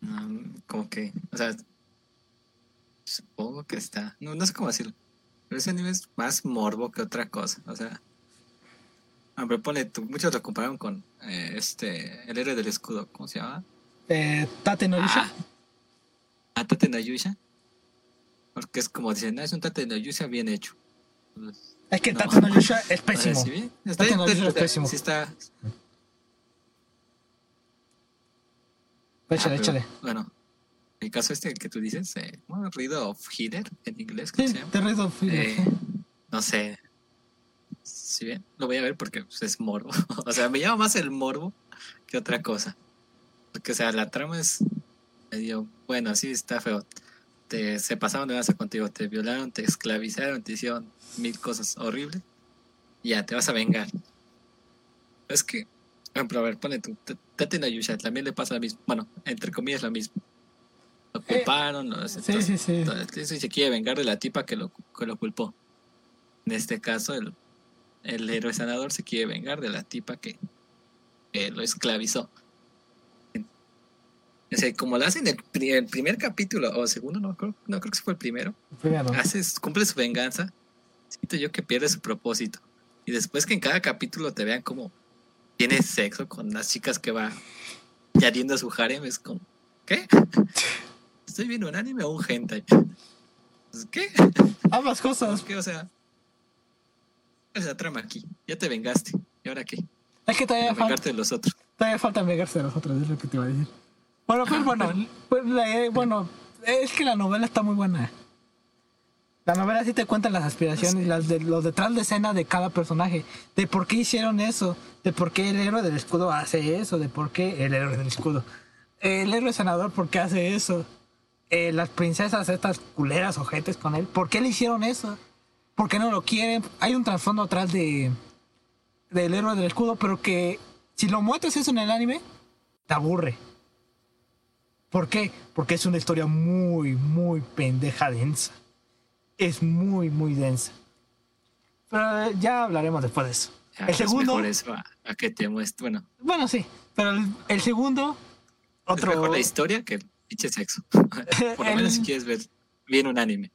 Mm, como que, o sea, supongo que está, no, no sé cómo decirlo, pero ese anime es más morbo que otra cosa, o sea, hombre, pone, tú, muchos lo compararon con eh, este, el héroe del escudo, ¿cómo se llama? Eh, Tate no Yusha. Ah, ¿A Tate no Yusha? Porque es como dicen, no, es un Tate no Yusha bien hecho. Es que no. Tate no Yusha es o sea, pésimo. sí, está, Tate no Yusha es pésimo. sí está, Échale, Ah, échale. Bueno, el caso este que tú dices, eh, bueno, of Healer en inglés, ¿cómo Sí, se llama? The of. Eh, no sé. Si bien, lo voy a ver porque pues, es morbo. o sea, me llama más el morbo que otra cosa. Porque, o sea, la trama es medio, bueno, sí está feo. Te, se pasaron de lanza contigo, te violaron, te esclavizaron, te hicieron mil cosas horribles. Ya, te vas a vengar. Es que, por ejemplo, a ver, pone tú, T- Tate no Yusha, también le pasa lo mismo. Bueno, entre comillas lo mismo. Lo culparon, lo- Eh, Sí, sí, sí. entonces se quiere vengar de la tipa que lo, que lo culpó. En este caso, el, el héroe sanador se quiere vengar de la tipa que, lo esclavizó. O sea, como lo hacen en el, pri- el primer capítulo, o segundo, no creo, no creo que fue el primero, Primero. haces, cumple su venganza, siento yo que pierde su propósito. Y después que en cada capítulo te vean como tiene sexo con las chicas que va añadiendo a su harem, es como, ¿qué? ¿Estoy viendo un anime o un hentai? Pues, ¿Qué? Ambas cosas. ¿Qué? O sea, ¿cuál es la trama aquí? Ya te vengaste. ¿Y ahora qué? Es que todavía, falta, vengarte de los otros. todavía falta vengarse de los otros, es lo que te iba a decir. Bueno, pues bueno, pues, la- eh, bueno, es que la novela está muy buena. La novela sí te cuenta las aspiraciones, las de, los detrás de escena de cada personaje, de por qué hicieron eso, de por qué el héroe del escudo hace eso, de por qué el héroe del escudo, el héroe senador por qué hace eso, Eh, las princesas estas culeras ojetes con él, por qué le hicieron eso, por qué no lo quieren, hay un trasfondo atrás de del héroe del escudo, pero que si lo muestras eso en el anime, te aburre. ¿Por qué? Porque es una historia muy, muy pendeja densa. Es muy, muy densa. Pero eh, ya hablaremos después de eso. Ya, el es segundo, mejor eso a, a que te muestre. Bueno, bueno, sí, pero el, el segundo, es otro... mejor la historia que pinche sexo. Por lo menos si quieres ver bien un anime.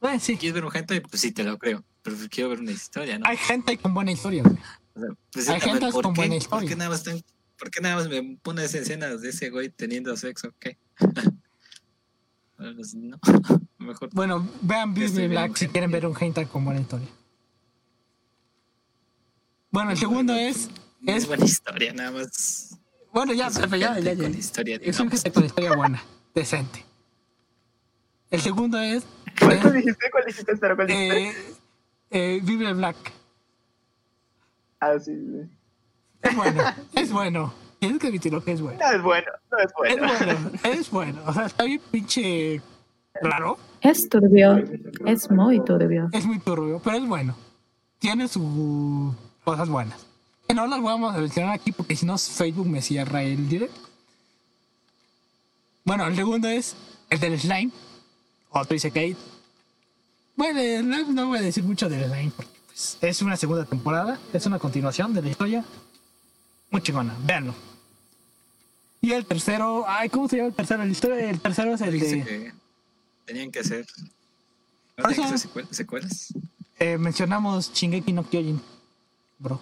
Bueno, sí, Si quieres ver un hentai, pues sí te lo creo. Pero quiero ver una historia, ¿no? hay gente con buena historia. güey. O sea, pues, hay ¿por con qué? buena ¿Por historia. qué nada más, ten- ¿Por qué nada más me pones escenas de ese güey teniendo sexo? ¿Qué? Pues, no, mejor. Bueno, vean Beauty Black si quieren ver un hentai con buena historia. Bueno, el segundo es es buena historia, nada más. Bueno, ya, es Pepe, ya, ya, ya. con historia, Es un hentai con historia buena, decente. El segundo es... ¿Cuál, cuál dijiste? ¿Cuál dijiste? Espera, ¿cuál dijiste? eh, eh, Bible Black. Ah, sí, sí. Es bueno, es bueno. Tienes que admitirlo que es bueno. No es bueno, no es bueno, es bueno. O sea, está bien pinche raro. Es turbio. Es muy turbio. Es muy turbio, pero es bueno. Tiene sus cosas buenas. Que no las vamos a mencionar aquí porque si no Facebook me cierra el direct. Bueno, el segundo es el del slime. Otro dice que Bueno, el no voy a decir mucho del slime porque pues, es una segunda temporada. Es una continuación de la historia. Muy chingona, véanlo. Y el tercero, ay, ¿cómo se llama el tercero? La historia del tercero es el de. que tenían que hacer. ¿No tenían que hacer secuel- secuelas? eh, mencionamos Shingeki no Kyojin, bro.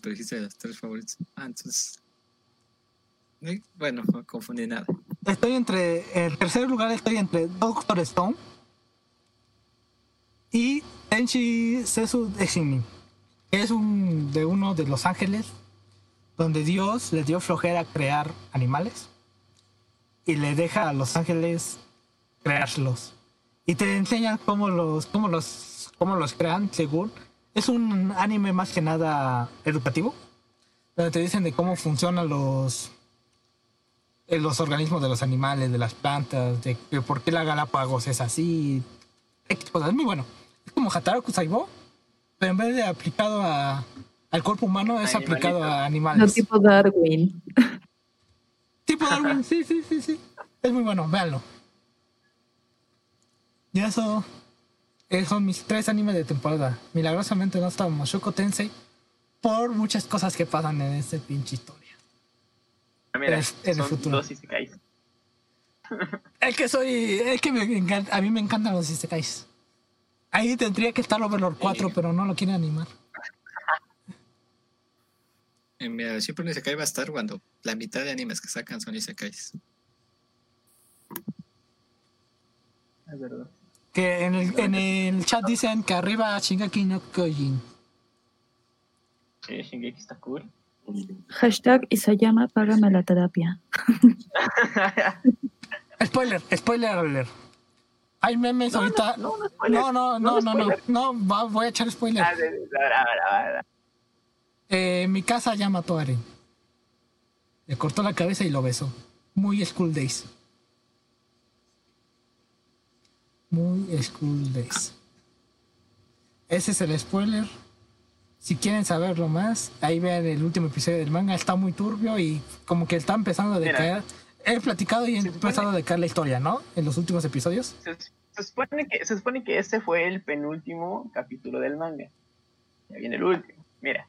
Pero dijiste los tres favoritos. Ah, entonces. eh, Bueno, no confundí nada. Estoy entre. En tercer lugar estoy entre Doctor Stone y Tenchi Sesu que Es un de uno de los ángeles donde Dios le dio flojera crear animales y le deja a los ángeles creárselos. Y te enseñan cómo los, cómo los, cómo los crean según. Es un anime más que nada educativo. Donde te dicen de cómo funcionan los, eh, los organismos de los animales, de las plantas, de, de por qué la Galápagos es así. Es muy bueno. Es como Hataro Kusaibo, pero en vez de aplicado a, al cuerpo humano, es Animalito. aplicado a No animales. tipo Darwin. Tipo Darwin, sí, sí, sí, sí. Es muy bueno, véanlo. Y eso eh, son mis tres animes de temporada. Milagrosamente no está Mashoko Tensei por muchas cosas que pasan en esta pinche historia. Ah, Mira, Es- en el son futuro. dos isekais. Es que soy. Es que me encanta- a mí me encantan los isekais. Ahí tendría que estar Overlord 4, pero no lo quieren animar. En mi siempre un Isekai va a estar cuando la mitad de animes que sacan son Isekais. Es verdad. Que en el, en el chat dicen que arriba Shingeki no Kyojin. Sí, Shingeki está cool. Hashtag Isayama, págame la terapia. Spoiler, spoiler alert. Hay memes ahorita. no, no spoiler. No, no, no, No no, no. voy a echar spoiler. Ah. Eh, mi casa ya mató a Aren. Le cortó la cabeza y lo besó. Muy School Days. Muy School Days. Ese es el spoiler. Si quieren saberlo más, ahí vean el último episodio del manga. Está muy turbio y como que está empezando a decaer. He platicado y he empezado a decaer la historia, ¿no? En los últimos episodios. Se, se supone que, se supone que este fue el penúltimo capítulo del manga. Ya viene el último. Mira.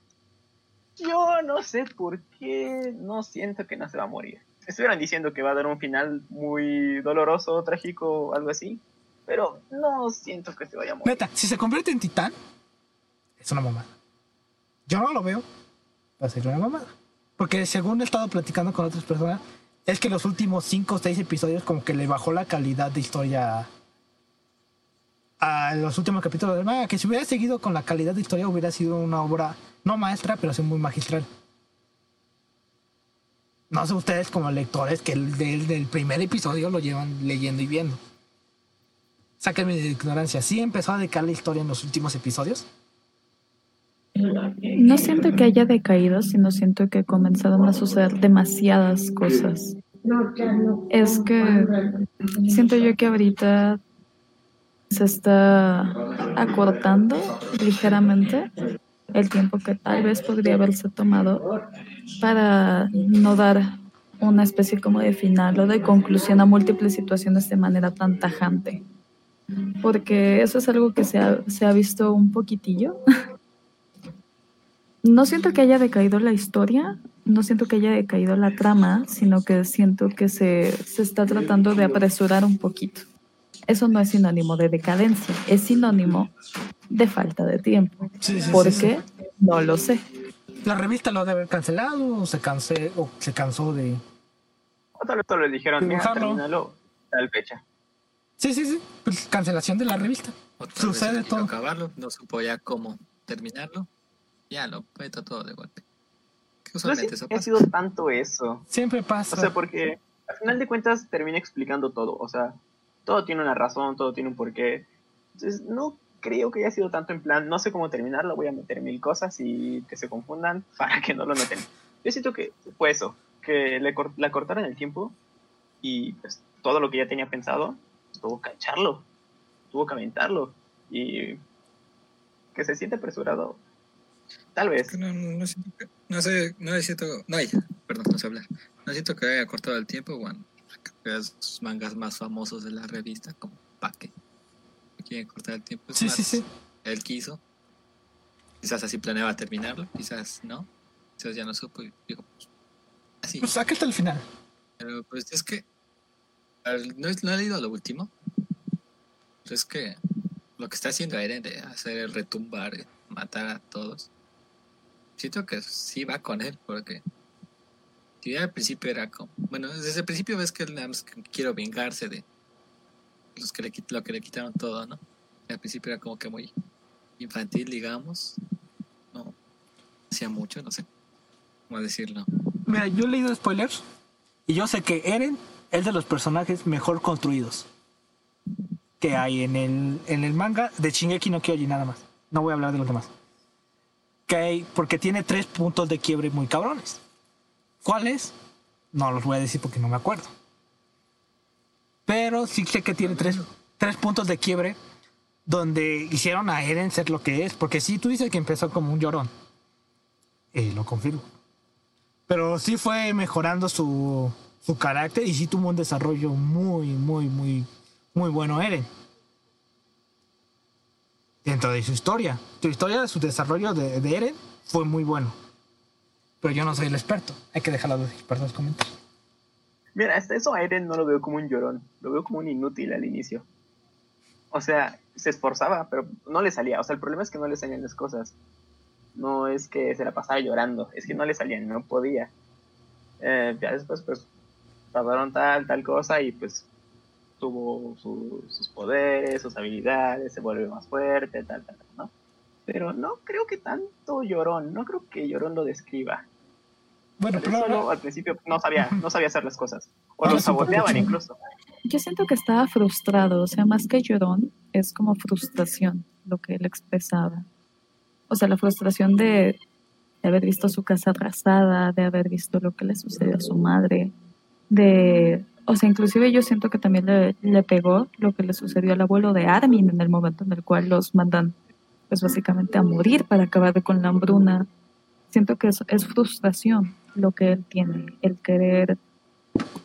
Yo no sé por qué no siento que no se va a morir. Estuvieron diciendo que va a dar un final muy doloroso, trágico, algo así. Pero no siento que se vaya a morir. Neta, si se convierte en titán, es una mamada. Yo no lo veo. Va a ser una mamada. Porque según he estado platicando con otras personas, es que los últimos 5 o 6 episodios como que le bajó la calidad de historia a los últimos capítulos del manga. Que si hubiera seguido con la calidad de historia hubiera sido una obra no maestra, pero sí muy magistral. No sé ustedes como lectores que el del, del primer episodio lo llevan leyendo y viendo. Sáquenme de ignorancia. ¿Sí empezó a decaer la historia en los últimos episodios? No siento que haya decaído, sino siento que comenzaron a suceder demasiadas cosas. Es que siento yo que ahorita se está acortando ligeramente el tiempo que tal vez podría haberse tomado para no dar una especie como de final o de conclusión a múltiples situaciones de manera tan tajante. Porque eso es algo que se ha, se ha visto un poquitillo. No siento que haya decaído la historia, no siento que haya decaído la trama, sino que siento que se, se está tratando de apresurar un poquito. Eso no es sinónimo de decadencia, es sinónimo de falta de tiempo. Sí, sí, ¿Por sí, sí. qué? No lo sé. ¿La revista lo debe haber cancelado o se, cansé, o se cansó de...? O tal vez les dijeron, mira, termínalo, tal fecha. Sí, sí, sí. Pues cancelación de la revista. Sucede todo. acabarlo, no supo ya cómo terminarlo. Ya lo meto todo de golpe. No sé eso si ha sido tanto eso. Siempre pasa. O sea, porque al final de cuentas termina explicando todo. O sea, todo tiene una razón, todo tiene un porqué. Entonces, no creo que haya sido tanto en plan, no sé cómo terminarlo, voy a meter mil cosas y que se confundan para que no lo noten. Yo siento que fue eso, que le cor- la cortaron el tiempo y pues todo lo que ya tenía pensado, tuvo que echarlo, tuvo que aventarlo y que se siente apresurado. Tal vez. Que No, no, no siento que- no sé, no es cierto, no hay, perdón, no sé hablar. No siento que haya cortado el tiempo, bueno, que sus mangas más famosos de la revista, como Paque. Quieren cortar el tiempo. Sí, más, sí, sí. Él quiso. Quizás así planeaba terminarlo, quizás no. Quizás ya no supo y dijo, pues, así. Pues hasta el final. Pero pues es que al- no, he leído lo último. Es que lo que está haciendo Eren de hacer retumbar, eh, matar a todos. Siento que sí va con él, porque si ya al principio era como. Bueno, desde el principio ves que él nada más quiero vengarse de los que le, lo que le quitaron todo, ¿no? Al principio era como que muy infantil, digamos. No hacía mucho, no sé cómo decirlo. Mira, yo he leído spoilers y yo sé que Eren es de los personajes mejor construidos que hay en el, en el manga de Shingeki no Kyojin nada más. No voy a hablar de los demás. Que porque tiene tres puntos de quiebre muy cabrones. ¿Cuáles? No los voy a decir porque no me acuerdo. Pero sí sé que tiene tres, tres puntos de quiebre donde hicieron a Eren ser lo que es. Porque sí, tú dices que empezó como un llorón. Y lo confirmo. Pero sí fue mejorando su, su carácter y sí tuvo un desarrollo muy, muy, muy, muy bueno Eren. Dentro de su historia. Su historia su desarrollo de, Eren fue muy bueno. Pero yo no soy el experto. Hay que dejar a los expertos comentar. Mira, eso a Eren no lo veo como un llorón, lo veo como un inútil al inicio. O sea, se esforzaba, pero no le salía. O sea, el problema es que no le salían las cosas. No es que se la pasara llorando, es que no le salían, no podía. Eh, ya después, pues, pasaron tal, tal cosa y pues tuvo su- sus poderes, sus habilidades, se volvió más fuerte, tal, tal, tal, ¿no? Pero no creo que tanto llorón, no creo que llorón lo describa. Bueno, pero al principio no sabía, no sabía hacer las cosas. O Ahora lo saboteaban incluso. Yo siento que estaba frustrado, o sea, más que llorón, es como frustración lo que él expresaba. O sea, la frustración de, de haber visto su casa arrasada, de haber visto lo que le sucedió a su madre, de... O sea, inclusive yo siento que también le, le pegó lo que le sucedió al abuelo de Armin en el momento en el cual los mandan, pues básicamente a morir para acabar con la hambruna. Siento que es, es frustración lo que él tiene, el querer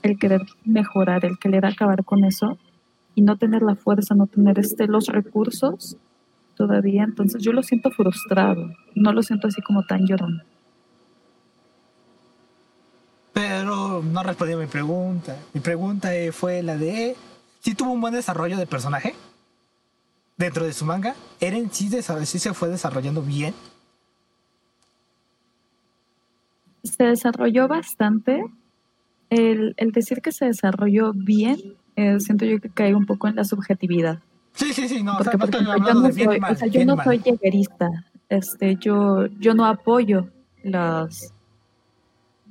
el querer mejorar, el querer acabar con eso y no tener la fuerza, no tener este, los recursos todavía. Entonces yo lo siento frustrado, no lo siento así como tan llorón. Pero no respondió a mi pregunta. Mi pregunta eh, fue la de si tuvo un buen desarrollo de personaje dentro de su manga. Eren sí, sí se fue desarrollando bien. Se desarrolló bastante. El, el decir que se desarrolló bien, eh, siento yo que cae un poco en la subjetividad. Sí, sí, sí, no, o sea, Porque, no por estoy ejemplo, yo no de bien y soy, mal, o sea, yo no soy lleguerista. Este, yo, yo no apoyo las,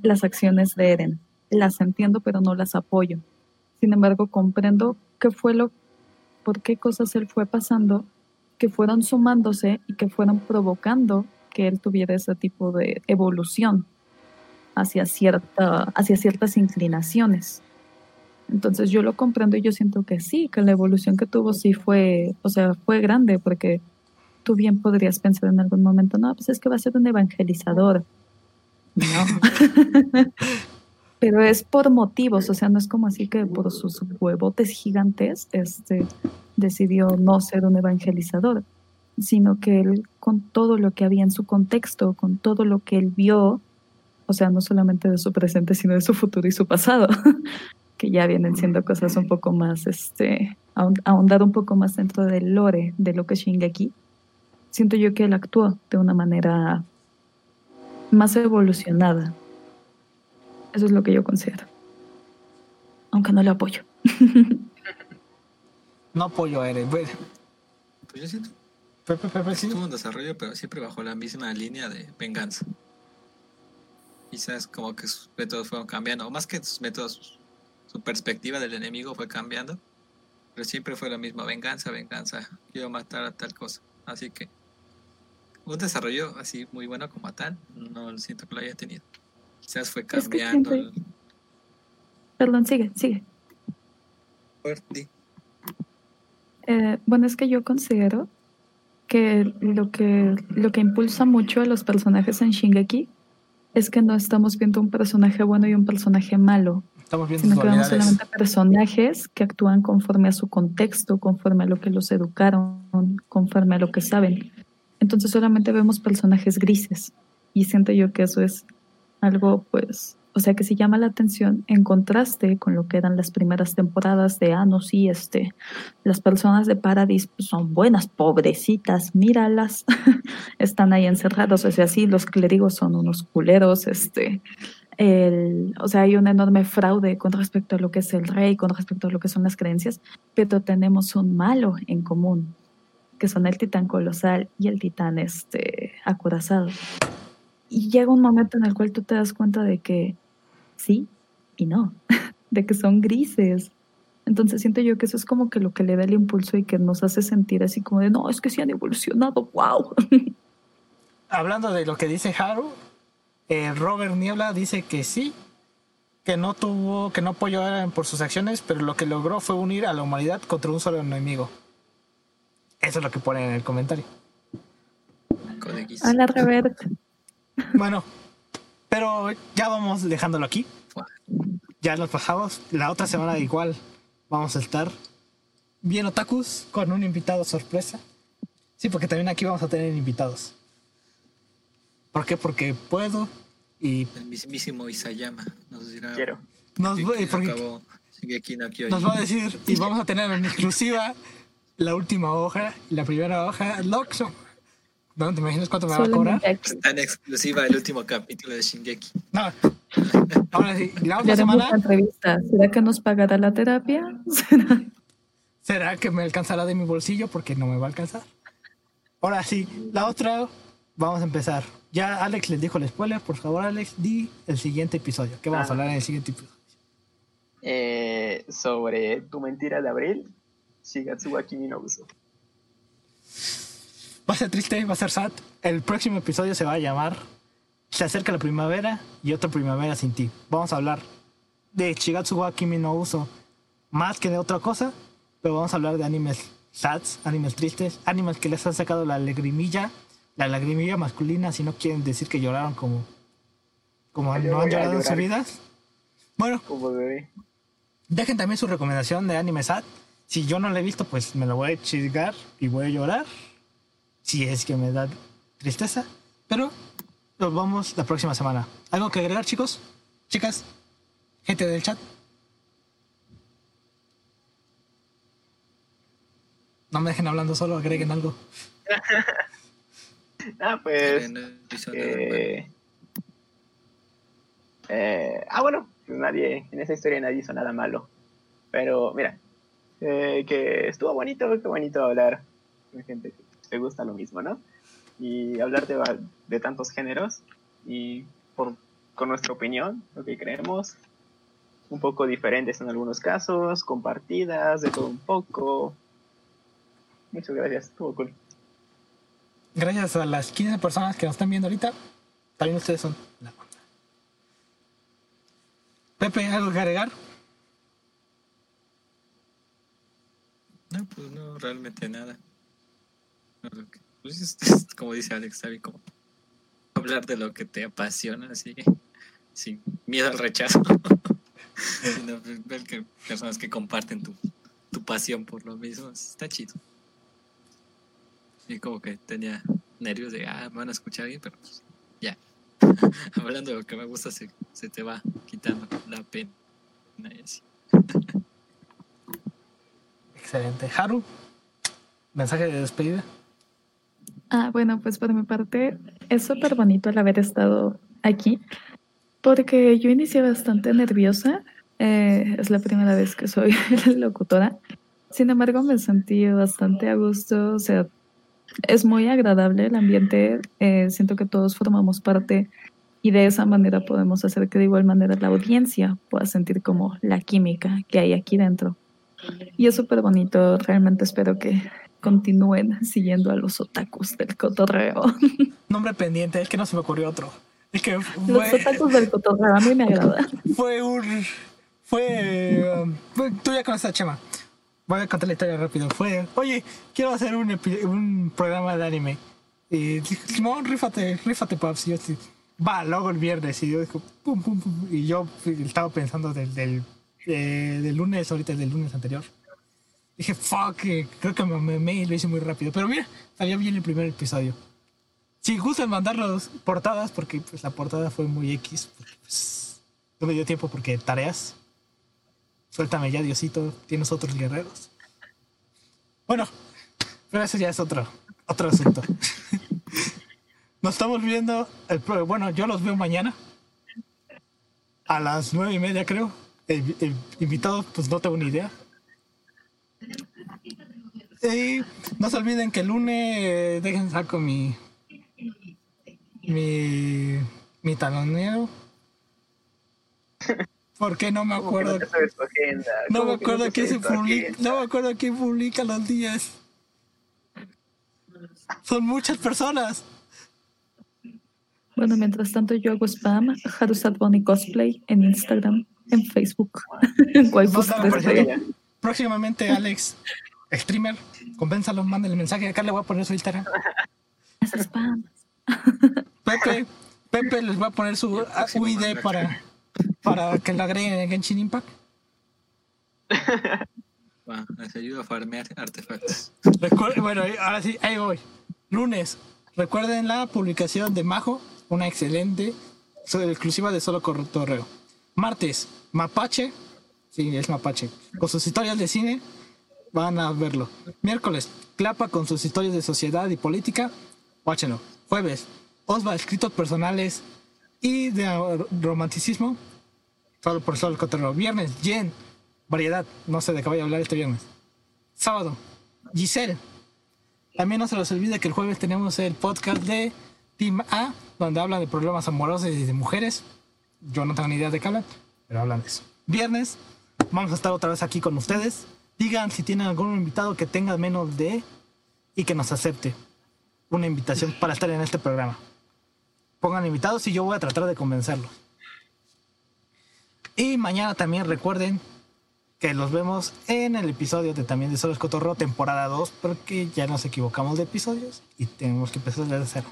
las acciones de Eren. Las entiendo, pero no las apoyo. Sin embargo, comprendo qué fue lo, por qué cosas él fue pasando, que fueron sumándose y que fueron provocando que él tuviera ese tipo de evolución hacia, cierta, hacia ciertas inclinaciones. Entonces yo lo comprendo y yo siento que sí, que la evolución que tuvo sí fue, o sea, fue grande porque tú bien podrías pensar en algún momento, no, pues es que va a ser un evangelizador. No. Pero es por motivos, o sea, no es como así que por sus huevotes gigantes este, decidió no ser un evangelizador, sino que él con todo lo que había en su contexto, con todo lo que él vio, o sea, no solamente de su presente, sino de su futuro y su pasado, que ya vienen siendo cosas un poco más, este, ahond- ahondar un poco más dentro del lore de lo que es Shingeki. Siento yo que él actuó de una manera más evolucionada. Eso es lo que yo considero. Aunque no lo apoyo. No apoyo a Eren. Bueno, Pues yo siento sí. tuvo un desarrollo, pero siempre bajo la misma línea de venganza. Quizás como que sus métodos fueron cambiando, o más que sus métodos, su, su perspectiva del enemigo fue cambiando, pero siempre fue lo mismo, venganza, venganza, quiero matar a tal cosa. Así que un desarrollo así muy bueno como tal, no siento que lo haya tenido. Quizás fue que cambiando. siempre- Perdón, sigue, sigue. Fuerte. Eh, bueno, es que yo considero que lo que lo que impulsa mucho a los personajes en Shingeki es que no estamos viendo un personaje bueno y un personaje malo, Estamos viendo sino que vemos solamente personajes que actúan conforme a su contexto, conforme a lo que los educaron, conforme a lo que saben. Entonces solamente vemos personajes grises. Y siento yo que eso es algo, pues, o sea, que sí llama la atención en contraste con lo que eran las primeras temporadas de, ah, no, sí, este, las personas de Paradis pues, son buenas, pobrecitas, míralas, están ahí encerrados, o sea, sí, los clérigos son unos culeros, este, el, o sea, hay un enorme fraude con respecto a lo que es el rey, con respecto a lo que son las creencias, pero tenemos un malo en común, que son el titán colosal y el titán este, acorazado. Y llega un momento en el cual tú te das cuenta de que sí y no, de que son grises. Entonces siento yo que eso es como que lo que le da el impulso y que nos hace sentir así como de, no, es que sí han evolucionado, wow. Hablando de lo que dice Haru, eh, Robert Niebla dice que sí, que no tuvo, que no apoyó por sus acciones, pero lo que logró fue unir a la humanidad contra un solo enemigo. Eso es lo que pone en el comentario. La revés. Bueno, pero ya vamos dejándolo aquí. Ya nos pasamos. La otra semana igual vamos a estar bien otakus con un invitado sorpresa. Sí, porque también aquí vamos a tener invitados. ¿Por qué? Porque puedo y El mismísimo Isayama nos dirá. Quiero. nos, porque acabó no nos va a decir y vamos a tener en exclusiva la última hoja, la primera hoja, Loxo. ¿No te imaginas cuánto me va a cobrar? Tan exclusiva el último capítulo de Shingeki. No. Ahora sí, la otra semana la entrevista. ¿Será que nos pagará la terapia? ¿Será? será que me alcanzará de mi bolsillo porque no me va a alcanzar. Ahora sí, la otra, vamos a empezar. Ya Alex les dijo el spoiler, por favor Alex, di el siguiente episodio. ¿Qué vamos a Ah. hablar en el siguiente episodio? Eh, sobre tu mentira de abril, Shigatsu wa Kimi no Uso. Va a ser triste, va a ser sad. El próximo episodio se va a llamar Se acerca la primavera y otra primavera sin ti. Vamos a hablar de Shigatsu wa Kimi no Uso más que de otra cosa, pero vamos a hablar de animes sads, animes tristes, animes que les han sacado la lagrimilla, la lagrimilla masculina, si no quieren decir que lloraron como, como Yo no han llorado en sus vidas. Bueno, Como bebé. Dejen también su recomendación de anime sad. Si yo no la he visto, pues me lo voy a chingar y voy a llorar. Si es que me da tristeza. Pero nos vamos la próxima semana. ¿Algo que agregar, chicos? Chicas, gente del chat. No me dejen hablando solo, agreguen algo. Ah, pues. Episodio del Eh, eh, ah, bueno, pues nadie, en esa historia nadie hizo nada malo. Pero mira, eh, que estuvo bonito, qué bonito hablar con gente que te gusta lo mismo, ¿no? Y hablar de, de tantos géneros y por, con nuestra opinión, lo que creemos, un poco diferentes en algunos casos, compartidas, de todo un poco. Muchas gracias, estuvo cool. Gracias a las 15 personas que nos están viendo ahorita. También ustedes son la. Pepe, ¿algo que agregar? No, pues no, realmente nada. No, pues es- es como dice Alex, ¿sabe? Como hablar de lo que te apasiona, así, sin miedo al rechazo. Sino pues, ver que personas que comparten tu, tu pasión por lo mismo, está chido. Y como que tenía nervios de, ah, me van a escuchar bien, pero pues, ya. Hablando de lo que me gusta, se, se te va quitando la pena. y así. Excelente. Haru, mensaje de despedida. Ah, bueno, pues por mi parte es súper bonito el haber estado aquí, porque yo inicié bastante nerviosa. eh, es la primera vez que soy locutora. Sin embargo, me sentí bastante a gusto. O sea, es muy agradable el ambiente. eh, siento que todos formamos parte y de esa manera podemos hacer que de igual manera la audiencia pueda sentir como la química que hay aquí dentro. Y es súper bonito. Realmente espero que continúen siguiendo a los otakus del cotorreo. Nombre pendiente, es que no se me ocurrió otro. Es que Los fue, otakus del cotorreo, a mí me agrada. fue un. Fue, fue- Tú ya conoces a Chema. Voy a contar la historia rápido. Fue. Oye, quiero hacer un, un programa de anime. Y dije, Simón, rífate, rífate, paps. Y yo va, luego el viernes. Y yo dijo, pum, pum, pum. Y yo estaba pensando del, del, del lunes, ahorita del lunes anterior. Dije, fuck, eh, creo que me memé y lo hice muy rápido. Pero mira, salió bien el primer episodio. Si gustan mandarlos portadas, porque pues la portada fue muy X, porque, pues, no me dio tiempo porque tareas. Suéltame ya, Diosito, tienes otros guerreros. Bueno, pero eso ya es otro, otro asunto. Nos estamos viendo, el, bueno, yo los veo mañana a las nueve y media creo. El, el invitado, pues no tengo ni idea. Y no se olviden que el lunes dejen saco mi mi mi talonero. Porque no me ¿Cómo que acuerdo. no me que acuerdo quién se publica. agenda? No me acuerdo quién publica los días. Son muchas personas. Bueno, mientras tanto yo hago spam, Harusat Bonnie Cosplay en Instagram, en Facebook, en Waifus Mándalo por 3D. Ya. Próximamente Alex, streamer, convénzalo, manden el mensaje. Acá le voy a poner su Instagram. Pepe, Pepe les va a poner su UID para, para que lo agreguen en Genshin Impact. Les ayuda a farmear artefactos. Recuer- bueno, ahora sí, ahí voy. Lunes, recuerden la publicación de Majo, una excelente, exclusiva de solo Torreo. Martes, Mapache, sí, es Mapache, con sus historias de cine, van a verlo. Miércoles, Clapa con sus historias de sociedad y política, watchenlo. Jueves, Osva, escritos personales y de romanticismo, solo por solo cotorreo. Viernes, Jen, variedad, no sé de qué voy a hablar este viernes. Sábado, Giselle. También no se les olvide que el jueves tenemos el podcast de Team A, donde hablan de problemas amorosos y de mujeres. Yo no tengo ni idea de qué hablan, pero hablan de eso. Viernes, vamos a estar otra vez aquí con ustedes. Digan si tienen algún invitado que tenga menos de y que nos acepte una invitación para estar en este programa. Pongan invitados y yo voy a tratar de convencerlos. Y mañana también recuerden que los vemos en el episodio de también de Solo es Cotorreo, temporada 2, porque ya nos equivocamos de episodios y tenemos que empezar desde cero.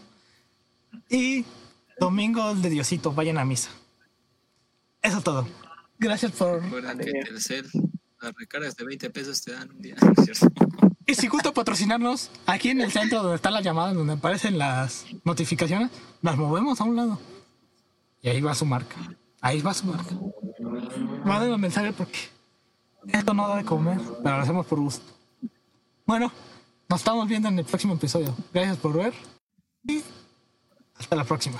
Y domingos de Diosito, vayan a misa. Eso es todo. Gracias por... Recuerden que. Telcel, las recargas de 20 pesos te dan un día. ¿no es cierto? Y si gusta patrocinarnos, aquí en el centro donde está la llamada, donde aparecen las notificaciones, las movemos a un lado. Y ahí va su marca. Ahí va su marca. Manden un mensaje porque esto no da de comer, pero lo hacemos por gusto. Bueno, nos estamos viendo en el próximo episodio. Gracias por ver y hasta la próxima.